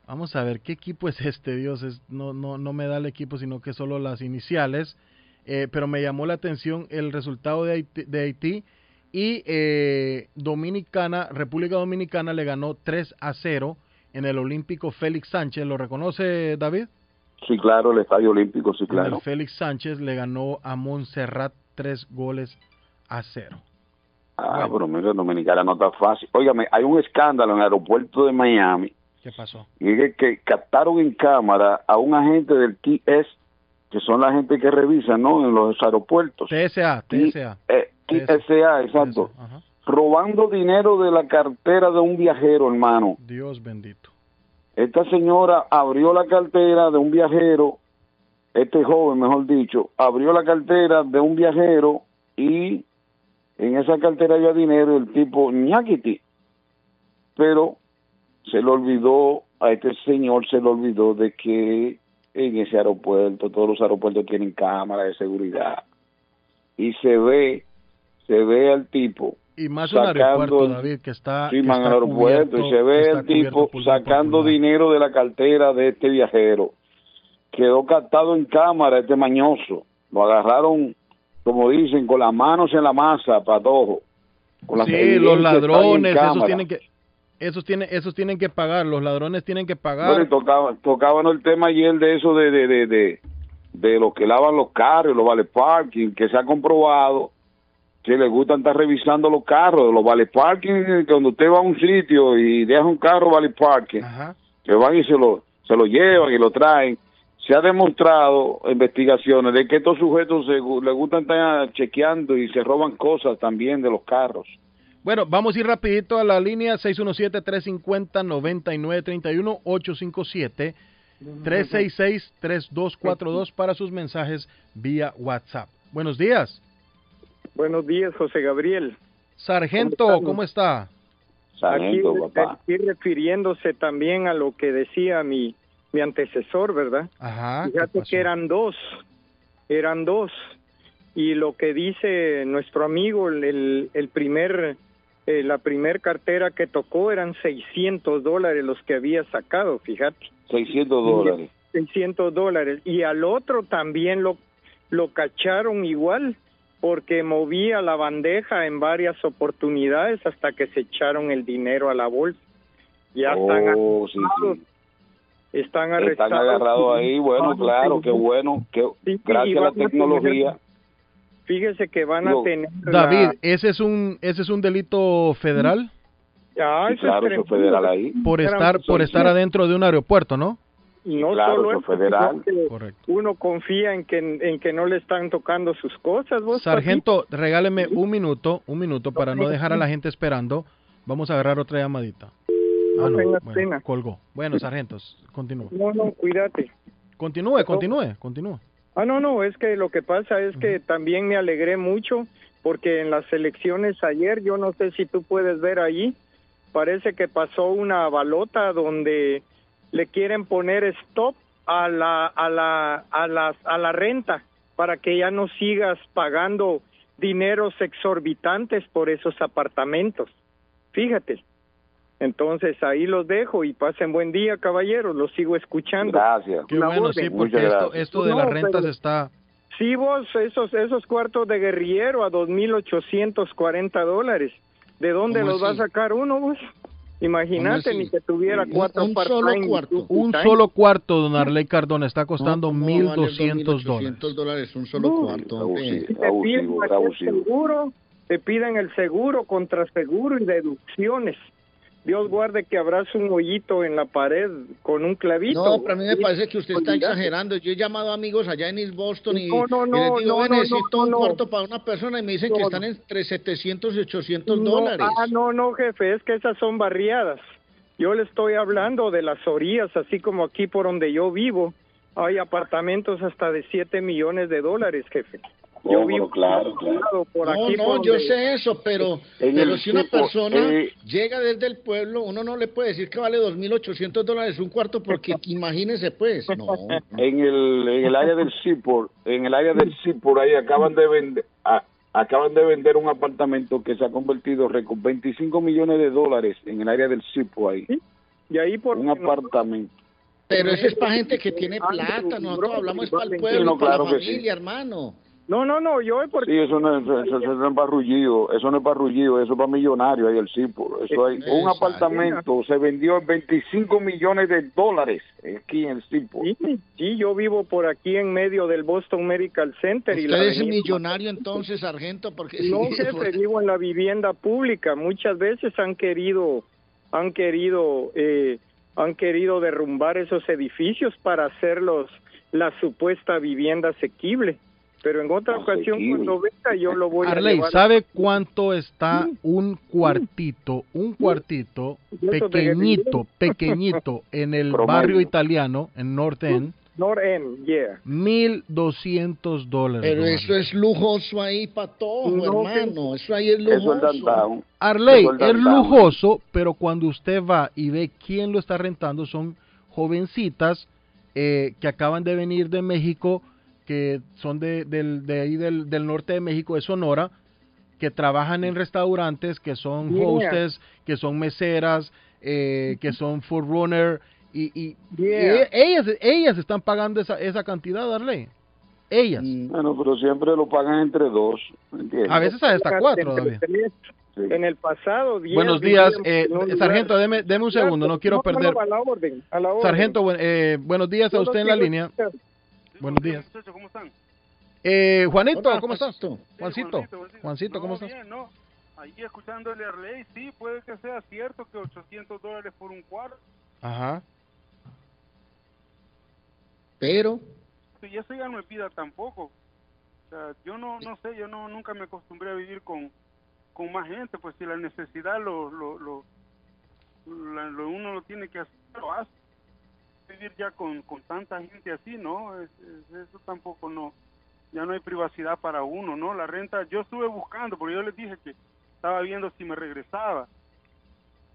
[SPEAKER 22] Vamos a ver, ¿qué equipo es este? Dios, es, no, no, no me da el equipo, sino que solo las iniciales. Eh, pero me llamó la atención el resultado de Haití. de Haití. y eh, Dominicana, República Dominicana le ganó 3 a 0 en el Olímpico Félix Sánchez. ¿Lo reconoce David?
[SPEAKER 24] sí, claro, el Estadio Olímpico, sí, claro.
[SPEAKER 22] el Félix Sánchez le ganó a Montserrat 3 goles a 0.
[SPEAKER 24] Ah, pero mira, Dominicana no está fácil. Óigame, hay un escándalo en el aeropuerto de Miami
[SPEAKER 22] ¿Qué pasó?
[SPEAKER 24] y es que captaron en cámara a un agente del TS, que son la gente que revisa, ¿no? En los aeropuertos.
[SPEAKER 22] TSA,
[SPEAKER 24] Y-
[SPEAKER 22] TSA.
[SPEAKER 24] eh, TSA, exacto. Robando dinero de la cartera de un viajero, hermano.
[SPEAKER 22] Dios bendito.
[SPEAKER 24] Esta señora abrió la cartera de un viajero, este joven, mejor dicho, abrió la cartera de un viajero y en esa cartera había dinero el tipo ñaquiti. Pero se le olvidó, a este señor se le olvidó de que en ese aeropuerto, todos los aeropuertos tienen cámaras de seguridad. Y se ve, se ve al tipo
[SPEAKER 22] Y más un aeropuerto, David, que está.
[SPEAKER 24] Sí,
[SPEAKER 22] que
[SPEAKER 24] man,
[SPEAKER 22] está
[SPEAKER 24] al aeropuerto
[SPEAKER 22] cubierto-
[SPEAKER 24] y se ve el tipo sacando dinero de la cartera de este viajero. Quedó captado en cámara este mañoso. Lo agarraron, como dicen, con las manos en la masa, patojo. Con las
[SPEAKER 22] Sí, los ladrones, esos tienen que. Esos tienen, esos tienen que pagar, los ladrones tienen que pagar.
[SPEAKER 24] Bueno, tocaba, el tema ayer de eso de, de, de, de, de los que lavan los carros, los vale parking, que se ha comprobado que les gusta estar revisando los carros, los vale parking, que cuando usted va a un sitio y deja un carro vale parking, que van y se lo, se lo llevan y lo traen. Se ha demostrado investigaciones de que estos sujetos se, les gusta estar chequeando y se roban cosas también de los carros.
[SPEAKER 22] Bueno, vamos a ir rapidito a la línea 617-350-9931, 857-366-3242 para sus mensajes vía WhatsApp. Buenos días.
[SPEAKER 46] Buenos días, José Gabriel.
[SPEAKER 22] Sargento, ¿cómo, está?
[SPEAKER 46] Sargento, aquí, papá. Aquí refiriéndose también a lo que decía mi, mi antecesor, ¿verdad?
[SPEAKER 22] Ajá.
[SPEAKER 46] Fíjate que eran dos, eran dos. Y lo que dice nuestro amigo, el, el primer eh, la primer cartera que tocó eran 600 dólares los que había sacado, fíjate.
[SPEAKER 24] 600 dólares.
[SPEAKER 46] 600 dólares. Y al otro también lo, lo cacharon igual porque movía la bandeja en varias oportunidades hasta que se echaron el dinero a la bolsa. Ya están
[SPEAKER 24] Oh, sí,
[SPEAKER 46] arrestados.
[SPEAKER 24] sí.
[SPEAKER 46] Están arrestados.
[SPEAKER 24] Están agarrados ahí, bueno, claro, qué
[SPEAKER 46] tener-
[SPEAKER 24] bueno, que
[SPEAKER 46] Sí, sí,
[SPEAKER 24] gracias a la
[SPEAKER 46] van a tener-
[SPEAKER 24] tecnología.
[SPEAKER 46] Fíjese que van a tener.
[SPEAKER 22] David,
[SPEAKER 46] la-
[SPEAKER 22] ¿ese es un ese es un delito federal?
[SPEAKER 46] Ah,
[SPEAKER 24] Sí,
[SPEAKER 46] eso
[SPEAKER 24] claro,
[SPEAKER 46] es
[SPEAKER 24] eso federal ahí.
[SPEAKER 22] Por estar por estar
[SPEAKER 46] 600.
[SPEAKER 22] adentro de un aeropuerto, ¿no?
[SPEAKER 46] No
[SPEAKER 24] Claro,
[SPEAKER 46] solo
[SPEAKER 24] eso
[SPEAKER 46] eso,
[SPEAKER 24] es federal.
[SPEAKER 22] Correcto.
[SPEAKER 46] uno confía en que en que no le están tocando sus cosas, vos.
[SPEAKER 22] Sargento, regáleme un minuto, un minuto para no dejar a la gente esperando. Vamos a agarrar otra llamadita. Ah, no,
[SPEAKER 46] tengas
[SPEAKER 22] bueno,
[SPEAKER 46] pena.
[SPEAKER 22] colgó. Bueno, sargentos, continúe.
[SPEAKER 46] No, no, cuídate.
[SPEAKER 22] Continúe, continúe, continúe.
[SPEAKER 46] Ah, no, no, es que lo que pasa es que también me alegré mucho porque en las elecciones ayer, yo no sé si tú puedes ver ahí, parece que pasó una balota donde le quieren poner stop a la a la a las a la renta para que ya no sigas pagando dineros exorbitantes por esos apartamentos. Fíjate. Entonces ahí los dejo y pasen buen día, caballeros, los sigo escuchando.
[SPEAKER 24] Gracias.
[SPEAKER 22] Qué bueno,
[SPEAKER 46] orden.
[SPEAKER 22] sí, porque esto, de
[SPEAKER 46] No,
[SPEAKER 22] las rentas
[SPEAKER 46] pero-
[SPEAKER 22] está...
[SPEAKER 46] Sí, vos, esos, esos cuartos de guerrillero a 2.840 dólares. ¿De dónde
[SPEAKER 23] ¿Cómo
[SPEAKER 46] los va a sacar uno, vos? Imagínate, ni que tuviera
[SPEAKER 23] Un-
[SPEAKER 46] cuatro
[SPEAKER 23] un solo cuarto.
[SPEAKER 22] Un solo cuarto, don Arley Cardona, está costando
[SPEAKER 23] No, ¿cómo vale
[SPEAKER 22] 1.200 dólares.
[SPEAKER 23] 2.800 dólares un solo
[SPEAKER 46] No,
[SPEAKER 23] cuarto.
[SPEAKER 46] te piden
[SPEAKER 24] abusivo.
[SPEAKER 46] seguro, te piden el seguro, contraseguro y deducciones. Dios guarde que abras un hoyito en la pared con un clavito.
[SPEAKER 23] No, pero a mí me parece que usted está exagerando. Yo he llamado a amigos allá en East Boston y,
[SPEAKER 46] No, no,
[SPEAKER 23] y
[SPEAKER 46] no,
[SPEAKER 23] les digo,
[SPEAKER 46] no,
[SPEAKER 23] "Ven,
[SPEAKER 46] no,
[SPEAKER 23] necesito un cuarto para una persona y me dicen que están entre 700 y 800
[SPEAKER 46] No,
[SPEAKER 23] dólares.
[SPEAKER 46] Ah, no, no, jefe, es que esas son barriadas. Yo le estoy hablando de las orillas, así como aquí por donde yo vivo. Hay apartamentos hasta de 7 millones de dólares, jefe. Yo vivo
[SPEAKER 24] claro, claro.
[SPEAKER 46] por
[SPEAKER 23] no,
[SPEAKER 46] aquí.
[SPEAKER 23] no,
[SPEAKER 46] por
[SPEAKER 23] yo sé eso, pero, pero si una
[SPEAKER 24] tipo,
[SPEAKER 23] persona
[SPEAKER 24] eh,
[SPEAKER 23] llega desde el pueblo, uno no le puede decir que vale 2.800 dólares un cuarto, porque imagínese pues, no.
[SPEAKER 24] en el en el área del Seaport, en el área del Seaport ahí acaban de vender a- acaban de vender un apartamento que se ha convertido con 25 millones de dólares en el área del Seaport ahí.
[SPEAKER 46] Y ahí por
[SPEAKER 24] Un apartamento.
[SPEAKER 23] Pero eso es para gente que tiene plata, nosotros hablamos es para el pueblo,
[SPEAKER 24] Sí, no,
[SPEAKER 23] para la
[SPEAKER 24] sí.
[SPEAKER 23] familia, hermano.
[SPEAKER 46] No, no, no, yo es porque...
[SPEAKER 24] Sí, eso no es, eso, eso no es para rullido, eso no es para rullido, eso es para millonarios ahí el Seaport. Eso hay, un
[SPEAKER 23] Exacto.
[SPEAKER 24] apartamento se vendió en 25 millones de dólares aquí en el Seaport.
[SPEAKER 46] Sí, sí, yo vivo por aquí en medio del Boston Medical Center. y la
[SPEAKER 23] Usted es
[SPEAKER 46] avenida-
[SPEAKER 23] millonario entonces, sargento, porque
[SPEAKER 46] No, jefe, vivo en la vivienda pública. Muchas veces han querido, han querido, eh, han querido derrumbar esos edificios para hacerlos la supuesta vivienda asequible. Pero en otra ocasión, cuando venga, yo lo voy a
[SPEAKER 22] Arley,
[SPEAKER 46] llevar.
[SPEAKER 22] ¿sabe cuánto está un cuartito, un cuartito
[SPEAKER 46] ¿Y eso de
[SPEAKER 22] pequeñito, pequeñito en el
[SPEAKER 24] Promedio.
[SPEAKER 22] barrio italiano, en North End?
[SPEAKER 46] North End, yeah.
[SPEAKER 22] 1.200 dólares.
[SPEAKER 23] Pero eso es lujoso ahí para todo,
[SPEAKER 46] No,
[SPEAKER 23] hermano. Eso ahí es
[SPEAKER 24] Eso es
[SPEAKER 23] lujoso.
[SPEAKER 22] Arley,
[SPEAKER 24] Eso es
[SPEAKER 22] es
[SPEAKER 24] downtown.
[SPEAKER 22] lujoso, pero cuando usted va y ve quién lo está rentando, son jovencitas eh, que acaban de venir de México, que son de, del, de ahí del, del norte de México, de Sonora, que trabajan en restaurantes, que son
[SPEAKER 46] Yeah.
[SPEAKER 22] hostess, que son meseras, eh, que son food runner, y, y,
[SPEAKER 46] Yeah.
[SPEAKER 22] y ellas, ellas están pagando esa, esa cantidad, Arley. Ellas.
[SPEAKER 23] Mm.
[SPEAKER 24] Bueno, pero siempre lo pagan entre dos, ¿entiendes?
[SPEAKER 22] A veces hasta cuatro, David.
[SPEAKER 24] Sí.
[SPEAKER 46] En el pasado, diez
[SPEAKER 22] Buenos días, eh, sargento, deme, deme un segundo, no quiero perder.
[SPEAKER 46] a la orden, a la orden.
[SPEAKER 22] Sargento, buen- eh, buenos días a usted en la línea. Buenos días.
[SPEAKER 42] Muchachos, ¿cómo están?
[SPEAKER 22] Eh, Juanito,
[SPEAKER 23] Hola,
[SPEAKER 22] ¿cómo estás?
[SPEAKER 23] Juancito.
[SPEAKER 22] Juancito,
[SPEAKER 42] Juancito, Juancito.
[SPEAKER 22] Juancito, ¿cómo
[SPEAKER 42] No,
[SPEAKER 22] estás?
[SPEAKER 42] bien, no. Ahí escuchándole a Arley, sí, puede que sea cierto que 800 dólares por un cuarto.
[SPEAKER 22] Ajá.
[SPEAKER 23] Pero,
[SPEAKER 42] Y eso ya no es vida tampoco. O sea, yo no, no sé, yo no nunca me acostumbré a vivir con, con más gente, pues si la necesidad lo, lo, lo, la- lo- uno lo tiene que hacer, lo hace. Vivir ya con, con tanta gente así, ¿no? Es- es- eso tampoco no, ya no hay privacidad para uno, ¿no? La renta, yo estuve buscando, porque yo les dije que estaba viendo si me regresaba,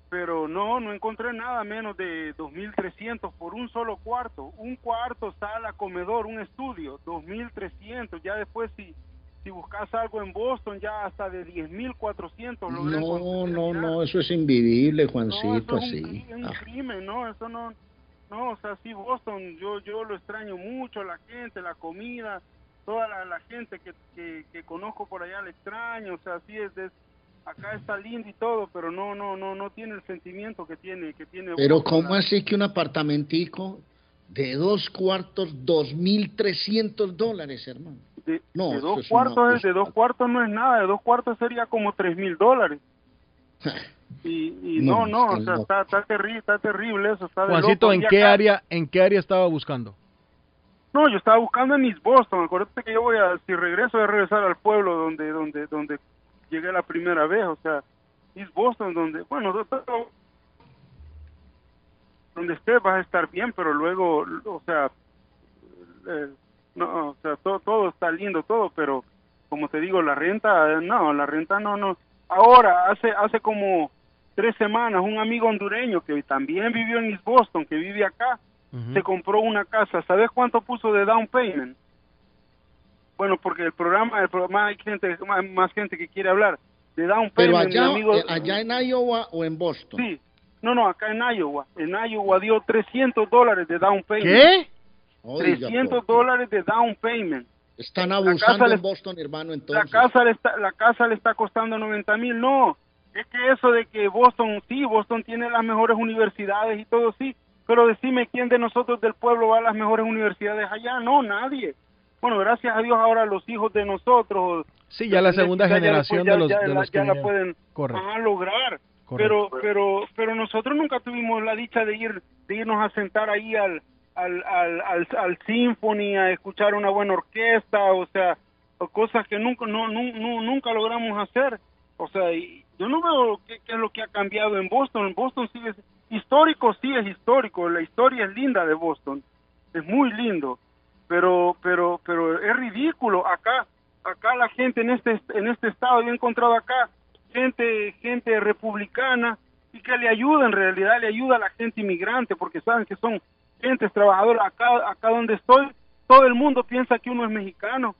[SPEAKER 42] pero no, no encontré nada menos de 2.300 por un solo cuarto, un cuarto, sala, comedor, un estudio, 2.300, ya después si si buscas algo en Boston ya hasta de 10.400 logré
[SPEAKER 23] no, no,
[SPEAKER 42] conseguir.
[SPEAKER 23] no, eso es invivible,
[SPEAKER 42] No,
[SPEAKER 23] Juancito,
[SPEAKER 42] eso es un,
[SPEAKER 23] así.
[SPEAKER 42] cri- un
[SPEAKER 23] Ah,
[SPEAKER 42] crimen, ¿no? Eso no, no, o sea, sí, Boston, yo, yo lo extraño mucho, la gente, la comida, toda la, la gente que, que, que conozco por allá la extraño, o sea, sí es, es- acá está lindo y todo, pero no, no, no, no tiene el sentimiento que tiene, que tiene
[SPEAKER 23] Pero
[SPEAKER 42] Boston,
[SPEAKER 23] ¿cómo
[SPEAKER 42] la-
[SPEAKER 23] así que un apartamentico de dos cuartos, dos mil trescientos dólares, hermano?
[SPEAKER 42] de,
[SPEAKER 23] No,
[SPEAKER 42] de dos
[SPEAKER 23] una
[SPEAKER 42] cuartos,
[SPEAKER 23] cosa-
[SPEAKER 42] de dos cuartos no es nada, de dos cuartos sería como tres mil dólares. Y, y no,
[SPEAKER 23] No,
[SPEAKER 42] o sea, está, está, terrible, está terrible eso, está de
[SPEAKER 22] Juancito,
[SPEAKER 42] loco.
[SPEAKER 22] ¿en qué
[SPEAKER 42] acá-
[SPEAKER 22] área, en qué área estaba buscando?
[SPEAKER 42] No, yo estaba buscando en East Boston. Acuérdate que yo voy a, si regreso, voy a regresar al pueblo donde, donde, donde llegué la primera vez. O sea, East Boston, donde, bueno, do- do- donde estés vas a estar bien, pero luego, o sea, eh, no, o sea, todo, todo está lindo, todo, pero como te digo, la renta, eh, no, la renta no, no. Ahora, hace, hace como tres semanas, un amigo hondureño que también vivió en East Boston, que vive acá, se compró una casa. ¿Sabes cuánto puso de down payment? Bueno, porque el programa, el programa hay gente, más, más gente que quiere hablar de down
[SPEAKER 23] Pero
[SPEAKER 42] payment. mi
[SPEAKER 23] allá,
[SPEAKER 42] amigo,
[SPEAKER 23] eh, allá en Iowa o en Boston.
[SPEAKER 42] Sí, no, no, acá en Iowa. En Iowa dio 300 dólares de down payment.
[SPEAKER 23] ¿Qué? Oiga,
[SPEAKER 42] 300 dólares de down payment.
[SPEAKER 23] Están
[SPEAKER 42] La
[SPEAKER 23] abusando
[SPEAKER 42] le-
[SPEAKER 23] en Boston, hermano,
[SPEAKER 42] La
[SPEAKER 23] entonces.
[SPEAKER 42] casa, le está, la casa le está costando 90 mil. No, es que eso de que Boston, sí, Boston tiene las mejores universidades y todo, sí. Pero decime quién de nosotros del pueblo va a las mejores universidades allá. No, nadie. Bueno, gracias a Dios ahora los hijos de nosotros.
[SPEAKER 22] Sí, ya la segunda
[SPEAKER 42] ya
[SPEAKER 22] generación de los,
[SPEAKER 42] ya-
[SPEAKER 22] de los que
[SPEAKER 42] la pueden
[SPEAKER 22] Correcto.
[SPEAKER 42] ajá, lograr.
[SPEAKER 22] Correcto.
[SPEAKER 42] Pero, pero, pero nosotros nunca tuvimos la dicha de ir, de irnos a sentar ahí al, al, al, al, al symphony a escuchar una buena orquesta, o sea, cosas que nunca, no, nu- nu- nunca logramos hacer. O sea, y yo no veo qué, qué es lo que ha cambiado en Boston. Boston sigue histórico, sí es histórico. La historia es linda de Boston, es muy lindo, pero, pero, pero es ridículo acá. Acá la gente en este, en este estado, yo he encontrado acá gente, gente republicana y que le ayuda en realidad, le ayuda a la gente inmigrante porque saben que son gentes trabajadoras. Acá, acá donde estoy, todo el mundo piensa que uno es mexicano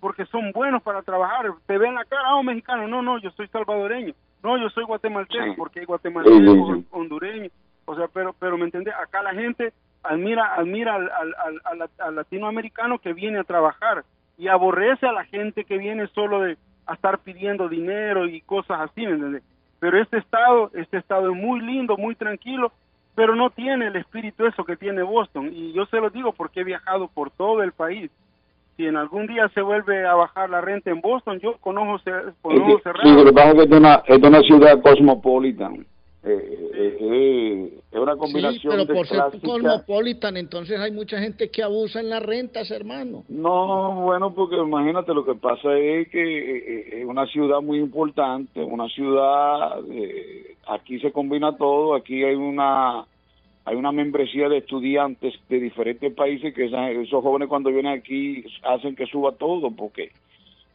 [SPEAKER 42] porque son buenos para trabajar. Te ven la cara, oh, mexicano. No, no, yo soy salvadoreño. No, yo soy guatemalteco porque hay guatemaltecos, hondureños. O sea, pero, pero me entendés, acá la gente admira, admira al, al, al- al- latinoamericano que viene a trabajar y aborrece a la gente que viene solo de a estar pidiendo dinero y cosas así, ¿me entendés? Pero este estado, este estado es muy lindo, muy tranquilo, pero no tiene el espíritu eso que tiene Boston. Y yo se lo digo porque he viajado por todo el país. Si en algún día se vuelve a bajar la renta en Boston, yo con ojos, cer- con
[SPEAKER 24] Es
[SPEAKER 42] ojos
[SPEAKER 24] que- sí, lo que pasa es que es de una, es de una ciudad cosmopolita. Eh, eh, eh, es una
[SPEAKER 23] Sí,
[SPEAKER 24] combinación
[SPEAKER 23] pero
[SPEAKER 24] de
[SPEAKER 23] por ser
[SPEAKER 24] clásica-
[SPEAKER 23] cosmopolitan, entonces hay mucha gente que abusa en las rentas, hermano.
[SPEAKER 24] No, bueno, porque imagínate, lo que pasa es que eh, eh, es una ciudad muy importante, una ciudad, eh, aquí se combina todo, aquí hay una hay una membresía de estudiantes de diferentes países que esos jóvenes cuando vienen aquí hacen que suba todo, porque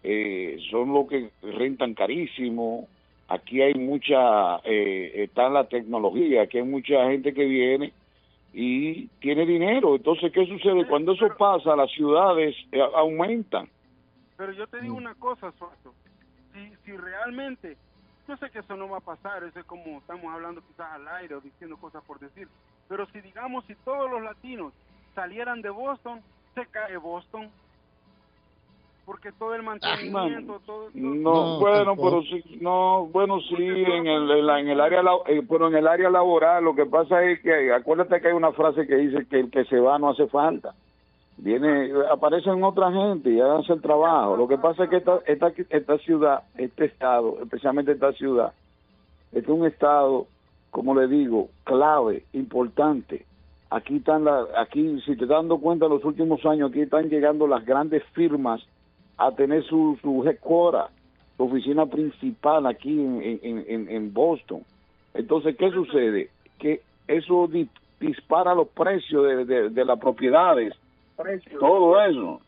[SPEAKER 24] eh, son los que rentan carísimo, aquí hay mucha, eh, está la tecnología, aquí hay mucha gente que viene y tiene dinero. Entonces, ¿qué sucede? Cuando eso pasa, las ciudades eh, aumentan.
[SPEAKER 42] Pero yo te digo una cosa, Suazo. Si, si realmente, yo sé que eso no va a pasar, eso es como estamos hablando quizás al aire o diciendo cosas por decir, pero si digamos, si todos los latinos salieran de Boston, se cae Boston. Porque todo el mantenimiento, todo, todo-
[SPEAKER 24] No, bueno, pero sí, no, bueno, sí, en el, en la- en el área, la- eh, pero en el área laboral, lo que pasa es que, acuérdate que hay una frase que dice que el que se va no hace falta. Viene, aparecen otra gente y hacen el trabajo. Lo que pasa es que esta, esta, esta ciudad, este estado, especialmente esta ciudad, es un estado, como le digo, clave, importante. Aquí están, la, aquí, si te estás dando cuenta, los últimos años, aquí están llegando las grandes firmas a tener su, su headquarter, su oficina principal aquí en, en, en, en Boston. Entonces, ¿qué sucede? Que eso di- dispara los precios de, de, de las propiedades, todo eso.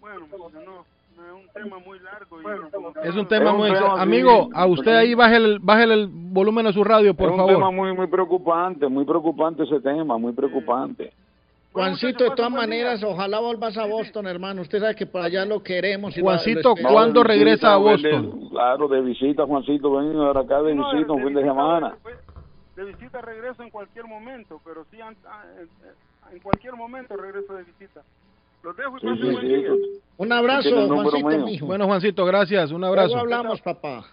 [SPEAKER 45] Bueno, porque no, no es un tema muy largo. Y que
[SPEAKER 22] Es un tema
[SPEAKER 24] Es un
[SPEAKER 22] muy...
[SPEAKER 24] tema,
[SPEAKER 22] Amigo,
[SPEAKER 24] sí,
[SPEAKER 22] a usted ahí baje el, baje el volumen a su radio, por
[SPEAKER 24] es un
[SPEAKER 22] favor.
[SPEAKER 24] tema muy muy preocupante, muy preocupante ese tema, muy preocupante.
[SPEAKER 23] Juancito, de todas maneras, ojalá vuelvas a Boston, hermano. Usted sabe que por allá lo queremos. y
[SPEAKER 22] Juancito. ¿cuándo regresa a Boston?
[SPEAKER 24] claro, de visita, Juancito, ven ahora acá de visita un fin de semana.
[SPEAKER 45] De visita regreso en cualquier momento, pero sí, en cualquier momento regreso de visita. Los dejo y pasen
[SPEAKER 24] sí,
[SPEAKER 45] buen
[SPEAKER 24] sí,
[SPEAKER 45] día.
[SPEAKER 23] Un abrazo, Juancito, mijo.
[SPEAKER 22] Bueno, Juancito, gracias. Un abrazo.
[SPEAKER 23] Luego hablamos, papá.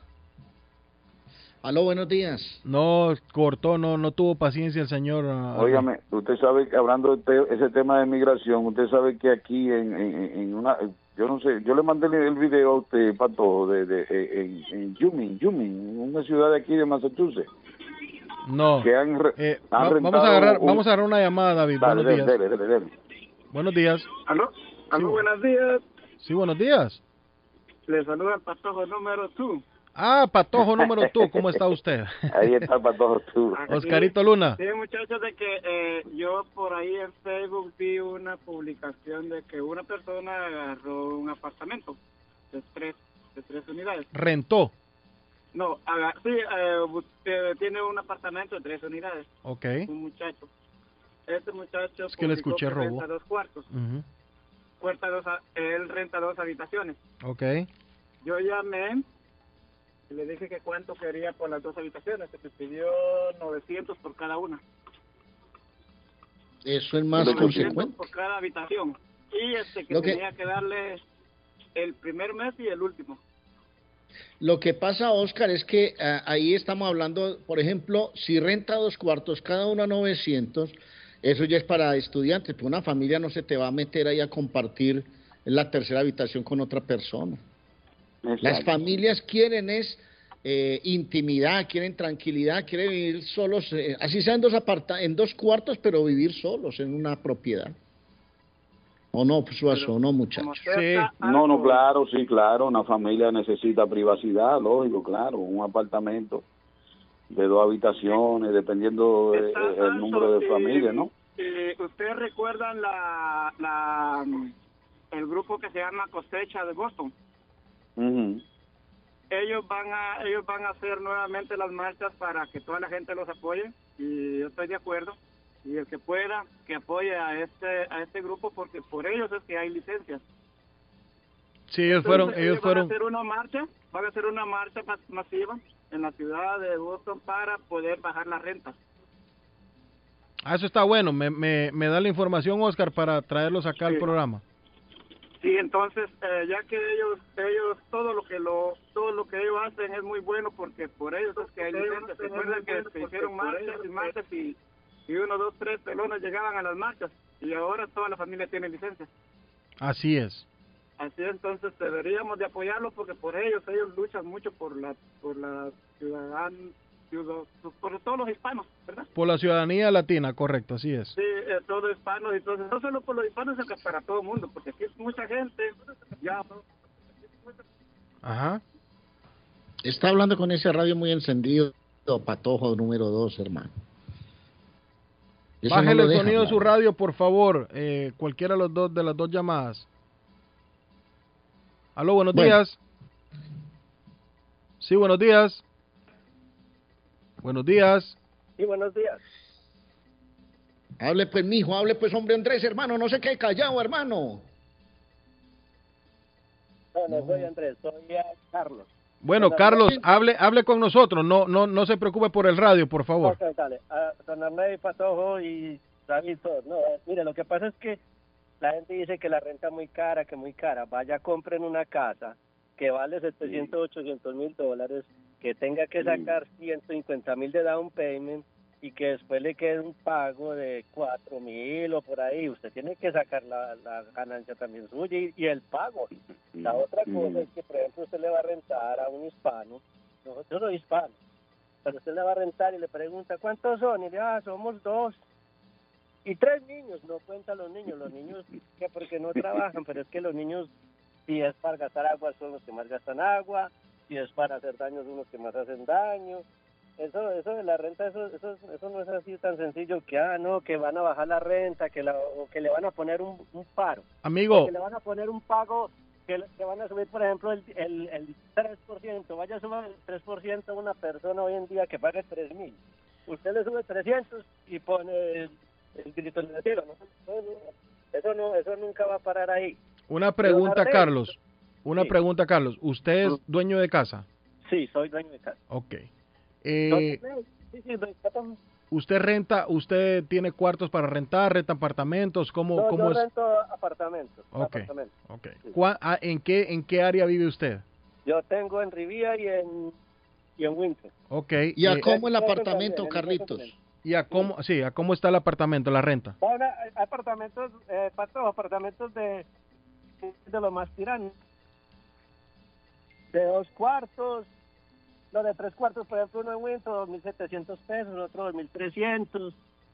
[SPEAKER 23] Aló, buenos días.
[SPEAKER 22] No, cortó, no, no tuvo paciencia el señor. ah,
[SPEAKER 24] Óigame, usted sabe que hablando de ese tema de migración, usted sabe que aquí en, en, en una, yo no sé, yo le mandé el- video a usted, Pato, de, de, en, en Yumin, Yumin, una ciudad de aquí de Massachusetts,
[SPEAKER 22] No.
[SPEAKER 24] que han,
[SPEAKER 22] Eh,
[SPEAKER 24] han
[SPEAKER 22] va- vamos a agarrar,
[SPEAKER 24] un-
[SPEAKER 22] vamos a agarrar una llamada, David.
[SPEAKER 24] Dale,
[SPEAKER 22] buenos
[SPEAKER 24] dele,
[SPEAKER 22] días.
[SPEAKER 24] dele.
[SPEAKER 22] Buenos días.
[SPEAKER 45] Aló, aló, buenos días.
[SPEAKER 22] Sí, buenos días.
[SPEAKER 45] Le saluda el patojo número 2.
[SPEAKER 22] Ah, Patojo número tú, ¿cómo está usted?
[SPEAKER 24] Ahí está Patojo tú.
[SPEAKER 22] Oscarito Luna.
[SPEAKER 45] Sí, muchachos, de que eh, yo por ahí en Facebook vi una publicación de que una persona agarró un apartamento de tres, de tres unidades.
[SPEAKER 22] Rentó.
[SPEAKER 45] No, sí, eh, eh, tiene un apartamento de tres unidades.
[SPEAKER 22] Ok.
[SPEAKER 45] Un muchacho. Este muchacho.
[SPEAKER 22] Es que le escuché robo.
[SPEAKER 45] Renta dos cuartos.
[SPEAKER 22] Ujú.
[SPEAKER 45] Puerta dos, él renta dos habitaciones.
[SPEAKER 22] Ok.
[SPEAKER 45] Yo llamé y le dije que cuánto quería por las dos habitaciones. Se me pidió 900 por cada una.
[SPEAKER 23] Eso es más
[SPEAKER 45] 900
[SPEAKER 23] consecuente.
[SPEAKER 45] por cada habitación. Y este que- tenía que darle el primer mes y el último.
[SPEAKER 23] Lo que pasa, Oscar, es que ah, ahí estamos hablando, por ejemplo, si renta dos cuartos, cada uno a 900, eso ya es para estudiantes, pero una familia no se te va a meter ahí a compartir la tercera habitación con otra persona. Las familias quieren es eh, intimidad, quieren tranquilidad, quieren vivir solos, eh, así sean dos aparta en dos cuartos, pero vivir solos en una propiedad. ¿O no, Suazo? ¿O no, muchachos?
[SPEAKER 24] No, no, claro, sí, claro. Una familia necesita privacidad, lógico, claro. Un apartamento de dos habitaciones, dependiendo de- el número de familias, ¿no?
[SPEAKER 45] Eh, ¿Ustedes recuerdan la, la, el grupo que se llama Cosecha de Boston?
[SPEAKER 24] Ujú.
[SPEAKER 45] ellos van a ellos van a hacer nuevamente las marchas para que toda la gente los apoye y yo estoy de acuerdo y el que pueda que apoye a este a este grupo porque por ellos es que hay licencias
[SPEAKER 22] Sí, ellos fueron, ellos
[SPEAKER 45] van a
[SPEAKER 22] fueron.
[SPEAKER 45] hacer una marcha van a hacer una marcha mas- masiva en la ciudad de Boston para poder bajar la renta
[SPEAKER 22] Ah, eso está bueno. Me, me, me da la información, Oscar, para traerlos acá al programa.
[SPEAKER 45] Sí, entonces eh, ya que ellos ellos todo lo que lo todo lo que ellos hacen es muy bueno porque por ellos es que hay licencias. Recuerdan que se hicieron marchas y marchas y, y uno, dos, tres pelones llegaban a las marchas y ahora toda la familia tiene licencia.
[SPEAKER 22] Así es.
[SPEAKER 45] Así entonces deberíamos de apoyarlos porque por ellos ellos luchan mucho por la por la ciudadan ciudad- por todos los hispanos, ¿verdad?
[SPEAKER 22] Por la ciudadanía latina, correcto, así es.
[SPEAKER 45] Sí, eh, todos hispanos, entonces no solo por los hispanos, sino que para todo el mundo, porque aquí es mucha gente, ya
[SPEAKER 22] Ajá.
[SPEAKER 23] Está hablando con ese radio muy encendido, patojo número dos, hermano. Eso
[SPEAKER 22] Bájele el sonido de su radio, por favor. Eh, cualquiera de, los dos, de las dos llamadas. Aló, buenos
[SPEAKER 23] Bueno.
[SPEAKER 22] días. Sí, buenos días. Buenos días.
[SPEAKER 45] Sí, buenos días.
[SPEAKER 23] Hable pues, mijo, hable pues, hombre Andrés, hermano, no se quede callado, hermano.
[SPEAKER 47] No, no soy Andrés, soy eh, Carlos.
[SPEAKER 22] Bueno, Carlos, hable, hable con nosotros. No, no, no se preocupe por el radio, por favor.
[SPEAKER 47] Ok, dale. Ah, don Arnaiz, Patojo y David. No, eh, mire, lo que pasa es que la gente dice que la renta es muy cara, que muy cara. Vaya, compren una casa que vale 700, 800 mil dólares, que tenga que sacar 150 mil de down payment y que después le quede un pago de cuatro mil o por ahí, usted tiene que sacar la, la ganancia también suya y, y el pago. La otra cosa es que, por ejemplo, usted le va a rentar a un hispano, no, yo soy hispano, pero usted le va a rentar y le pregunta, ¿cuántos son? Y dice, ah, somos dos. Y tres niños, no cuenta los niños, los niños que porque no trabajan, pero es que los niños, si es para gastar agua, son los que más gastan agua, si es para hacer daño, son los que más hacen daño. Eso, eso de la renta, eso, eso, eso no es así tan sencillo que, ah, no, que van a bajar la renta, que, la, o que le van a poner un, un paro.
[SPEAKER 22] Amigo.
[SPEAKER 47] O que le van a poner un pago, que, le- que van a subir, por ejemplo, el, el, el 3%. Vaya a subir el 3% a una persona hoy en día que pague 3 mil. Usted le sube 300 y pone el, grito en el cielo. ¿no? Eso, no, eso nunca va a parar ahí.
[SPEAKER 22] Una pregunta, Carlos. Una
[SPEAKER 47] Sí.
[SPEAKER 22] pregunta, Carlos. ¿Usted es dueño de casa?
[SPEAKER 47] Sí, soy dueño de casa.
[SPEAKER 22] Ok. Eh,
[SPEAKER 47] sí, sí, doy casa.
[SPEAKER 22] ¿Usted renta, usted tiene cuartos para rentar, renta apartamentos? ¿Cómo,
[SPEAKER 47] No,
[SPEAKER 22] cómo
[SPEAKER 47] yo
[SPEAKER 22] es?
[SPEAKER 47] rento apartamentos.
[SPEAKER 22] Ok.
[SPEAKER 47] apartamentos.
[SPEAKER 22] Ok. ¿Cuá- ah, ¿En qué, ¿En qué área vive usted?
[SPEAKER 47] Yo tengo en Rivía y en, y en Winter.
[SPEAKER 22] Ok.
[SPEAKER 23] ¿Y a
[SPEAKER 22] eh,
[SPEAKER 23] cómo el apartamento,
[SPEAKER 47] también,
[SPEAKER 23] Carlitos?
[SPEAKER 22] ¿Y a cómo, sí, a cómo está el apartamento, la renta?
[SPEAKER 47] Ahora, hay apartamentos, eh, Pato, apartamentos de, de los más tiranos. De dos cuartos, los de tres cuartos, por ejemplo, uno en Winter, 2.700 pesos, otro 2.300.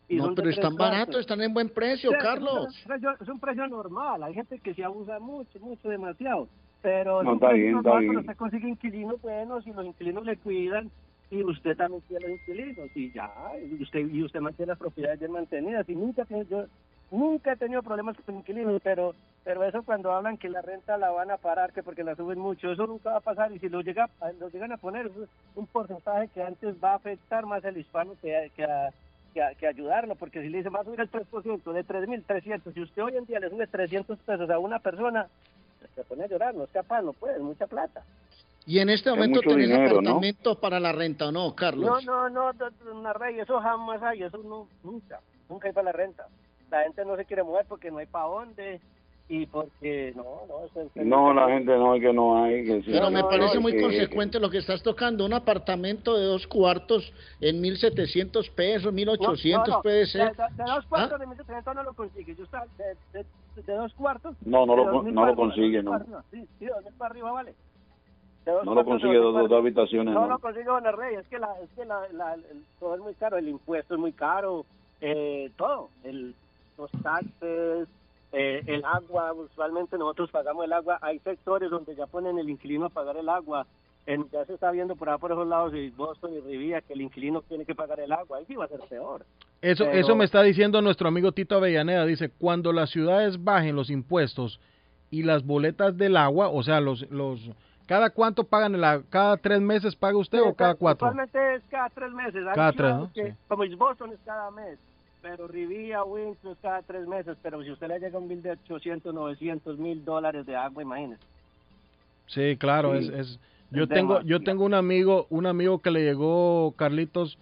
[SPEAKER 47] y
[SPEAKER 23] No, pero están baratos, están en buen precio,
[SPEAKER 47] Sí,
[SPEAKER 23] Carlos.
[SPEAKER 47] Es un, precio, es un precio normal. Hay gente que se abusa mucho, mucho, demasiado. Pero
[SPEAKER 45] No, está bien, está
[SPEAKER 47] normal
[SPEAKER 45] bien.
[SPEAKER 47] cuando usted consigue inquilinos buenos y los inquilinos le cuidan y usted también tiene los inquilinos y ya, y usted, y usted mantiene las propiedades bien mantenidas. Y nunca, yo nunca he tenido problemas con inquilinos, pero pero eso cuando hablan que la renta la van a parar, que porque la suben mucho, eso nunca va a pasar. Y si lo, llega, lo llegan a poner, un porcentaje que antes va a afectar más al hispano que, que a que, que ayudarlo, porque si le dice, va a subir el 3% de 3.300, si usted hoy en día le sube 300 pesos a una persona, se pone a llorar, no es capaz, no puede, es mucha plata.
[SPEAKER 23] Y en este
[SPEAKER 45] Es
[SPEAKER 23] momento
[SPEAKER 45] mucho
[SPEAKER 23] tenés
[SPEAKER 45] dinero, ¿no?
[SPEAKER 23] apartamento para la renta, ¿o no,
[SPEAKER 47] No,
[SPEAKER 23] Carlos?
[SPEAKER 47] no, no, don- don Arrey, eso jamás hay, eso no, nunca, nunca hay para la renta. La gente no se quiere mover porque no hay para dónde y porque, no, no, eso es...
[SPEAKER 45] No, la gente no, es que no hay. Que sí.
[SPEAKER 23] Pero me
[SPEAKER 45] No,
[SPEAKER 23] parece
[SPEAKER 45] no,
[SPEAKER 23] muy
[SPEAKER 45] que-
[SPEAKER 23] consecuente lo que estás tocando. Un apartamento de dos cuartos en 1.700 pesos, 1.800
[SPEAKER 47] No, no,
[SPEAKER 23] puede
[SPEAKER 47] De,
[SPEAKER 23] ser.
[SPEAKER 47] de- de dos cuartos de 1.700 no lo consigue. Yo estaba de, de, de dos cuartos.
[SPEAKER 45] No, no
[SPEAKER 47] de
[SPEAKER 45] lo-
[SPEAKER 47] 2.000
[SPEAKER 45] no lo consigue,
[SPEAKER 47] de 2.000
[SPEAKER 45] no.
[SPEAKER 47] Sí, sí, de 2.000 para arriba vale. De
[SPEAKER 45] No lo
[SPEAKER 47] de
[SPEAKER 45] consigue
[SPEAKER 47] 2.000
[SPEAKER 45] dos, habitaciones,
[SPEAKER 47] No
[SPEAKER 45] no.
[SPEAKER 47] lo consigue Don Rey, es que, la, es que la, la- el- todo es muy caro, el impuesto es muy caro, eh, todo, el, los taxes, eh, el agua, usualmente nosotros pagamos el agua, hay sectores donde ya ponen el inquilino a pagar el agua, en, ya se está viendo por ahí por esos lados y Boston y Rivia que el inquilino tiene que pagar el agua, ahí sí va a ser peor.
[SPEAKER 22] Eso,
[SPEAKER 47] Pero-
[SPEAKER 22] eso me está diciendo nuestro amigo Tito Avellaneda. Dice, cuando las ciudades bajen los impuestos y las boletas del agua, o sea, los, los, ¿cada cuánto pagan el agua? ¿Cada tres meses paga usted o cada cuatro?
[SPEAKER 47] Usualmente es cada tres meses.
[SPEAKER 22] Cada tres, ¿no?
[SPEAKER 47] que- Como es Boston es cada mes, pero Rivia, Winter es cada tres meses. Pero si usted le llega un bill de 800, 900 mil dólares de agua, imagínese.
[SPEAKER 22] Sí, claro,
[SPEAKER 47] Sí.
[SPEAKER 22] es, es yo tengo yo tengo un amigo, un amigo que le llegó Carlitos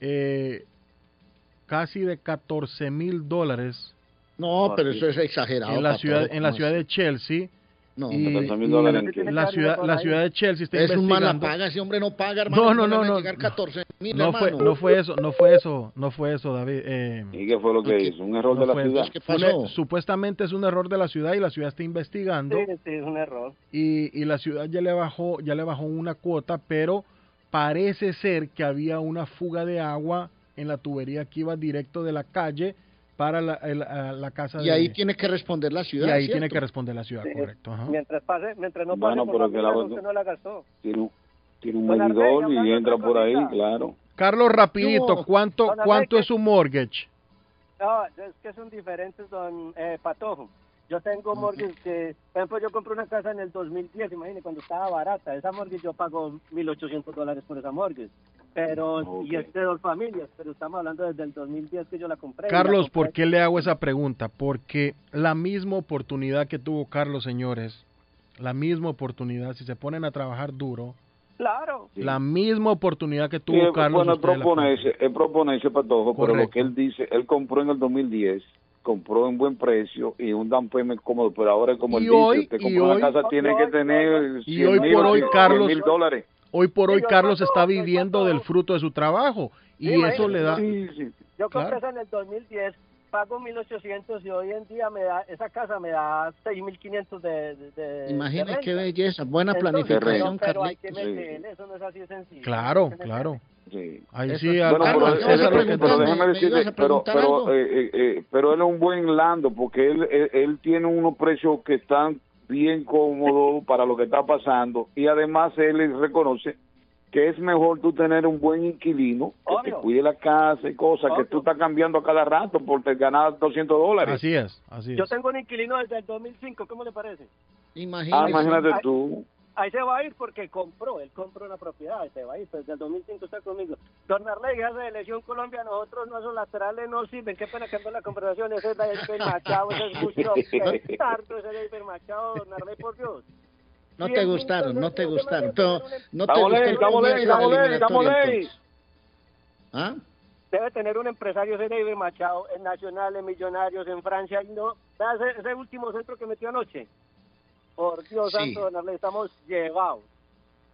[SPEAKER 22] eh, casi de 14 mil dólares
[SPEAKER 23] No, pero eso es exagerado.
[SPEAKER 22] en la ciudad en la
[SPEAKER 23] ¿cómo
[SPEAKER 22] ciudad de Chelsea.
[SPEAKER 23] No,
[SPEAKER 22] y,
[SPEAKER 45] 14,000
[SPEAKER 22] y
[SPEAKER 45] dólares en qué?
[SPEAKER 22] la ciudad la ciudad de Chelsea está
[SPEAKER 23] Es un mala
[SPEAKER 22] investigando.
[SPEAKER 23] paga, ese hombre no paga, hermano.
[SPEAKER 22] No,
[SPEAKER 23] ¿cómo
[SPEAKER 22] no, no, no.
[SPEAKER 23] llegar 14 mil,
[SPEAKER 22] No fue no fue eso, no fue eso, no fue eso, David. eh,
[SPEAKER 45] ¿Y qué fue lo que hizo? ¿Un error
[SPEAKER 22] no
[SPEAKER 45] de la
[SPEAKER 22] fue
[SPEAKER 45] ciudad?
[SPEAKER 22] eso. Fue un er- supuestamente es un error de la ciudad y la ciudad está investigando.
[SPEAKER 47] Sí, sí, es un error.
[SPEAKER 22] y, y la ciudad ya le bajó ya le bajó una cuota pero parece ser que había una fuga de agua en la tubería que iba directo de la calle para la, el- a la casa
[SPEAKER 23] Y
[SPEAKER 22] de
[SPEAKER 23] ahí tiene que responder la ciudad.
[SPEAKER 22] y ahí
[SPEAKER 23] ¿cierto?
[SPEAKER 22] tiene que responder la ciudad
[SPEAKER 47] Sí.
[SPEAKER 22] correcto ajá.
[SPEAKER 47] Mientras pase, mientras no pase
[SPEAKER 45] Bueno,
[SPEAKER 47] por
[SPEAKER 45] pero
[SPEAKER 47] la
[SPEAKER 45] que la
[SPEAKER 47] usted no la gastó.
[SPEAKER 45] Tiene un, tiene un medidor y entra por ahí, claro.
[SPEAKER 22] Carlos rapidito cuánto cuánto
[SPEAKER 47] que-
[SPEAKER 22] es su mortgage
[SPEAKER 47] No, es que son diferentes, don eh, Patojo. Yo tengo mortgage que, por ejemplo, yo compré una casa en el 2010, imagínate, cuando estaba barata. Esa mortgage yo pago 1.800 dólares por esa mortgage. Pero, y es de dos familias, pero estamos hablando desde el 2010 que yo la compré. y la
[SPEAKER 22] Carlos
[SPEAKER 47] compré-
[SPEAKER 22] por qué le hago esa pregunta porque la misma oportunidad que tuvo Carlos señores la misma oportunidad si se ponen a trabajar duro
[SPEAKER 47] Claro.
[SPEAKER 22] la misma oportunidad que
[SPEAKER 45] Sí,
[SPEAKER 22] tuvo Carlos
[SPEAKER 45] bueno, es
[SPEAKER 22] ustedes la
[SPEAKER 45] proponerse, es proponerse Patojo, pero lo
[SPEAKER 22] Correcto.
[SPEAKER 45] que él dice, él compró en el 2010, compró en buen precio y un down payment cómodo, pero ahora es como
[SPEAKER 22] Y
[SPEAKER 45] él dice,
[SPEAKER 22] hoy-
[SPEAKER 45] usted
[SPEAKER 22] y
[SPEAKER 45] compró
[SPEAKER 22] hoy-
[SPEAKER 45] una casa, tiene que tener
[SPEAKER 22] Y
[SPEAKER 45] 100
[SPEAKER 22] hoy
[SPEAKER 45] mil
[SPEAKER 22] por
[SPEAKER 45] o
[SPEAKER 22] hoy,
[SPEAKER 45] 100
[SPEAKER 22] Carlos,
[SPEAKER 45] mil dólares.
[SPEAKER 22] Hoy por hoy
[SPEAKER 47] Sí, yo
[SPEAKER 22] Carlos está
[SPEAKER 47] yo
[SPEAKER 22] viviendo del fruto de su trabajo y
[SPEAKER 47] Sí,
[SPEAKER 22] eso le da...
[SPEAKER 47] imagínate. Yo compré
[SPEAKER 22] Claro.
[SPEAKER 47] esa en el 2010, pago 1.800 y hoy en día me da, esa casa me da 6.500 de, de, de
[SPEAKER 23] qué belleza, buena
[SPEAKER 47] Entonces,
[SPEAKER 23] planificación,
[SPEAKER 47] pero, pero hay que
[SPEAKER 23] Carlitos.
[SPEAKER 47] meterle, eso no es así de sencillo.
[SPEAKER 22] Claro, claro.
[SPEAKER 45] Sí.
[SPEAKER 22] Ahí
[SPEAKER 23] Eso
[SPEAKER 22] sí,
[SPEAKER 45] Bueno, pero, pero déjame
[SPEAKER 23] ¿me
[SPEAKER 45] decirle, pero, pero, eh, eh, eh, pero él es un buen lando porque él, él, él tiene unos precios que están bien cómodos para lo que está pasando y además él reconoce que es mejor tú tener un buen inquilino que te cuide la casa y cosas que tú estás cambiando a cada rato por ganar 200 dólares.
[SPEAKER 22] Así es, así
[SPEAKER 47] Yo
[SPEAKER 22] es.
[SPEAKER 47] tengo un inquilino desde el 2005, ¿cómo le parece?
[SPEAKER 45] Ah, imagínate
[SPEAKER 47] Ahí-
[SPEAKER 45] tú.
[SPEAKER 47] Ahí se va a ir porque compró, él compró una propiedad, ahí se va a ir, pues desde el 2005 está conmigo. Don Arley, esa de elección Colombia, nosotros no, esos laterales no sirven, qué pena cambiar la conversación, ese es David Machado, ese es mucho tardo, ese es David Machado, Don Arley, por Dios.
[SPEAKER 23] No te gustaron, no te gustaron. Pero no te entonces. ¿Ah?
[SPEAKER 47] Debe tener un empresario, ese David Machado, en Nacional, en Millonarios, en Francia, y no, ese, ese último centro que metió anoche. Por Dios
[SPEAKER 23] Sí.
[SPEAKER 47] santo, Don Arley, estamos llevados.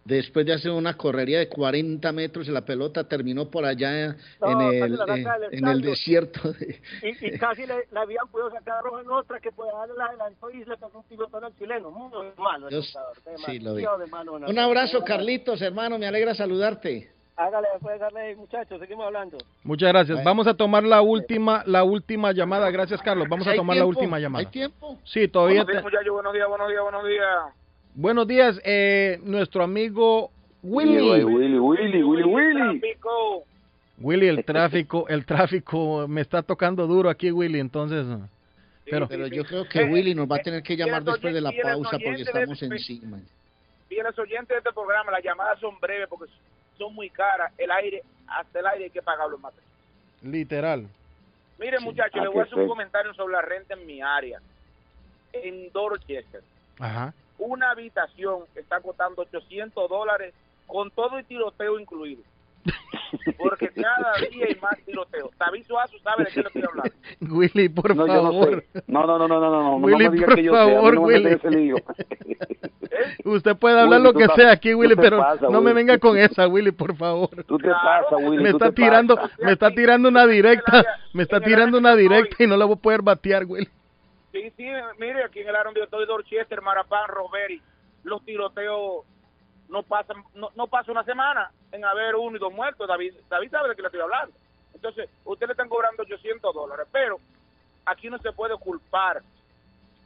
[SPEAKER 23] Después de hacer una correría de 40 metros, la pelota terminó por allá
[SPEAKER 47] No,
[SPEAKER 23] en, el,
[SPEAKER 47] la
[SPEAKER 23] eh, en el desierto. de-
[SPEAKER 47] Y, y casi le, le habían podido sacar roja en otra que puede darle la adelantó y le pegó un pilotón al chileno. Muy malo el
[SPEAKER 23] sí lo vi.
[SPEAKER 47] de malo,
[SPEAKER 23] Un abrazo, Carlitos, hermano, me alegra saludarte.
[SPEAKER 47] Hágale, puede darle, muchachos, seguimos hablando.
[SPEAKER 22] Muchas gracias.
[SPEAKER 23] Bueno.
[SPEAKER 22] Vamos a tomar la última, la última llamada. Gracias, Carlos. Vamos a
[SPEAKER 23] ¿Hay
[SPEAKER 22] tomar la última llamada.
[SPEAKER 23] ¿Hay tiempo?
[SPEAKER 22] Sí, todavía.
[SPEAKER 45] Buenos días,
[SPEAKER 22] te-
[SPEAKER 45] muchachos, buenos días, buenos días, buenos días.
[SPEAKER 22] Buenos días, eh, nuestro amigo
[SPEAKER 45] Willy,
[SPEAKER 22] Willy.
[SPEAKER 45] Willy, Willy, Willy, Willy.
[SPEAKER 22] Willy, el tráfico, el tráfico me está tocando duro aquí, Willy. Entonces, pero,
[SPEAKER 23] Pero yo creo que Willy nos va a tener que llamar después de la pausa porque estamos encima.
[SPEAKER 48] Fieles oyentes de este programa, las llamadas son breves porque son muy caras. El aire, hasta el aire hay que pagarlo más.
[SPEAKER 22] literal.
[SPEAKER 48] Mire, muchachos,
[SPEAKER 22] Ah,
[SPEAKER 48] le
[SPEAKER 22] qué
[SPEAKER 48] voy a hacer un comentario sobre la renta en mi área. En Dorchester,
[SPEAKER 22] Ajá.
[SPEAKER 48] una habitación está costando 800 dólares con todo y tiroteo incluido. Porque cada día hay más tiroteo. David Suazo sabe de qué le estoy hablando.
[SPEAKER 22] Willy, por
[SPEAKER 45] No, yo no
[SPEAKER 22] favor.
[SPEAKER 45] sé. No, no, no, no, no, no, no,
[SPEAKER 22] Willy,
[SPEAKER 45] no me digas
[SPEAKER 22] por
[SPEAKER 45] que yo
[SPEAKER 22] favor, Willy.
[SPEAKER 45] ese lío.
[SPEAKER 22] Usted puede hablar
[SPEAKER 45] Willy,
[SPEAKER 22] lo que sea aquí, Willy, pero no me venga con esa, Willy, por favor.
[SPEAKER 45] Tú te pasas, Willy.
[SPEAKER 22] me está tirando, me está tirando una directa, me está tirando una directa y no la voy a poder batear, Willy.
[SPEAKER 48] Sí, sí, mire, aquí en el yo estoy, Dorchester, Marapán, Roberi, los tiroteos no pasan, no, no pasa una semana en haber uno y dos muertos. David, David sabe de qué le estoy hablando. Entonces, usted le están cobrando 800 dólares, pero aquí no se puede culpar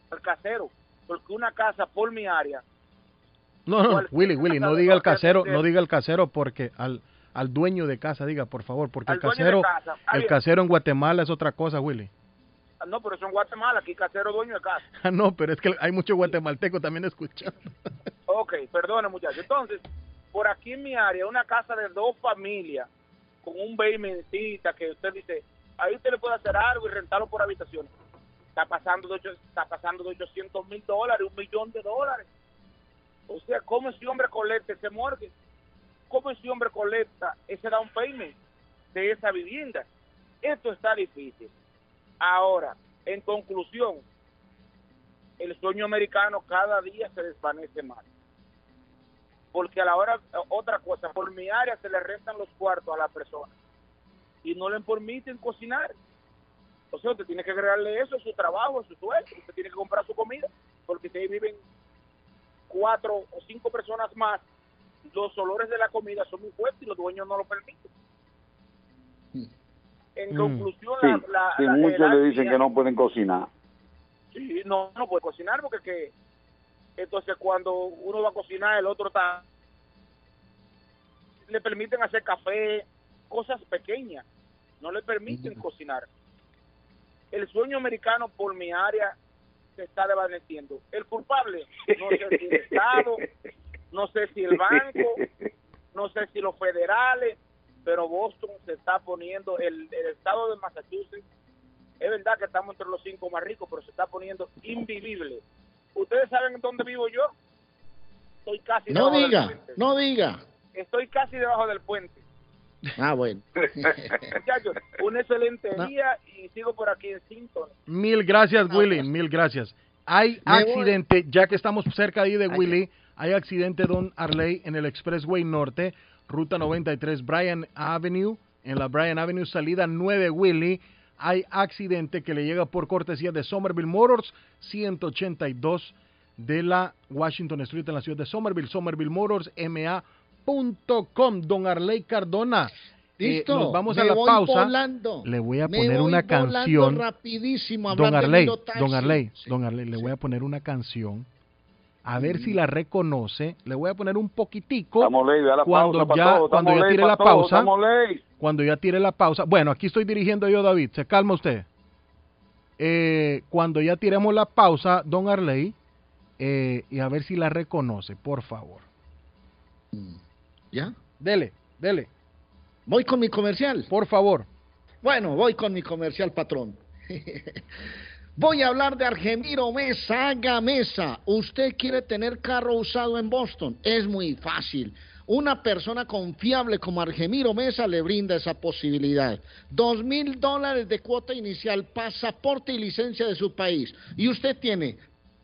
[SPEAKER 48] al casero, porque una casa por mi área,
[SPEAKER 22] No, no, Willy, Willy, no diga el casero, no diga el casero porque al al dueño de casa diga, por favor, porque el casero
[SPEAKER 48] casa.
[SPEAKER 22] El casero en Guatemala es otra cosa, Willy.
[SPEAKER 48] No, pero eso en Guatemala, aquí casero dueño de casa.
[SPEAKER 22] Ah, no, pero es que hay mucho guatemalteco también escuchando.
[SPEAKER 48] Ok, perdone muchachos. Entonces, por aquí en mi área, una casa de dos familias, con un basementita que usted dice, ahí usted le puede hacer algo y rentarlo por habitación. Está pasando de, ocho- está pasando de 800 mil dólares, un millón de dólares. O sea, ¿cómo ese hombre colecta ese mortgage? ¿Cómo ese hombre colecta ese down payment de esa vivienda? Esto está difícil. Ahora, en conclusión, el sueño americano cada día se desvanece más. Porque a la hora, otra cosa, por mi área se le rentan los cuartos a la persona y no le permiten cocinar. O sea, usted tiene que agregarle eso a su trabajo, a su sueldo, usted tiene que comprar su comida, porque si ahí viven cuatro o cinco personas más, los olores de la comida son muy fuertes y los dueños no lo permiten. En
[SPEAKER 45] Mm.
[SPEAKER 48] conclusión,
[SPEAKER 45] Sí,
[SPEAKER 48] la, la,
[SPEAKER 45] sí,
[SPEAKER 48] la
[SPEAKER 45] muchos le dicen que no pueden cocinar.
[SPEAKER 48] Sí, no, no puede cocinar porque que entonces cuando uno va a cocinar el otro está le permiten hacer café, cosas pequeñas, no le permiten cocinar. El sueño americano por mi área se está desvaneciendo. El culpable, no sé si el Estado, no sé si el banco, no sé si los federales, pero Boston se está poniendo, el, el estado de Massachusetts, es verdad que estamos entre los cinco más ricos, pero se está poniendo invivible. ¿Ustedes saben dónde vivo yo? Estoy casi
[SPEAKER 23] No
[SPEAKER 48] debajo del
[SPEAKER 23] diga,
[SPEAKER 48] puente.
[SPEAKER 23] no diga.
[SPEAKER 48] Estoy casi debajo del puente.
[SPEAKER 23] Ah, bueno.
[SPEAKER 48] Muchachos, un excelente día y sigo por aquí en Sinton.
[SPEAKER 22] Mil gracias, Willy, mil gracias. Hay accidente, ya que estamos cerca ahí de Willy, hay accidente Don Arley en el Expressway Norte, ruta 93 Bryan Avenue, en la Bryan Avenue, salida 9 Willy, hay accidente que le llega por cortesía de Somerville Motors, 182 de la Washington Street en la ciudad de Somerville, Somerville Motors, ma.com, don Arley Cardona. eh,
[SPEAKER 23] Listo.
[SPEAKER 22] nos vamos
[SPEAKER 23] me
[SPEAKER 22] a la
[SPEAKER 23] voy
[SPEAKER 22] pausa.
[SPEAKER 23] volando.
[SPEAKER 22] Le voy a
[SPEAKER 23] Me
[SPEAKER 22] poner
[SPEAKER 23] voy
[SPEAKER 22] una canción.
[SPEAKER 23] rapidísimo
[SPEAKER 22] Don Arley, don Arley, don Arley, le voy a poner una canción. A ver si la reconoce. Le voy a poner un poquitico.
[SPEAKER 45] Estamos ley, la
[SPEAKER 22] cuando ya,
[SPEAKER 45] todo,
[SPEAKER 22] cuando ya tire la
[SPEAKER 45] todo,
[SPEAKER 22] pausa. Cuando ya tire la pausa. Bueno, aquí estoy dirigiendo yo, David. Se calma usted. Eh, cuando ya tiremos la pausa, don Arley, eh, y a ver si la reconoce, por favor.
[SPEAKER 23] ¿Ya?
[SPEAKER 22] Dele, dele.
[SPEAKER 23] Voy con mi comercial.
[SPEAKER 22] Por favor.
[SPEAKER 23] Bueno, voy con mi comercial, patrón. Voy a hablar de Argemiro Mesa, haga mesa. Usted quiere tener carro usado en Boston. Es muy fácil. Una persona confiable como Argemiro Mesa le brinda esa posibilidad. Dos mil dólares de cuota inicial, pasaporte y licencia de su país. Y usted tiene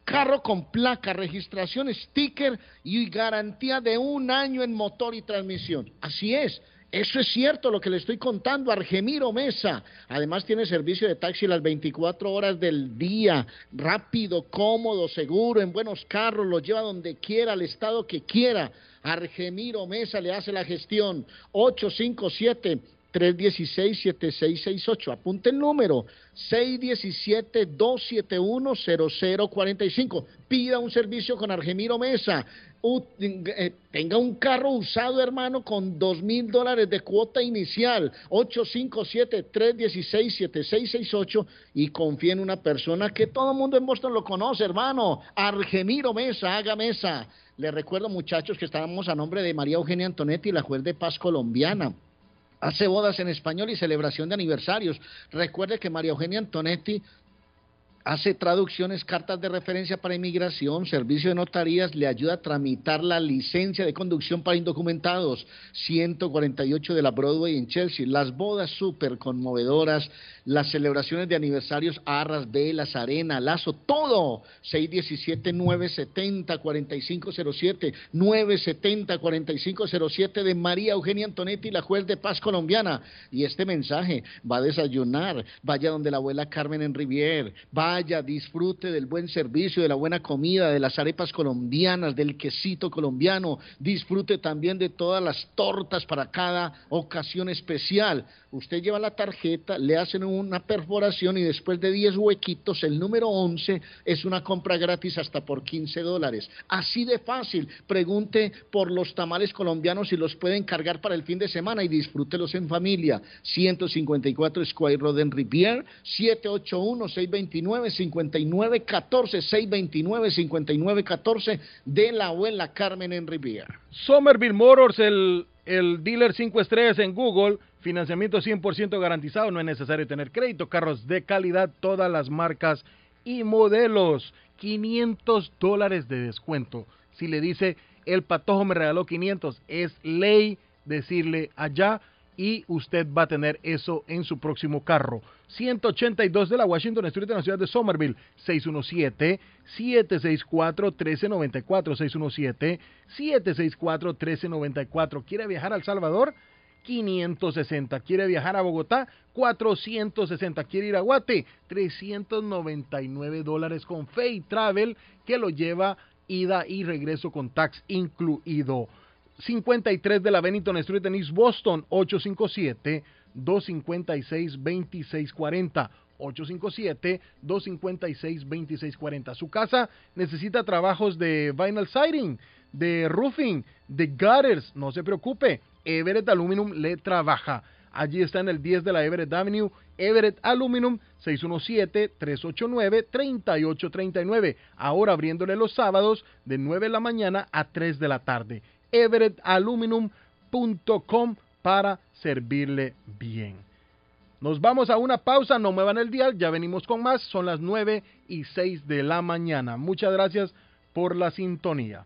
[SPEAKER 23] carro con placa, registración, sticker y garantía de un año en motor y transmisión. Así es. Eso es cierto lo que le estoy contando, Argemiro Mesa. Además tiene servicio de taxi las 24 horas del día, rápido, cómodo, seguro, en buenos carros, lo lleva donde quiera, al estado que quiera. Argemiro Mesa le hace la gestión. 857 316-7668. Apunte el número 617-271-0045. Pida un servicio con Argemiro Mesa. Eh, tenga un carro usado, hermano, con dos mil dólares de cuota inicial. 857-316-7668 y confíe en una persona que todo el mundo en Boston lo conoce, hermano. Argemiro Mesa, haga mesa. Le recuerdo, muchachos, que estábamos a nombre de María Eugenia Antonetti, la juez de paz colombiana. Hace bodas en español y celebración de aniversarios. Recuerde que María Eugenia Antonetti hace traducciones, cartas de referencia para inmigración, servicio de notarías, le ayuda a tramitar la licencia de conducción para indocumentados. 148 de la Broadway en Chelsea. Las bodas súper conmovedoras, las celebraciones de aniversarios, arras, velas, arena, lazo, todo. 617-970-4507, 970-4507 de María Eugenia Antonetti, la juez de paz colombiana. Y este mensaje va a desayunar, vaya donde la abuela Carmen en Rivier, vaya, disfrute del buen servicio, de la buena comida, de las arepas colombianas, del quesito colombiano, disfrute también de todas las tortas para cada ocasión especial. Usted lleva la tarjeta, le hacen una perforación y después de 10 huequitos, el número 11 es una compra gratis hasta por 15 dólares. Así de fácil. Pregunte por los tamales colombianos si los pueden cargar para el fin de semana y disfrútelos en familia. 154 Square Road en Rivier, 781-629-5914, 629-5914 de la abuela Carmen en Rivier.
[SPEAKER 22] Somerville Motors, el, el dealer 5 estrellas en Google, financiamiento 100% garantizado, no es necesario tener crédito, carros de calidad, todas las marcas y modelos, 500 dólares de descuento. Si le dice, el patojo me regaló 500, es ley decirle allá y usted va a tener eso en su próximo carro. 182 de la Washington Street en la ciudad de Somerville, 617-764-1394, 617-764-1394. ¿Quiere viajar a El Salvador? 560. ¿Quiere viajar a Bogotá? 460. ¿Quiere ir a Guate? 399 dólares con Fay Travel que lo lleva ida y regreso con tax incluido. 53 de la Bennington Street en East Boston, 857-256-2640. 857-256-2640. Su casa necesita trabajos de vinyl siding, de roofing, de gutters. No se preocupe, Everett Aluminum le trabaja. Allí está en el 10 de la Everett Avenue, Everett Aluminum 617-389-3839. Ahora abriéndole los sábados de 9 de la mañana a 3 de la tarde. everettaluminum.com para servirle bien. Nos vamos a una pausa, no muevan el dial, ya venimos con más, son las 9 y 6 de la mañana. Muchas gracias por la sintonía.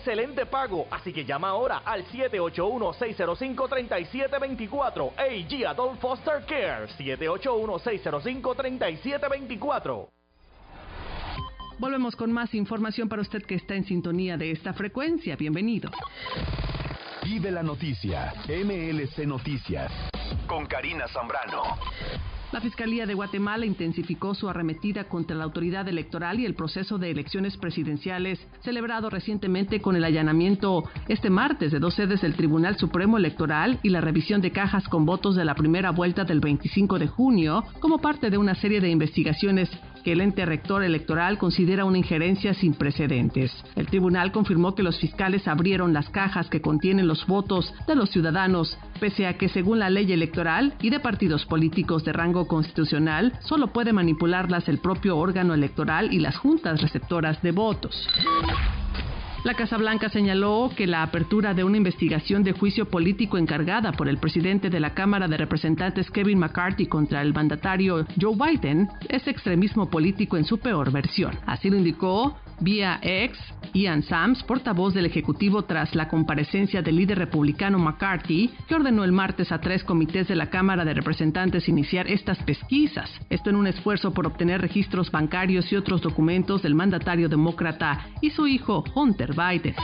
[SPEAKER 10] excelente pago. Así que llama ahora al 781-605-3724. AG Adult Foster Care. 781-605-3724.
[SPEAKER 6] Volvemos con más información para usted que está en sintonía de esta frecuencia. Bienvenido.
[SPEAKER 7] Vive la noticia. MLC Noticias. Con Karina Zambrano.
[SPEAKER 6] La Fiscalía de Guatemala intensificó su arremetida contra la autoridad electoral y el proceso de elecciones presidenciales celebrado recientemente con el allanamiento este martes de dos sedes del Tribunal Supremo Electoral y la revisión de cajas con votos de la primera vuelta del 25 de junio como parte de una serie de investigaciones que el ente rector electoral considera una injerencia sin precedentes. El tribunal confirmó que los fiscales abrieron las cajas que contienen los votos de los ciudadanos, pese a que según la ley electoral y de partidos políticos de rango constitucional, solo puede manipularlas el propio órgano electoral y las juntas receptoras de votos. La Casa Blanca señaló que la apertura de una investigación de juicio político encargada por el presidente de la Cámara de Representantes Kevin McCarthy contra el mandatario Joe Biden es extremismo político en su peor versión. Así lo indicó vía ex Ian Sams, portavoz del Ejecutivo tras la comparecencia del líder republicano McCarthy, que ordenó el martes a tres comités de la Cámara de Representantes iniciar estas pesquisas. Esto en un esfuerzo por obtener registros bancarios y otros documentos del mandatario demócrata y su hijo Hunter Biden.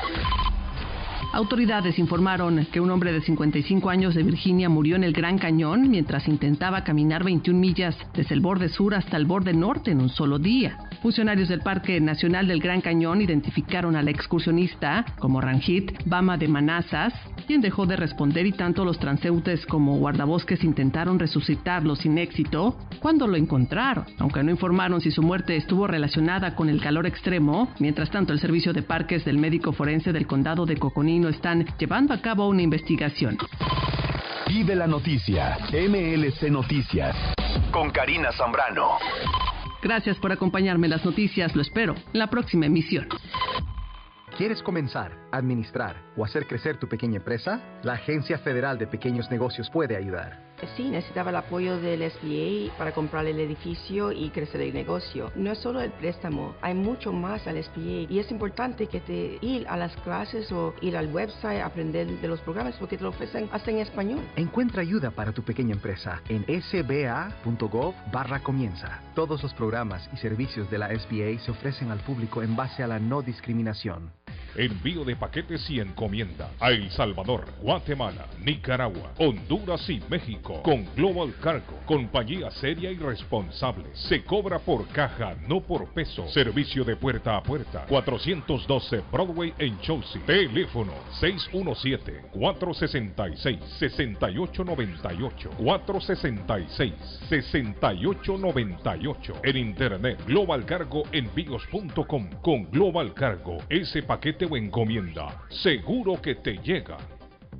[SPEAKER 6] Autoridades informaron que un hombre de 55 años de Virginia murió en el Gran Cañón mientras intentaba caminar 21 millas desde el borde sur hasta el borde norte en un solo día. Funcionarios del Parque Nacional del Gran Cañón identificaron al excursionista como Ranjit Bama de Manassas, quien dejó de responder y tanto los transeúntes como guardabosques intentaron resucitarlo sin éxito cuando lo encontraron. Aunque no informaron si su muerte estuvo relacionada con el calor extremo, mientras tanto el servicio de parques del médico forense del condado de Coconino están llevando a cabo una investigación.
[SPEAKER 7] Vive la noticia. MLC Noticias. Con Karina Zambrano.
[SPEAKER 6] Gracias por acompañarme en las noticias. Lo espero en la próxima emisión.
[SPEAKER 49] ¿Quieres comenzar, administrar o hacer crecer tu pequeña empresa? La Agencia Federal de Pequeños Negocios puede ayudar.
[SPEAKER 50] Sí, necesitaba el apoyo del SBA para comprar el edificio y crecer el negocio. No es solo el préstamo, hay mucho más al SBA y es importante que te ir a las clases o ir al website a aprender de los programas porque te lo ofrecen hasta en español.
[SPEAKER 49] Encuentra ayuda para tu pequeña empresa en sba.gov barra comienza. Todos los programas y servicios de la SBA se ofrecen al público en base a la no discriminación.
[SPEAKER 12] Envío de paquetes y encomienda a El Salvador, Guatemala, Nicaragua, Honduras y México con Global Cargo, compañía seria y responsable. Se cobra por caja, no por peso. Servicio de puerta a puerta. 412 Broadway en Chelsea. Teléfono 617-466-6898. 466-6898. En internet, Global Cargo Envíos.com. Con Global Cargo, ese paquete o encomienda, seguro que te llega.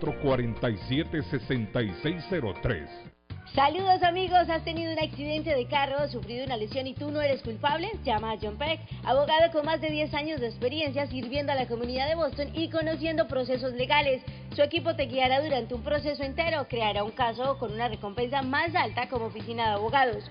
[SPEAKER 12] 447-6603.
[SPEAKER 11] Saludos amigos, ¿has tenido un accidente de carro, sufrido una lesión y tú no eres culpable? Llama a John Peck, abogado con más de 10 años de experiencia sirviendo a la comunidad de Boston y conociendo procesos legales. Su equipo te guiará durante un proceso entero, creará un caso con una recompensa más alta como oficina de abogados.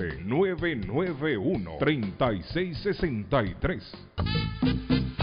[SPEAKER 12] 991-3663.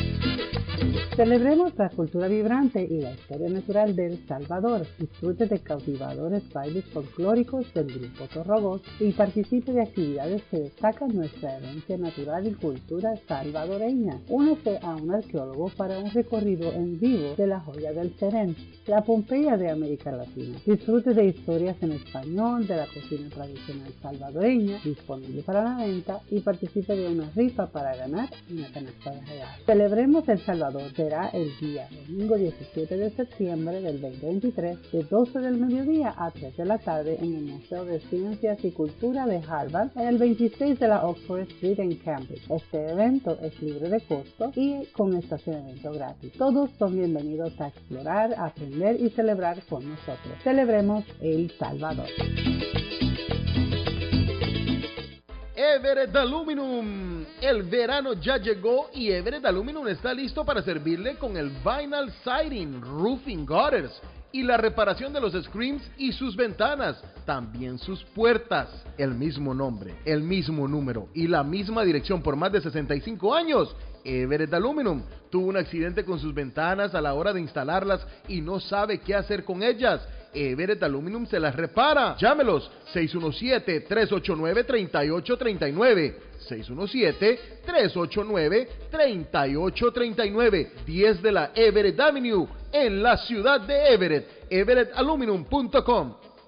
[SPEAKER 14] Celebremos la cultura vibrante y la historia natural de El Salvador. Disfrute de cautivadores bailes folclóricos del grupo Torrobos y participe de actividades que destacan nuestra herencia natural y cultura salvadoreña. Únese a un arqueólogo para un recorrido en vivo de la joya del Serén, la Pompeya de América Latina. Disfrute de historias en español de la cocina tradicional salvadoreña, disponible para la venta y participe de una rifa para ganar una canasta de regalos. Celebremos El Salvador será el día domingo 17 de septiembre del 2023 de 12 del mediodía a 3 de la tarde en el Museo de Ciencias y Cultura de Harvard en el 26 de la Oxford Street en Cambridge. Este evento es libre de costo y con estacionamiento gratis. Todos son bienvenidos a explorar, aprender y celebrar con nosotros. Celebremos El Salvador.
[SPEAKER 22] Everett Aluminum. El verano ya llegó y Everett Aluminum está listo para servirle con el Vinyl Siding, Roofing Gutters y la reparación de los screens y sus ventanas, también sus puertas. El mismo nombre, el mismo número y la misma dirección por más de 65 años. Everett Aluminum tuvo un accidente con sus ventanas a la hora de instalarlas y no sabe qué hacer con ellas. Everett Aluminum se las repara. Llámelos 617-389-3839. 617-389-3839. 10 de la Everett Avenue en la ciudad de Everett. EverettAluminum.com.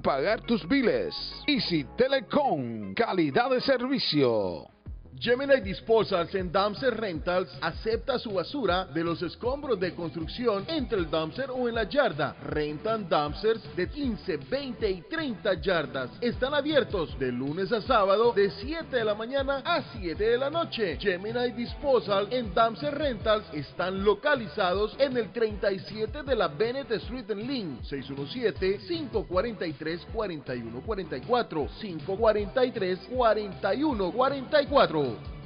[SPEAKER 15] pagar tus biles. Easy Telecom, calidad de servicio.
[SPEAKER 22] Gemini Disposals en Dumpster Rentals acepta su basura de los escombros de construcción entre el dumpster o en la yarda. Rentan dumpsters de 15, 20 y 30 yardas. Están abiertos de lunes a sábado de 7 de la mañana a 7 de la noche. Gemini Disposal en Dumpster Rentals están localizados en el 37 de la Bennett Street en Lynn. 617-543-4144. 543-4144. Claro.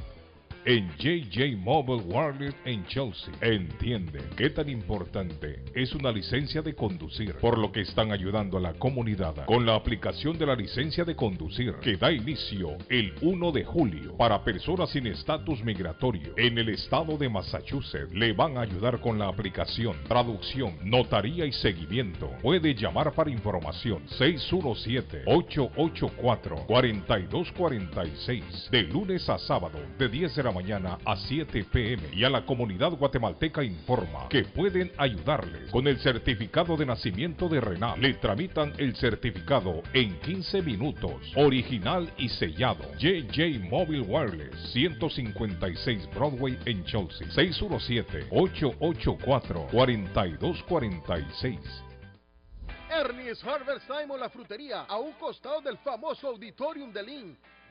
[SPEAKER 12] En JJ Mobile Wireless en Chelsea entienden qué tan importante es una licencia de conducir, por lo que están ayudando a la comunidad con la aplicación de la licencia de conducir que da inicio el 1 de julio para personas sin estatus migratorio en el estado de Massachusetts. Le van a ayudar con la aplicación, traducción, notaría y seguimiento. Puede llamar para información 617-884-4246 de lunes a sábado de 10 de la mañana a 7 pm y a la comunidad guatemalteca informa que pueden ayudarles con el certificado de nacimiento de Renal. Le tramitan el certificado en 15 minutos, original y sellado. JJ Mobile Wireless 156 Broadway en Chelsea 617-884-4246.
[SPEAKER 22] Ernie's Harvest Time o la frutería a un costado del famoso Auditorium de Lynn.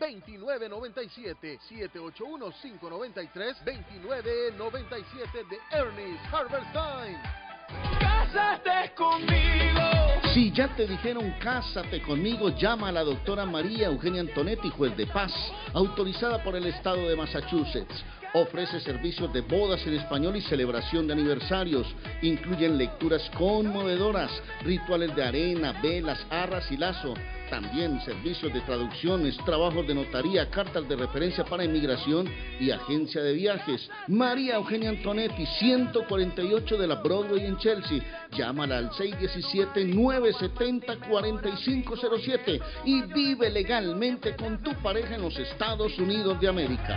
[SPEAKER 22] 2997 781 593 2997 de Ernest Harvest Time.
[SPEAKER 51] Cásate conmigo.
[SPEAKER 23] Si ya te dijeron cásate conmigo, llama a la doctora María Eugenia Antonetti, juez de paz, autorizada por el estado de Massachusetts. Ofrece servicios de bodas en español y celebración de aniversarios. Incluyen lecturas conmovedoras, rituales de arena, velas, arras y lazo. También servicios de traducciones, trabajos de notaría, cartas de referencia para inmigración y agencia de viajes. María Eugenia Antonetti, 148 de la Broadway en Chelsea. Llámala al 617-970-4507 y vive legalmente con tu pareja en los Estados Unidos de América.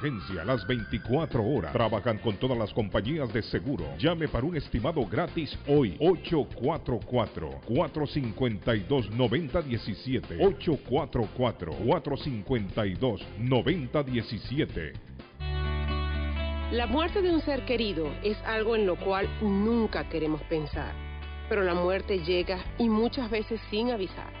[SPEAKER 12] las 24 horas. Trabajan con todas las compañías de seguro. Llame para un estimado gratis hoy. 844-452-9017. 844-452-9017.
[SPEAKER 19] La muerte de un ser querido es algo en lo cual nunca queremos pensar, pero la muerte llega y muchas veces sin avisar.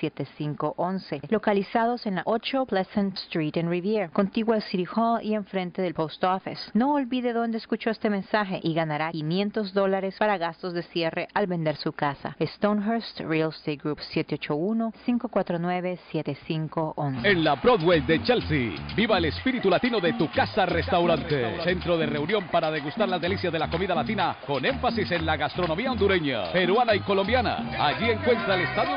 [SPEAKER 52] 7511 localizados en la 8 Pleasant Street en Riviera, contigua al City Hall y enfrente del Post Office. No olvide dónde escuchó este mensaje y ganará 500 dólares para gastos de cierre al vender su casa. Stonehurst Real Estate Group 781-549-7511.
[SPEAKER 53] En la Broadway de Chelsea, viva el espíritu latino de tu casa restaurante. Centro de reunión para degustar las delicias de la comida latina con énfasis en la gastronomía hondureña, peruana y colombiana. Allí encuentra el estadio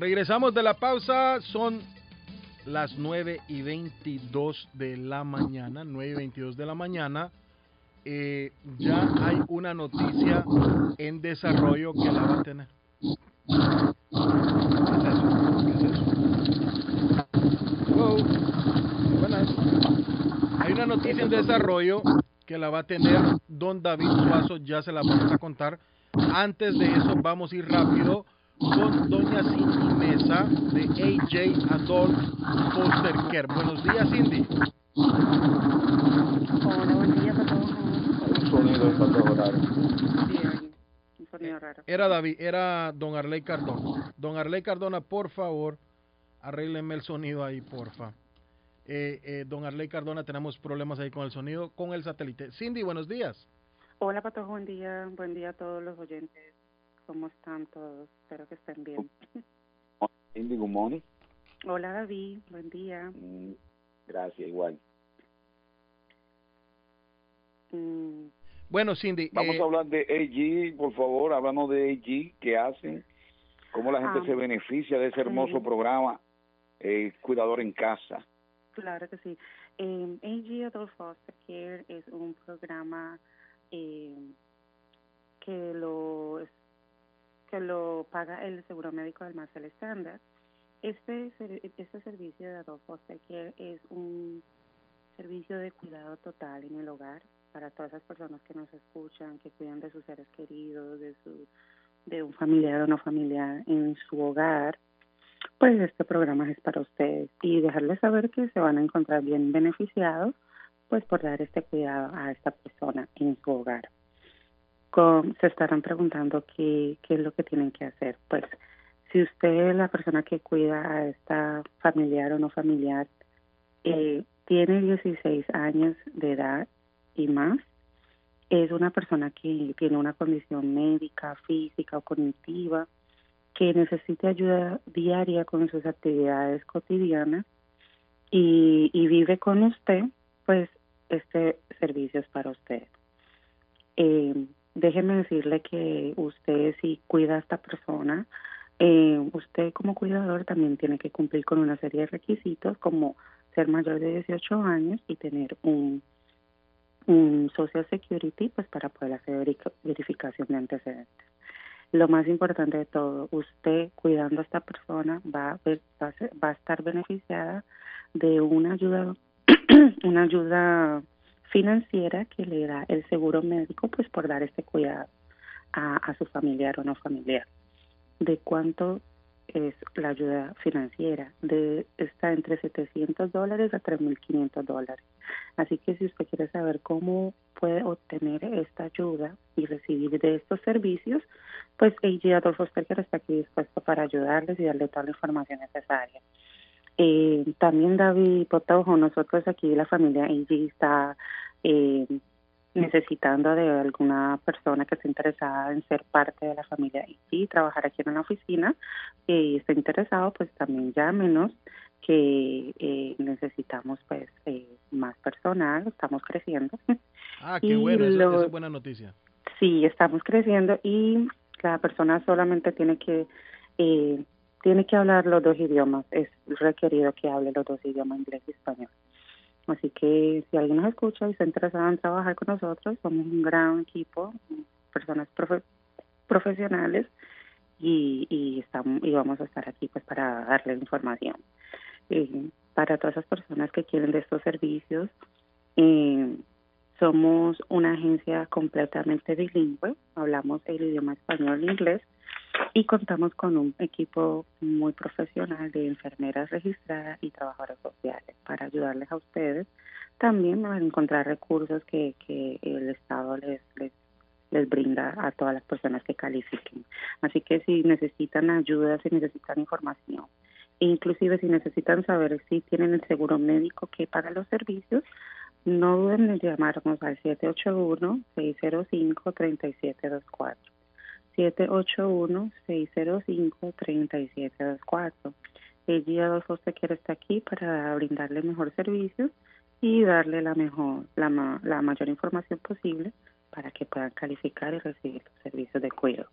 [SPEAKER 22] Regresamos de la pausa, son las 9 y 22 de la mañana, 9 y 22 de la mañana. Eh, ya hay una noticia en desarrollo que la va a tener. Hello. Buenas. Hay una noticia en desarrollo que la va a tener don David Suazo, ya se la vamos a contar. Antes de eso vamos a ir rápido con doña Cindy Mesa de AJ Adult Foster Care. Buenos días Cindy.
[SPEAKER 54] Hola, buen día para todos.
[SPEAKER 45] Un sonido raro.
[SPEAKER 54] Bien, un sonido raro.
[SPEAKER 22] Era David, era don Arley Cardona. Don Arley Cardona, por favor, arrégleme el sonido ahí, porfa. Eh, eh, don Arley Cardona, tenemos problemas ahí con el sonido, con el satélite. Cindy, buenos días.
[SPEAKER 54] Hola, Pato, buen día. Buen día a todos los oyentes. ¿Cómo están todos? Espero que estén bien.
[SPEAKER 45] Cindy, good morning.
[SPEAKER 54] Hola, David. Buen día.
[SPEAKER 45] Mm, Gracias, igual.
[SPEAKER 54] Mm,
[SPEAKER 22] Bueno, Cindy,
[SPEAKER 45] Vamos
[SPEAKER 22] eh,
[SPEAKER 45] a hablar de AG, por favor, háblanos de AG, qué hacen, cómo la gente
[SPEAKER 54] Ah,
[SPEAKER 45] se beneficia de ese hermoso
[SPEAKER 54] sí.
[SPEAKER 45] programa, eh, Cuidador en Casa.
[SPEAKER 54] Claro que sí. Eh, AG Adult Foster Care es un programa eh, que lo que lo paga el seguro médico del Marcel Standard. Este este servicio de Adult Foster Care es un servicio de cuidado total en el hogar para todas las personas que nos escuchan, que cuidan de sus seres queridos, de su de un familiar o no familiar en su hogar pues este programa es para ustedes y dejarles saber que se van a encontrar bien beneficiados pues por dar este cuidado a esta persona en su hogar. Con- se estarán preguntando qué, qué es lo que tienen que hacer. Pues si usted la persona que cuida a esta familiar o no familiar, eh, tiene 16 años de edad y más, es una persona que tiene una condición médica, física o cognitiva, que necesite ayuda diaria con sus actividades cotidianas y, y vive con usted, pues este servicio es para usted. Eh, déjeme decirle que usted si cuida a esta persona, eh, usted como cuidador también tiene que cumplir con una serie de requisitos como ser mayor de 18 años y tener un, un Social Security pues para poder hacer verificación de antecedentes. Lo más importante de todo, usted cuidando a esta persona va a, ver- va va a estar beneficiada de una ayuda, una ayuda financiera que le da el seguro médico, pues por dar este cuidado a, a su familiar o no familiar. ¿De cuánto es la ayuda financiera? De está entre 700 dólares a 3.500 dólares. Así que si usted quiere saber cómo puede obtener esta ayuda y recibir de estos servicios, pues AG Adolfo Foster está aquí dispuesto para ayudarles y darle toda la información necesaria. Eh, también David Potojo, nosotros aquí la familia AG está eh, necesitando de alguna persona que esté interesada en ser parte de la familia AG, trabajar aquí en la oficina y esté interesado, pues también llámenos que eh, necesitamos pues eh, más personal, estamos creciendo.
[SPEAKER 22] ah, qué
[SPEAKER 54] y
[SPEAKER 22] bueno,
[SPEAKER 54] lo-
[SPEAKER 22] eso es buena noticia.
[SPEAKER 54] Sí, estamos creciendo y la persona solamente tiene que eh, tiene que hablar los dos idiomas. Es requerido que hable los dos idiomas, inglés y español. Así que si alguien nos escucha y está interesado en trabajar con nosotros, somos un gran equipo, personas profe- profesionales y, y, estamos, y vamos a estar aquí pues para darle información. Eh, para todas esas personas que quieren de estos servicios, eh, somos una agencia completamente bilingüe, hablamos el idioma español e inglés y contamos con un equipo muy profesional de enfermeras registradas y trabajadoras sociales para ayudarles a ustedes también a encontrar recursos que, que el Estado les, les, les brinda a todas las personas que califiquen. Así que si necesitan ayuda, si necesitan información, inclusive si necesitan saber si tienen el seguro médico que paga los servicios, no duden en llamarnos al 781-605-3724. 781-605-3724. El guía Adolfo quiere está aquí para brindarle mejor servicio y darle la mejor, la, la mayor información posible para que puedan calificar y recibir los servicios de cuidado.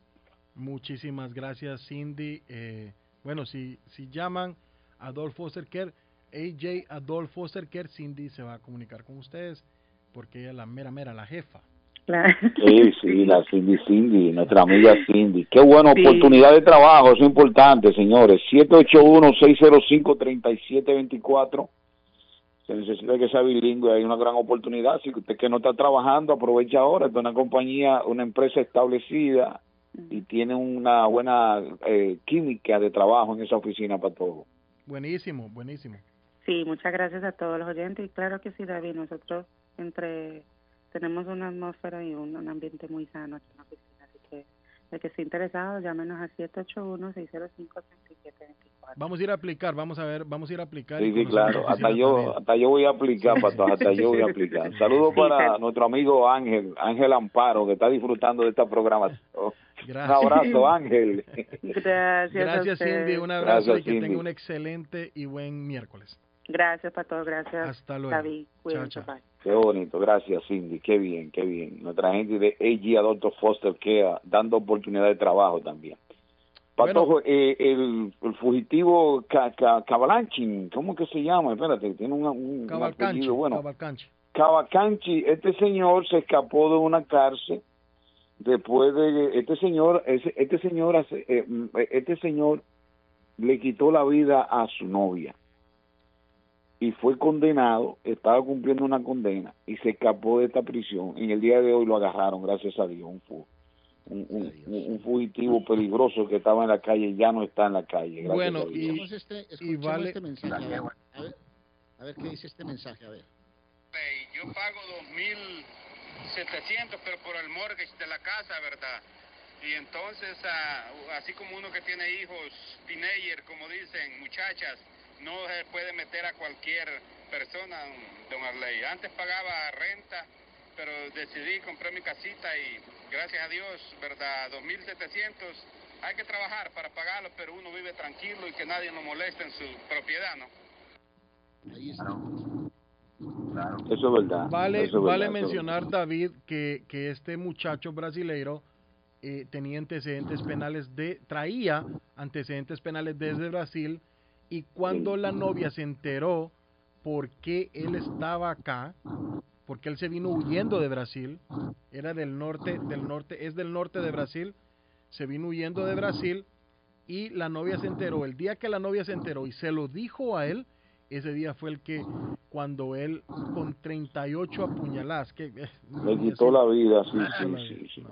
[SPEAKER 22] Muchísimas gracias, Cindy. Eh, Bueno, si, si llaman a Adolf Foster Care, AJ Adolf Foster Care, Cindy se va a comunicar con ustedes porque ella es la mera, mera, la jefa.
[SPEAKER 24] Sí, sí, la Cindy Cindy, nuestra amiga Cindy. Qué buena
[SPEAKER 22] Sí.
[SPEAKER 24] oportunidad de trabajo, eso es importante, señores. 781-605-3724. Se necesita que sea bilingüe, hay una gran oportunidad. Si usted que no está trabajando, aprovecha ahora. Es una compañía, una empresa establecida y tiene una buena eh, química de trabajo en esa oficina para todos.
[SPEAKER 22] Buenísimo, buenísimo.
[SPEAKER 54] Sí, muchas gracias a todos los oyentes y claro que sí, David, nosotros entre tenemos una atmósfera y un, un ambiente muy sano aquí en la oficina, así que el que esté interesado, llámenos a 781-605-3724.
[SPEAKER 22] Vamos a ir a aplicar, vamos a ver, vamos a ir a aplicar.
[SPEAKER 24] Sí, sí, claro. Hasta yo,
[SPEAKER 22] también.
[SPEAKER 24] hasta yo voy a aplicar, Pato, hasta yo voy a aplicar. Saludos
[SPEAKER 22] Sí,
[SPEAKER 24] para nuestro amigo Ángel, Ángel Amparo, que está disfrutando de esta programación.
[SPEAKER 22] Gracias.
[SPEAKER 24] Un abrazo, Ángel.
[SPEAKER 54] Gracias,
[SPEAKER 22] Gracias. Cindy. Un abrazo
[SPEAKER 24] Gracias,
[SPEAKER 22] y que
[SPEAKER 24] Cindy.
[SPEAKER 22] tenga un excelente y buen miércoles.
[SPEAKER 54] Gracias para todos, gracias
[SPEAKER 22] Hasta luego.
[SPEAKER 54] David. Cuídense,
[SPEAKER 22] Chao, chao.
[SPEAKER 54] bye.
[SPEAKER 24] Qué bonito, gracias Cindy, qué bien, qué bien. Nuestra gente de AG Adulto Foster Care dando oportunidad de trabajo también. Patojo, eh, el, el fugitivo Ca- Ca- Cavalanchin, ¿cómo que se llama? Espérate, tiene un, un- un
[SPEAKER 22] Cavalcanchi,
[SPEAKER 24] apellido bueno.
[SPEAKER 22] Cavalcanchi.
[SPEAKER 24] Cavacanchi, este señor se escapó de una cárcel después de este señor, ese- este señor, hace- eh, este señor le quitó la vida a su novia y fue condenado, estaba cumpliendo una condena y se escapó de esta prisión. En el día de hoy lo agarraron, gracias a Dios, un, un, un- un- un fugitivo peligroso que estaba en la calle ya no está en la calle. Gracias
[SPEAKER 22] Bueno,
[SPEAKER 24] a Dios.
[SPEAKER 22] y-
[SPEAKER 23] este, escuchemos
[SPEAKER 22] vale-
[SPEAKER 23] este mensaje. A ver, a ver, a ver qué dice este mensaje. A ver.
[SPEAKER 55] Yo pago 2.700, pero por el mortgage de la casa, ¿verdad? Y entonces, ah, así como uno que tiene hijos, teenager, como dicen, muchachas, no se puede meter a cualquier persona, don Arley. Antes pagaba renta, pero decidí comprar mi casita y gracias a Dios, ¿verdad? 2.700. Hay que trabajar para pagarlo, pero uno vive tranquilo y que nadie nos moleste en su propiedad, ¿no?
[SPEAKER 23] Ahí está.
[SPEAKER 24] Eso es verdad.
[SPEAKER 22] Vale,
[SPEAKER 24] es
[SPEAKER 22] vale
[SPEAKER 24] verdad, es
[SPEAKER 22] mencionar, David, que, que este muchacho brasileiro eh, tenía antecedentes penales de, traía antecedentes penales desde Brasil y cuando la novia se enteró por qué él estaba acá, porque él se vino huyendo de Brasil, era del norte, del norte, es del norte de Brasil, se vino huyendo de Brasil y la novia se enteró. El día que la novia se enteró y se lo dijo a él, ese día fue el que cuando él con 38 apuñaladas, que eh,
[SPEAKER 24] Le quitó la vida, sí, sí,
[SPEAKER 22] la
[SPEAKER 24] sí, sí.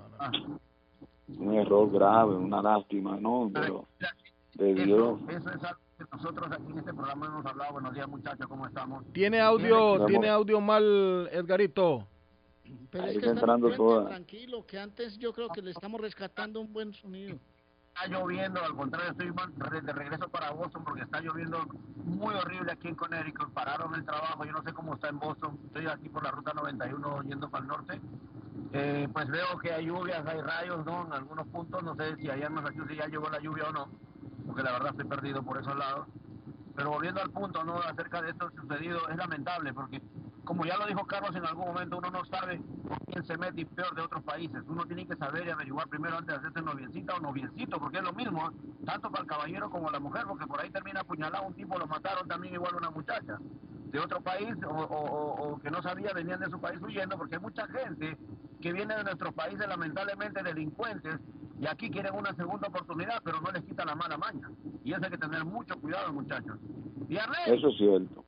[SPEAKER 24] Un error grave, una lástima, ¿no? Pero de Dios.
[SPEAKER 55] Eso es algo nosotros aquí en este programa hemos hablado. Buenos días, muchachos, ¿cómo estamos?
[SPEAKER 22] Tiene audio,
[SPEAKER 55] Tiene-
[SPEAKER 22] audio mal, Edgarito.
[SPEAKER 23] Pero
[SPEAKER 24] Ahí
[SPEAKER 23] es que
[SPEAKER 24] está
[SPEAKER 23] tranquilo, que antes yo creo que le estamos rescatando un buen sonido.
[SPEAKER 55] Está lloviendo, al contrario, estoy de regreso para Boston porque está lloviendo muy horrible aquí en Connecticut. Pararon el trabajo, yo no sé cómo está en Boston. Estoy aquí por la ruta 91 yendo para el norte. Eh, pues veo que hay lluvias, hay rayos, ¿no? En algunos puntos, no sé si allá en Massachusetts ya llegó la lluvia o no, porque la verdad estoy perdido por esos lados. Pero volviendo al punto, ¿no? Acerca de esto sucedido, es lamentable porque, como ya lo dijo Carlos en algún momento, uno no sabe con quién se mete y peor de otros países. Uno tiene que saber y averiguar primero antes de hacerse noviecita o noviecito, porque es lo mismo, tanto para el caballero como la mujer, porque por ahí termina apuñalado un tipo, lo mataron también igual una muchacha de otro país o, o- o- o que no sabía, venían de su país huyendo, porque hay mucha gente que viene de nuestros países lamentablemente delincuentes y aquí quieren una segunda oportunidad, pero no les quita la mala maña. Y eso hay que tener mucho cuidado, muchachos. Y Arley,
[SPEAKER 24] Eso es cierto.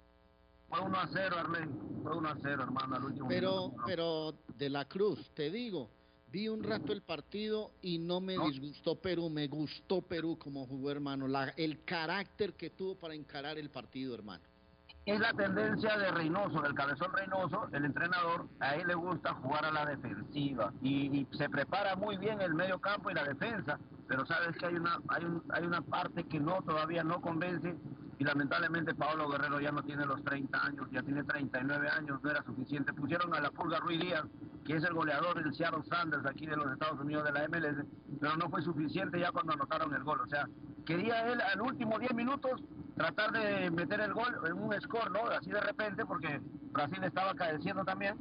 [SPEAKER 55] fue 1 a 0, Arley. Fue 1 a 0, hermano, al último
[SPEAKER 23] Pero,
[SPEAKER 55] minuto.
[SPEAKER 23] pero de la Cruz, te digo, vi un rato el partido y no me disgustó Perú, me gustó Perú como jugó, hermano. La, el carácter que tuvo para encarar el partido, hermano.
[SPEAKER 55] Es la tendencia de Reynoso, del cabezón Reynoso, el entrenador, a él le gusta jugar a la defensiva y, y se prepara muy bien el medio campo y la defensa, pero sabes que hay una, hay, un- hay una parte que no todavía no convence y lamentablemente Pablo Guerrero ya no tiene los 30 años, ya tiene 39 años, no era suficiente. Pusieron a la Pulga Ruiz Díaz, que es el goleador del Seattle Sanders aquí de los Estados Unidos de la MLS, pero no fue suficiente ya cuando anotaron el gol. O sea, quería él al último 10 minutos tratar de meter el gol en un score, ¿no? Así de repente, porque Brasil estaba cadeciendo también,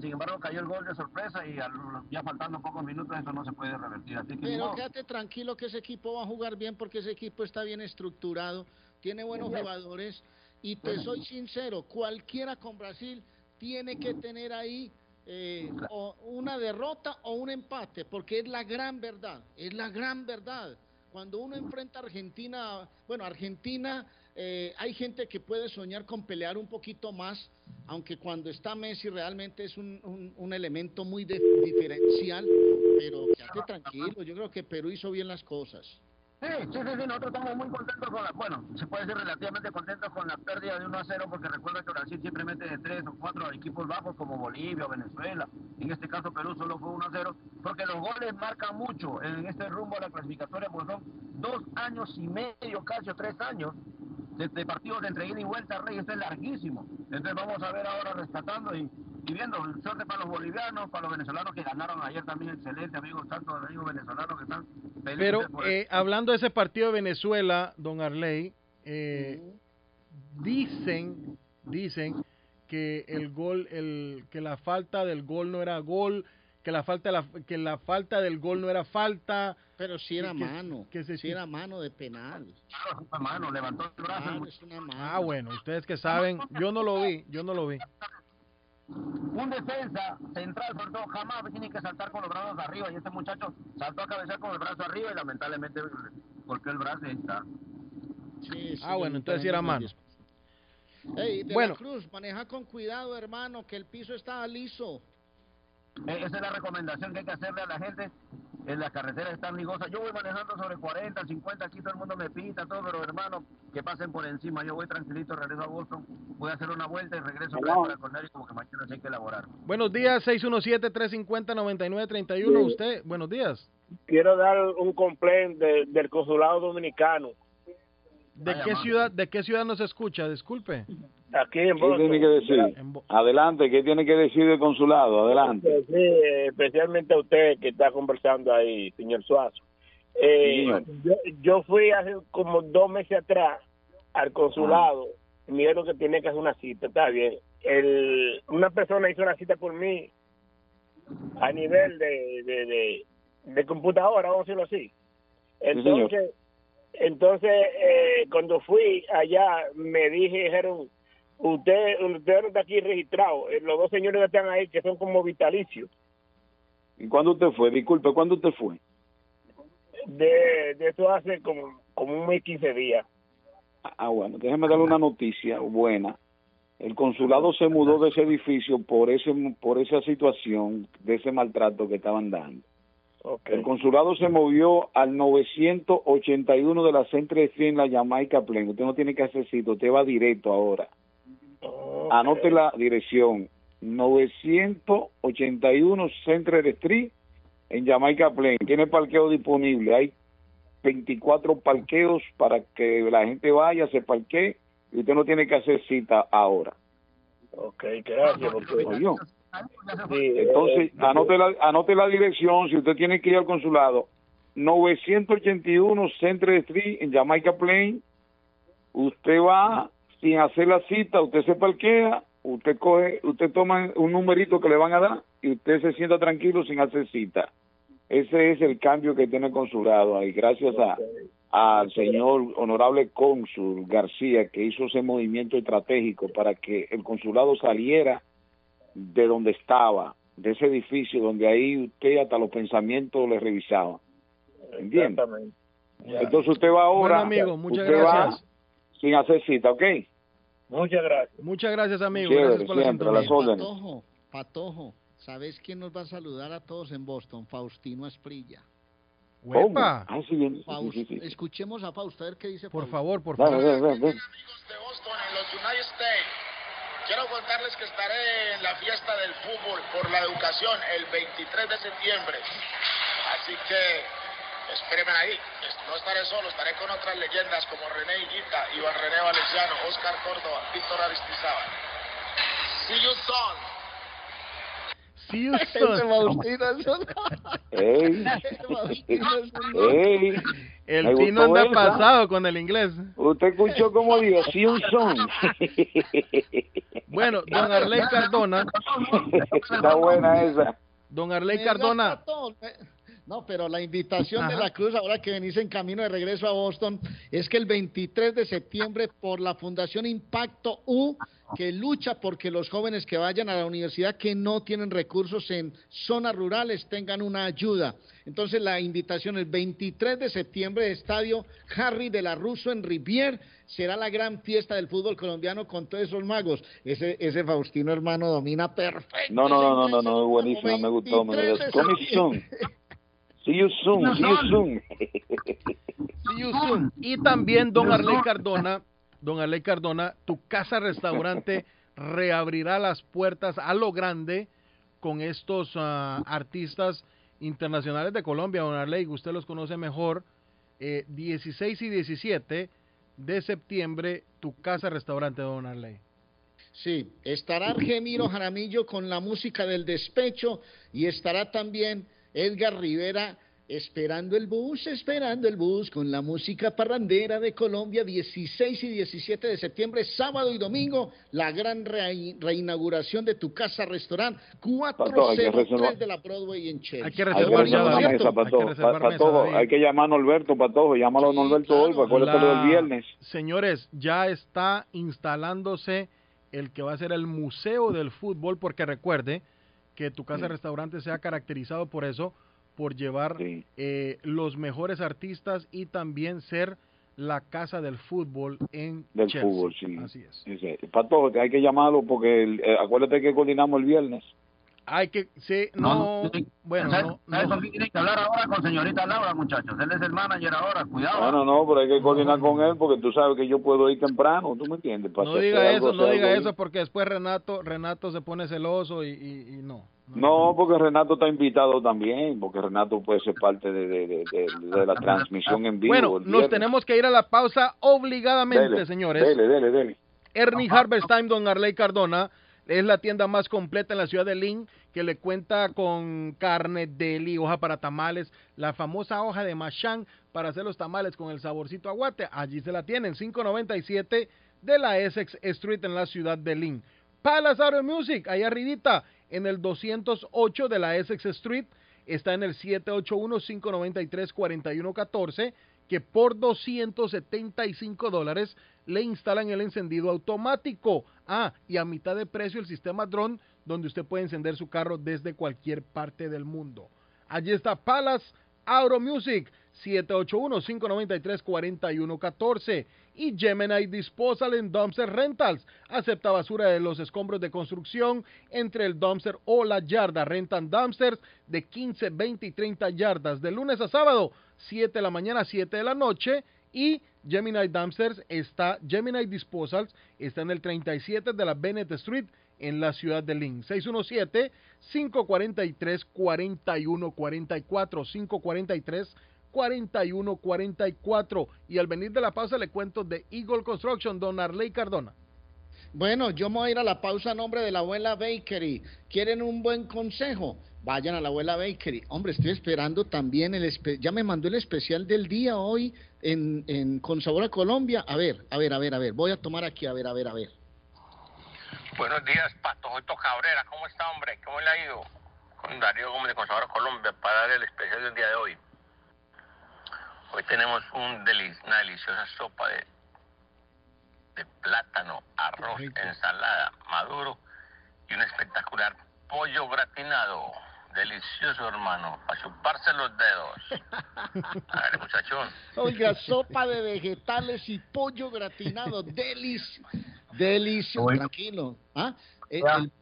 [SPEAKER 55] Sin embargo, cayó el gol de sorpresa y al- ya faltando pocos minutos eso no se puede revertir. Así que
[SPEAKER 23] Pero
[SPEAKER 55] no.
[SPEAKER 23] quédate tranquilo que ese equipo va a jugar bien porque ese equipo está bien estructurado, tiene buenos jugadores y te soy sincero, cualquiera con Brasil tiene que tener ahí eh, o una derrota o un empate porque es la gran verdad, es la gran verdad. Cuando uno enfrenta a Argentina, bueno, Argentina, eh, hay gente que puede soñar con pelear un poquito más, aunque cuando está Messi realmente es un, un- elemento muy de- diferencial, pero quédate tranquilo, yo creo que Perú hizo bien las cosas.
[SPEAKER 55] Sí, sí, sí, nosotros estamos muy contentos con la, bueno, se puede decir relativamente contentos con la pérdida de 1 a 0 porque recuerda que Brasil siempre mete de 3 o 4 equipos bajos como Bolivia o Venezuela. En este caso Perú solo fue 1 a 0 porque los goles marcan mucho en este rumbo a la clasificatoria porque son dos años y medio, casi o tres años de, de partidos de entre ida y vuelta, Rey, esto es larguísimo. Entonces vamos a ver ahora rescatando y, y viendo, suerte para los bolivianos, para los venezolanos que ganaron ayer también, excelente, amigos, tantos amigos venezolanos que están felices
[SPEAKER 22] Pero eh, hablando de ese partido de Venezuela, don Arley, eh, dicen, dicen que el gol, el, que la falta del gol no era gol, que la falta, de la, que la falta del gol no era falta.
[SPEAKER 23] Pero sí era
[SPEAKER 22] que-
[SPEAKER 23] mano,
[SPEAKER 22] que se-
[SPEAKER 23] sí era mano de penal.
[SPEAKER 55] mano, levantó el brazo.
[SPEAKER 23] Claro, es una mano.
[SPEAKER 22] Ah, bueno, ustedes que saben, yo no lo vi, yo no lo vi.
[SPEAKER 55] Un defensa central, sobre todo, jamás tiene que saltar con los brazos arriba. Y este muchacho saltó a cabecear con el brazo arriba y lamentablemente golpeó el brazo y ahí está.
[SPEAKER 23] Sí, sí,
[SPEAKER 22] Ah, bueno, entonces sí era mano.
[SPEAKER 23] me Ey, de
[SPEAKER 22] Bueno.
[SPEAKER 23] la Cruz, maneja con cuidado, hermano, que el piso está liso.
[SPEAKER 55] Eh, Esa es la recomendación que hay que hacerle a la gente. En las carreteras están ligosas. Yo voy manejando sobre 40, 50, aquí todo el mundo me pita, todo, pero hermano, que pasen por encima. Yo voy tranquilito, regreso a Boston, voy a hacer una vuelta y regreso vez para Cornell como que mañana sí hay que elaborar.
[SPEAKER 22] Buenos días, 617-350-9931. Usted, buenos días.
[SPEAKER 56] Quiero dar un complaint de- del consulado dominicano.
[SPEAKER 22] ¿De qué ciudad, de qué ciudad nos escucha? Disculpe.
[SPEAKER 56] Aquí en
[SPEAKER 24] ¿Qué tiene que decir? Adelante, ¿qué tiene que decir el consulado? Adelante.
[SPEAKER 56] Sí, especialmente a usted que está conversando ahí, señor Suazo. Eh,
[SPEAKER 24] Sí,
[SPEAKER 56] yo, yo fui hace como dos meses atrás al consulado. y Me dijeron que tenía que hacer una cita, está bien. El, una persona hizo una cita por mí a nivel de, de, de, de computadora, vamos a decirlo así.
[SPEAKER 24] señor.
[SPEAKER 56] Entonces, entonces eh, cuando fui allá, me dijeron, usted, usted no está aquí registrado. Eh, Los dos señores que están ahí, que son como vitalicios.
[SPEAKER 24] ¿Y cuándo usted fue? Disculpe, ¿cuándo usted fue?
[SPEAKER 56] De, de eso hace como, como un mes, 15 días.
[SPEAKER 24] Ah, bueno, déjeme darle una noticia buena. El consulado se mudó de ese edificio por ese por esa situación de ese maltrato que estaban dando. El consulado se movió al 981 de la Centre Street en la Jamaica Plain. Usted no tiene que hacer cita, usted va directo ahora. Anote la dirección. 981 Centre Street en Jamaica Plain. Tiene parqueo disponible. Hay 24 parqueos para que la gente vaya, se parquee y usted no tiene que hacer cita ahora.
[SPEAKER 56] Ok, gracias.
[SPEAKER 24] Oyó.
[SPEAKER 56] Sí,
[SPEAKER 24] Entonces,
[SPEAKER 56] eh,
[SPEAKER 24] anote la, anote la dirección, si usted tiene que ir al consulado, 981 Centre Street en Jamaica Plain, usted va sin hacer la cita, usted se parquea, usted coge, usted toma un numerito que le van a dar y usted se sienta tranquilo sin hacer cita. Ese es el cambio que tiene el consulado ahí, gracias a al señor honorable cónsul García que hizo ese movimiento estratégico para que el consulado saliera de donde estaba, de ese edificio donde ahí usted hasta los pensamientos le revisaba. ¿Entiende?
[SPEAKER 56] Exactamente. Ya.
[SPEAKER 24] Entonces usted va ahora,
[SPEAKER 22] Bueno, amigo, muchas
[SPEAKER 24] usted va
[SPEAKER 22] gracias.
[SPEAKER 24] sin hacer cita, ¿ok?
[SPEAKER 56] Muchas gracias.
[SPEAKER 22] Muchas gracias, amigo.
[SPEAKER 24] Chévere,
[SPEAKER 22] gracias por la
[SPEAKER 24] siempre, a
[SPEAKER 22] sintonía.
[SPEAKER 24] las órdenes.
[SPEAKER 23] Patojo, Patojo, ¿sabes quién nos va a saludar a todos en Boston? Faustino Asprilla.
[SPEAKER 24] ¿Cómo? Ah, sí, bien,
[SPEAKER 23] Faust-
[SPEAKER 24] sí, sí, sí.
[SPEAKER 23] Escuchemos a Fausto, a ver qué dice
[SPEAKER 22] Por
[SPEAKER 23] Fausto.
[SPEAKER 22] favor, por favor.
[SPEAKER 24] ven, ven, ven.
[SPEAKER 57] en los United States. Quiero contarles que estaré en la fiesta del fútbol por la educación el 23 de septiembre. Así que espérenme ahí. No estaré solo, estaré con otras leyendas como René Higuita, Iván René Valenciano, Oscar Córdoba, Víctor Aristizábal. See you soon.
[SPEAKER 22] You
[SPEAKER 23] Ese. Faustino es un-
[SPEAKER 24] Ey,
[SPEAKER 23] ese Faustino es un-
[SPEAKER 24] ey.
[SPEAKER 22] El
[SPEAKER 24] Me
[SPEAKER 22] Tino anda
[SPEAKER 24] esa.
[SPEAKER 22] pasado con el inglés.
[SPEAKER 24] Usted escuchó como dijo, sí un son.
[SPEAKER 22] Bueno, don Arley Cardona,
[SPEAKER 24] Está buena esa.
[SPEAKER 22] don Arley Cardona.
[SPEAKER 23] No, pero la invitación de la Cruz, ahora que venís en camino de regreso a Boston, es que el 23 de septiembre, por la Fundación Impacto U, que lucha porque los jóvenes que vayan a la universidad que no tienen recursos en zonas rurales tengan una ayuda. Entonces, la invitación el 23 de septiembre, Estadio Harry de la Russo en Rivier, será la gran fiesta del fútbol colombiano con todos esos magos. Ese, ese Faustino hermano domina perfecto.
[SPEAKER 24] No, no, no, no, no, no, buenísima, me gustó. Me gustó. See you soon, see you soon.
[SPEAKER 22] see you soon. Y también don Arley Cardona, don Arley Cardona, tu casa restaurante reabrirá las puertas a lo grande con estos ah, artistas internacionales de Colombia, don Arley, usted los conoce mejor. Eh, 16 y 17 de septiembre, tu casa restaurante, don Arley.
[SPEAKER 23] Sí, estará Argemiro Jaramillo con la música del despecho y estará también Edgar Rivera esperando el bus, esperando el bus con la música parrandera de Colombia 16 y 17 de septiembre, sábado y domingo, la gran re- reinauguración de tu casa restaurante
[SPEAKER 24] Pato, hay que
[SPEAKER 23] 403
[SPEAKER 24] reservar.
[SPEAKER 23] de la Broadway en Chelsea.
[SPEAKER 22] Hay que
[SPEAKER 24] Hay que
[SPEAKER 22] reservar ya, David.
[SPEAKER 24] mesa,
[SPEAKER 22] Hay que
[SPEAKER 24] Pa-
[SPEAKER 22] mesa,
[SPEAKER 24] Patojo, hay que llamar a Norberto, Patojo. Llámalo a Norberto hoy, para
[SPEAKER 22] La-
[SPEAKER 24] del viernes.
[SPEAKER 22] Señores, ya está instalándose el que va a ser el Museo del Fútbol, porque recuerde que tu casa
[SPEAKER 24] Sí.
[SPEAKER 22] restaurante se ha caracterizado por eso, por llevar eh, los mejores artistas y también ser la casa del fútbol en
[SPEAKER 24] Del
[SPEAKER 22] Chelsea.
[SPEAKER 24] fútbol, sí.
[SPEAKER 22] Así es.
[SPEAKER 24] Que hay que llamarlo porque el- eh, acuérdate que coordinamos el viernes.
[SPEAKER 22] Hay que, sí, no, bueno,
[SPEAKER 55] ¿Sabes,
[SPEAKER 22] no,
[SPEAKER 55] ¿sabes
[SPEAKER 22] no.
[SPEAKER 55] con quién tienen que hablar ahora? Con señorita Laura, muchachos. Él es el manager ahora, cuidado.
[SPEAKER 24] No, no, no, pero hay que coordinar con él porque tú sabes que yo puedo ir temprano, ¿tú me entiendes? Para
[SPEAKER 22] No diga
[SPEAKER 24] algo,
[SPEAKER 22] eso, no diga eso porque después Renato, Renato se pone celoso y, y- y no.
[SPEAKER 24] No, porque Renato está invitado también, porque Renato puede ser parte de, de, de, de- de la transmisión en vivo.
[SPEAKER 22] Bueno, nos tenemos que ir a la pausa obligadamente,
[SPEAKER 24] Dele,
[SPEAKER 22] señores.
[SPEAKER 24] Dele, dele, dele.
[SPEAKER 22] Ernie Harvest Time, don Arley Cardona, es la tienda más completa en la ciudad de Lynn, que le cuenta con carne, deli, hoja para tamales, la famosa hoja de machán para hacer los tamales con el saborcito aguate. Allí se la tienen, 597 de la Essex Street en la ciudad de Lynn. Palace Music, ahí arribita, en el 208 de la Essex Street, está en el 781-593-4114, que por 275 dólares le instalan el encendido automático. Ah, y a mitad de precio el sistema drone, donde usted puede encender su carro desde cualquier parte del mundo. Allí está Palace Auto Music, 781-593-4114. Y Gemini Disposal en Dumpster Rentals. Acepta basura de los escombros de construcción entre el dumpster o la yarda. Rentan dumpsters de 15, 20 y 30 yardas. De lunes a sábado, 7 de la mañana, 7 de la noche. Y Gemini Dumpsters está, Gemini Disposals está en el 37 de la Bennett Street en la ciudad de Lynn. 617-543-4144. 543-4144. Y al venir de la pausa le cuento de Eagle Construction, don Arley Cardona.
[SPEAKER 23] Bueno, yo me voy a ir a la pausa a nombre de la abuela Bakery. ¿Quieren un buen consejo? Vayan a la abuela Bakery. Hombre, estoy esperando también el... espe- Ya me mandó el especial del día hoy en, en Con Sabor a Colombia. A ver, a ver, a ver, a ver. Voy a tomar aquí, a ver, a ver, a ver.
[SPEAKER 27] Buenos días, Pato. Soy Cabrera. ¿Cómo está, hombre? ¿Cómo le ha ido? Con Darío Gómez de Consadora Colombia para dar el especial del día de hoy. Hoy tenemos un una deliciosa sopa de, de plátano, arroz, ensalada, maduro y un espectacular pollo gratinado. Delicioso, hermano. Para chuparse los dedos. A ver, muchachón.
[SPEAKER 23] Oiga, sopa de vegetales y pollo gratinado. Delis, delicioso. Tranquilo. ¿Ah? El- el-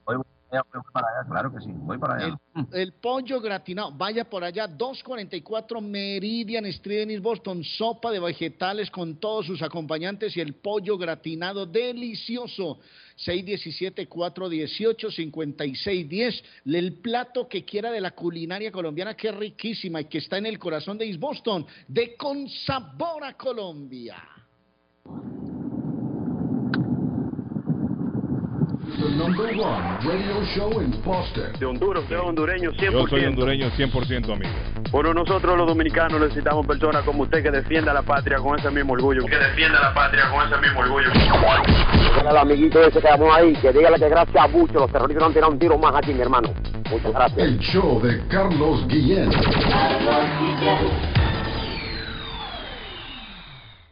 [SPEAKER 55] voy, voy- para allá, claro que sí. Voy para allá.
[SPEAKER 23] El, el pollo gratinado, vaya por allá, 244 Meridian Street en East Boston, sopa de vegetales con todos sus acompañantes y el pollo gratinado delicioso. 617-418-5610, el plato que quiera de la culinaria colombiana que es riquísima y que está en el corazón de East Boston, de Con Sabor a Colombia.
[SPEAKER 58] The number one radio show in Boston.
[SPEAKER 59] De Honduras, usted es hondureño 100%.
[SPEAKER 60] Yo soy hondureño 100%, amigo.
[SPEAKER 59] Bueno, nosotros los dominicanos necesitamos personas como usted que defienda la patria con ese mismo orgullo. Que defienda la patria con ese mismo orgullo.
[SPEAKER 61] Al amiguito ese que llamó ahí, que dígale que gracias a mucho los terroristas no han tirado un tiro más aquí, mi hermano. Muchas gracias.
[SPEAKER 58] El show de Carlos Guillén.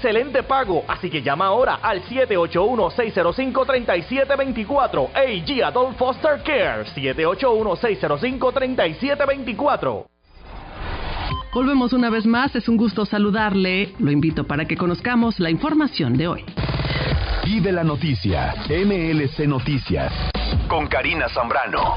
[SPEAKER 10] excelente pago. Así que llama ahora al 781-605-3724. AG Adult Foster Care. 781-605-3724.
[SPEAKER 6] Volvemos una vez más, es un gusto saludarle. Lo invito para que conozcamos la información de hoy.
[SPEAKER 7] Vive la noticia, MLC Noticias, con Karina Zambrano.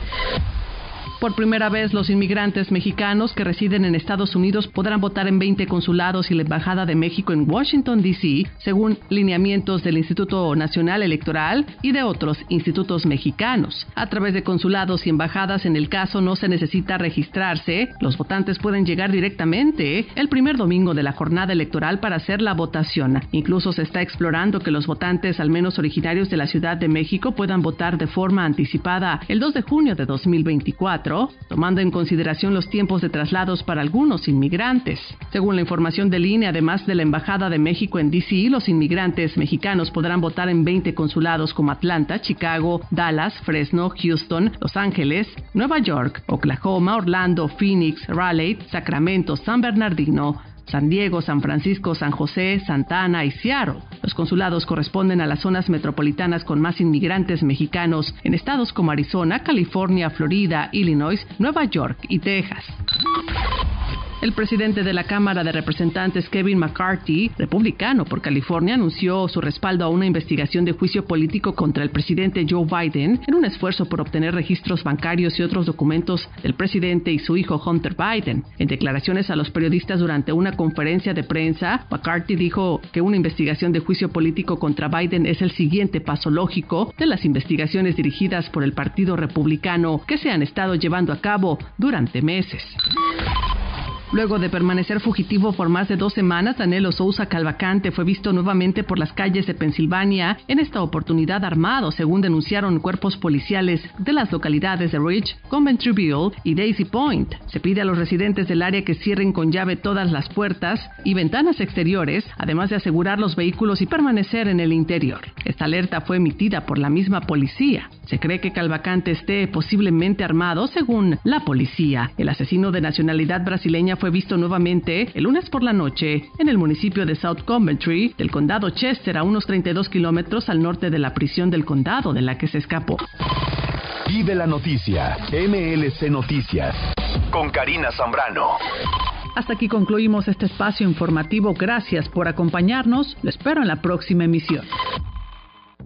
[SPEAKER 6] Por primera vez, los inmigrantes mexicanos que residen en Estados Unidos podrán votar en 20 consulados y la Embajada de México en Washington, D.C., según lineamientos del Instituto Nacional Electoral y de otros institutos mexicanos. A través de consulados y embajadas, en el caso no se necesita registrarse, los votantes pueden llegar directamente el primer domingo de la jornada electoral para hacer la votación. Incluso se está explorando que los votantes, al menos originarios de la Ciudad de México, puedan votar de forma anticipada el 2 de junio de 2024 tomando en consideración los tiempos de traslados para algunos inmigrantes. Según la información del INE, además de la Embajada de México en DC, los inmigrantes mexicanos podrán votar en 20 consulados como Atlanta, Chicago, Dallas, Fresno, Houston, Los Ángeles, Nueva York, Oklahoma, Orlando, Phoenix, Raleigh, Sacramento, San Bernardino, San Diego, San Francisco, San José, Santa Ana y Seattle. Los consulados corresponden a las zonas metropolitanas con más inmigrantes mexicanos en estados como Arizona, California, Florida, Illinois, Nueva York y Texas. El presidente de la Cámara de Representantes, Kevin McCarthy, republicano por California, anunció su respaldo a una investigación de juicio político contra el presidente Joe Biden en un esfuerzo por obtener registros bancarios y otros documentos del presidente y su hijo Hunter Biden. En declaraciones a los periodistas durante una conferencia de prensa, McCarthy dijo que una investigación de juicio político contra Biden es el siguiente paso lógico de las investigaciones dirigidas por el Partido Republicano que se han estado llevando a cabo durante meses. Luego de permanecer fugitivo por más de dos semanas, Danilo Sousa Calvacante fue visto nuevamente por las calles de Pensilvania, en esta oportunidad armado, según denunciaron cuerpos policiales de las localidades de Ridge, Coventryville y Daisy Point. Se pide a los residentes del área que cierren con llave todas las puertas y ventanas exteriores, además de asegurar los vehículos y permanecer en el interior. Esta alerta fue emitida por la misma policía. Se cree que Calvacante esté posiblemente armado, según la policía. El asesino de nacionalidad brasileña fue visto nuevamente el lunes por la noche en el municipio de South Coventry del condado Chester, a unos 32 kilómetros al norte de la prisión del condado de la que se escapó.
[SPEAKER 7] Vive la noticia, MLC Noticias, con Karina Zambrano.
[SPEAKER 6] Hasta aquí concluimos este espacio informativo. Gracias por acompañarnos. Lo espero en la próxima emisión.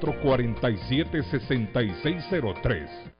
[SPEAKER 12] 447-6603.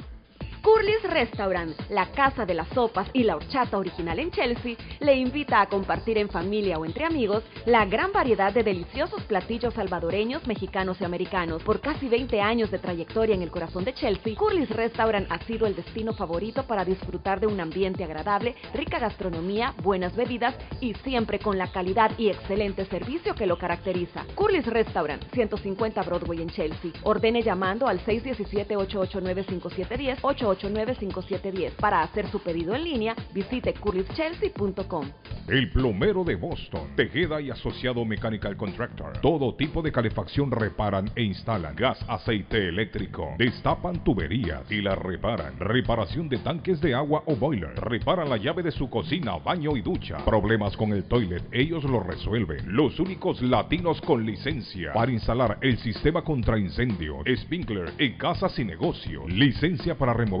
[SPEAKER 62] Curly's Restaurant, la casa de las sopas y la horchata original en Chelsea, le invita a compartir en familia o entre amigos la gran variedad de deliciosos platillos salvadoreños, mexicanos y americanos. Por casi 20 años de trayectoria en el corazón de Chelsea, Curly's Restaurant ha sido el destino favorito para disfrutar de un ambiente agradable, rica gastronomía, buenas bebidas y siempre con la calidad y excelente servicio que lo caracteriza. Curly's Restaurant, 150 Broadway en Chelsea. Ordene llamando al 617-889-5710, 889-5710. Para hacer su pedido en línea, visite curlyschelsea.com.
[SPEAKER 12] El plomero de Boston, Tejeda y Asociado Mechanical Contractor. Todo tipo de calefacción reparan e instalan. Gas, aceite eléctrico. Destapan tuberías y las reparan. Reparación de tanques de agua o boiler. Reparan la llave de su cocina, baño y ducha. Problemas con el toilet, ellos lo resuelven. Los únicos latinos con licencia para instalar el sistema contra incendio, Spinkler en casas y negocio. Licencia para remover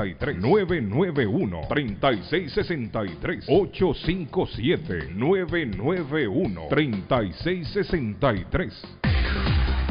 [SPEAKER 12] 857-991-3663. 991-3663. 857-991-3663.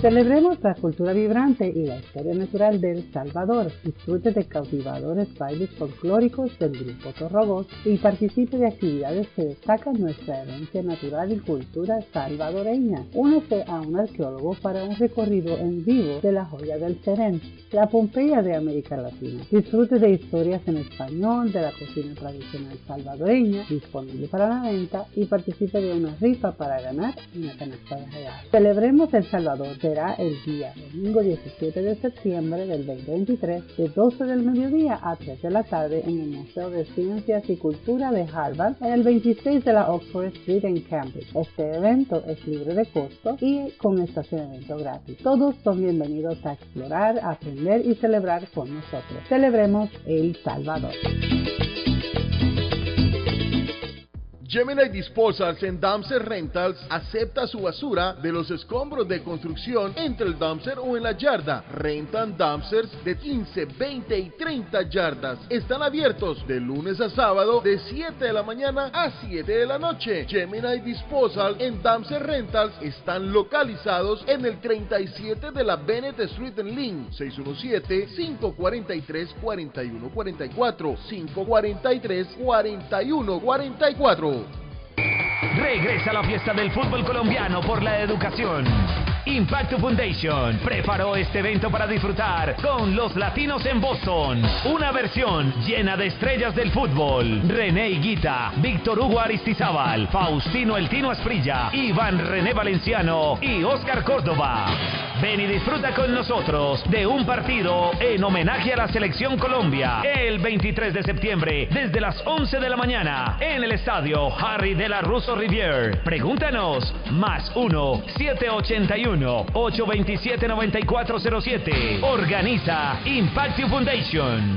[SPEAKER 14] Celebremos la cultura vibrante y la historia natural de El Salvador. Disfrute de cautivadores bailes folclóricos del grupo Torrobos y participe de actividades que destacan nuestra herencia natural y cultura salvadoreña. Únese a un arqueólogo para un recorrido en vivo de la joya del Serén, la Pompeya de América Latina. Disfrute de historias en español de la cocina tradicional salvadoreña, disponible para la venta, y participe de una rifa para ganar una canasta de regalos. Celebremos El Salvador será el día domingo 17 de septiembre del 2023 de 12 del mediodía a 3 de la tarde en el Museo de Ciencias y Cultura de Harvard en el 26 de la Oxford Street en Cambridge. Este evento es libre de costo y con estacionamiento gratis. Todos son bienvenidos a explorar, aprender y celebrar con nosotros. Celebremos El Salvador.
[SPEAKER 22] Gemini Disposals en Dumpster Rentals acepta su basura de los escombros de construcción entre el dumpster o en la yarda. Rentan dumpsters de 15, 20 y 30 yardas. Están abiertos de lunes a sábado de 7 de la mañana a 7 de la noche. Gemini Disposal en Dumpster Rentals están localizados en el 37 de la Bennett Street en Lynn. 617-543-4144. 543-4144.
[SPEAKER 7] Regresa la fiesta del fútbol colombiano por la educación. Impacto Foundation preparó este evento para disfrutar con los latinos en Boston. Una versión llena de estrellas del fútbol. René Higuita, Víctor Hugo Aristizábal, Faustino El Tino Asprilla, Iván René Valenciano y Oscar Córdoba. Ven y disfruta con nosotros de un partido en homenaje a la Selección Colombia el 23 de septiembre desde las 11 de la mañana en el estadio Harry de la Russo Rivier. Pregúntanos más 1 781 827 9407. Organiza Impact Foundation.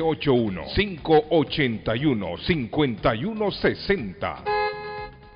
[SPEAKER 12] 581 5160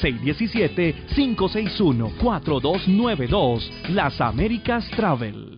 [SPEAKER 43] 617-561-4292. Las Américas Travel.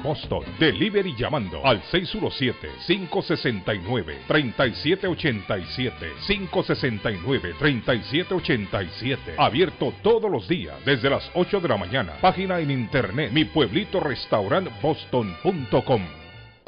[SPEAKER 12] Boston. Delivery llamando al 617-569-3787. 569-3787. Abierto todos los días desde las 8 de la mañana. Página en internet mi pueblito restaurant boston.com.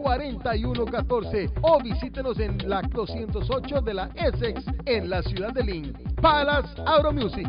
[SPEAKER 22] 4114 o visítenos en la 208 de la Essex en la ciudad de Lynn. Palace Auto Music.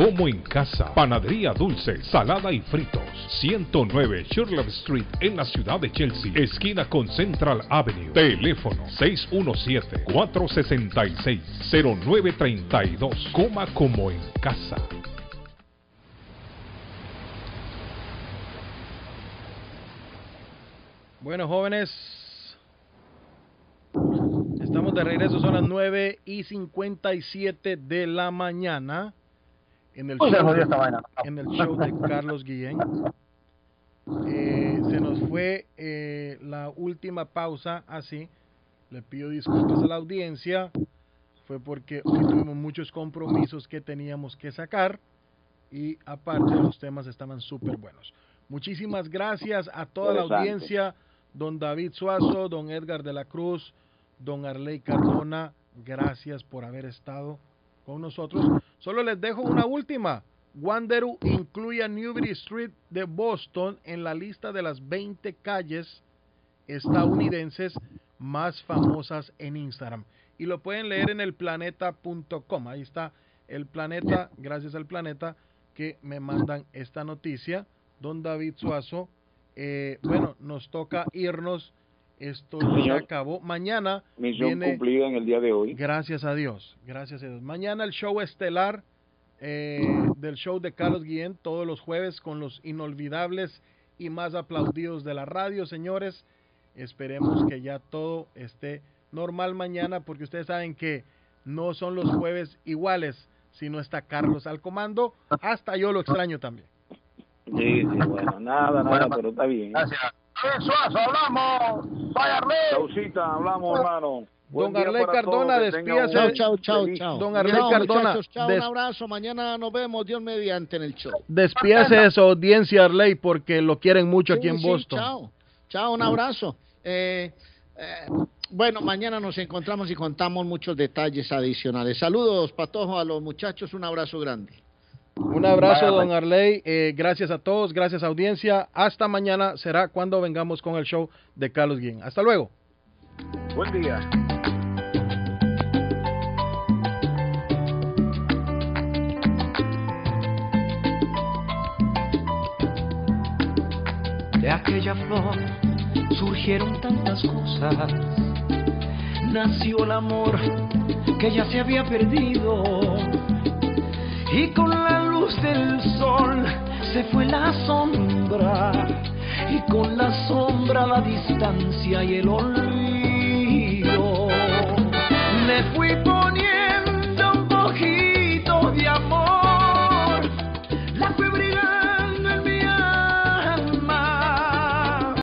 [SPEAKER 12] Como en casa. Panadería dulce, salada y fritos. 109 Sherlock Street en la ciudad de Chelsea. Esquina con Central Avenue. Teléfono 617-466-0932. Coma como en casa.
[SPEAKER 22] Bueno, jóvenes, estamos de regreso, son las 9 y 57 de la mañana en el,
[SPEAKER 24] Uy, se
[SPEAKER 22] show, en el show de Carlos Guillén. Eh, se nos fue eh, la última pausa así. Le pido disculpas a la audiencia. Fue porque hoy tuvimos muchos compromisos que teníamos que sacar. Y aparte los temas estaban súper buenos. Muchísimas gracias a toda la audiencia. Don David Suazo, don Edgar de la Cruz, don Arley Cardona. Gracias por haber estado con nosotros. Solo les dejo una última. Wanderu incluye a Newbury Street de Boston en la lista de las 20 calles estadounidenses más famosas en Instagram. Y lo pueden leer en el planeta.com. Ahí está el planeta, gracias al planeta, que me mandan esta noticia. Don David Suazo, eh, bueno, nos toca irnos. Esto
[SPEAKER 24] Señor.
[SPEAKER 22] acabó. Mañana
[SPEAKER 24] Misión
[SPEAKER 22] viene,
[SPEAKER 24] cumplida en el día de hoy.
[SPEAKER 22] Gracias a Dios, gracias a Dios. Mañana el show estelar eh, del show de Carlos Guillén, todos los jueves con los inolvidables y más aplaudidos de la radio, señores. Esperemos que ya todo esté normal mañana, porque ustedes saben que no son los jueves iguales si no está Carlos al comando. Hasta yo lo extraño también.
[SPEAKER 24] Sí, sí, bueno, nada, nada, pero está bien. Gracias. Suazo, hablamos. Vaya. Chaucita, hablamos, hermano. Buen
[SPEAKER 22] Don Arley Cardona,
[SPEAKER 24] un
[SPEAKER 22] despídase.
[SPEAKER 24] Chao, chao, chao.
[SPEAKER 22] Don Arley
[SPEAKER 24] Chao,
[SPEAKER 22] Cardona,
[SPEAKER 24] muchachos, chao,
[SPEAKER 22] des-
[SPEAKER 24] un
[SPEAKER 23] abrazo, mañana nos vemos, Dios mediante en el show.
[SPEAKER 22] Despídase de su audiencia, Arley, porque lo quieren mucho aquí en
[SPEAKER 23] sí,
[SPEAKER 22] Boston.
[SPEAKER 23] chao, chao, un abrazo. Eh, eh, bueno, mañana nos encontramos y contamos muchos detalles adicionales. Saludos, Patojo, a los muchachos, un abrazo grande.
[SPEAKER 22] Un abrazo, don Arley. Eh, gracias a todos, gracias audiencia. Hasta mañana será cuando vengamos con el show de Carlos Guillén. Hasta luego.
[SPEAKER 24] Buen día.
[SPEAKER 5] De aquella flor surgieron tantas cosas. Nació el amor que ya se había perdido y con la luz del sol se fue la sombra y con la sombra la distancia y el olvido. Me fui poniendo un poquito de amor.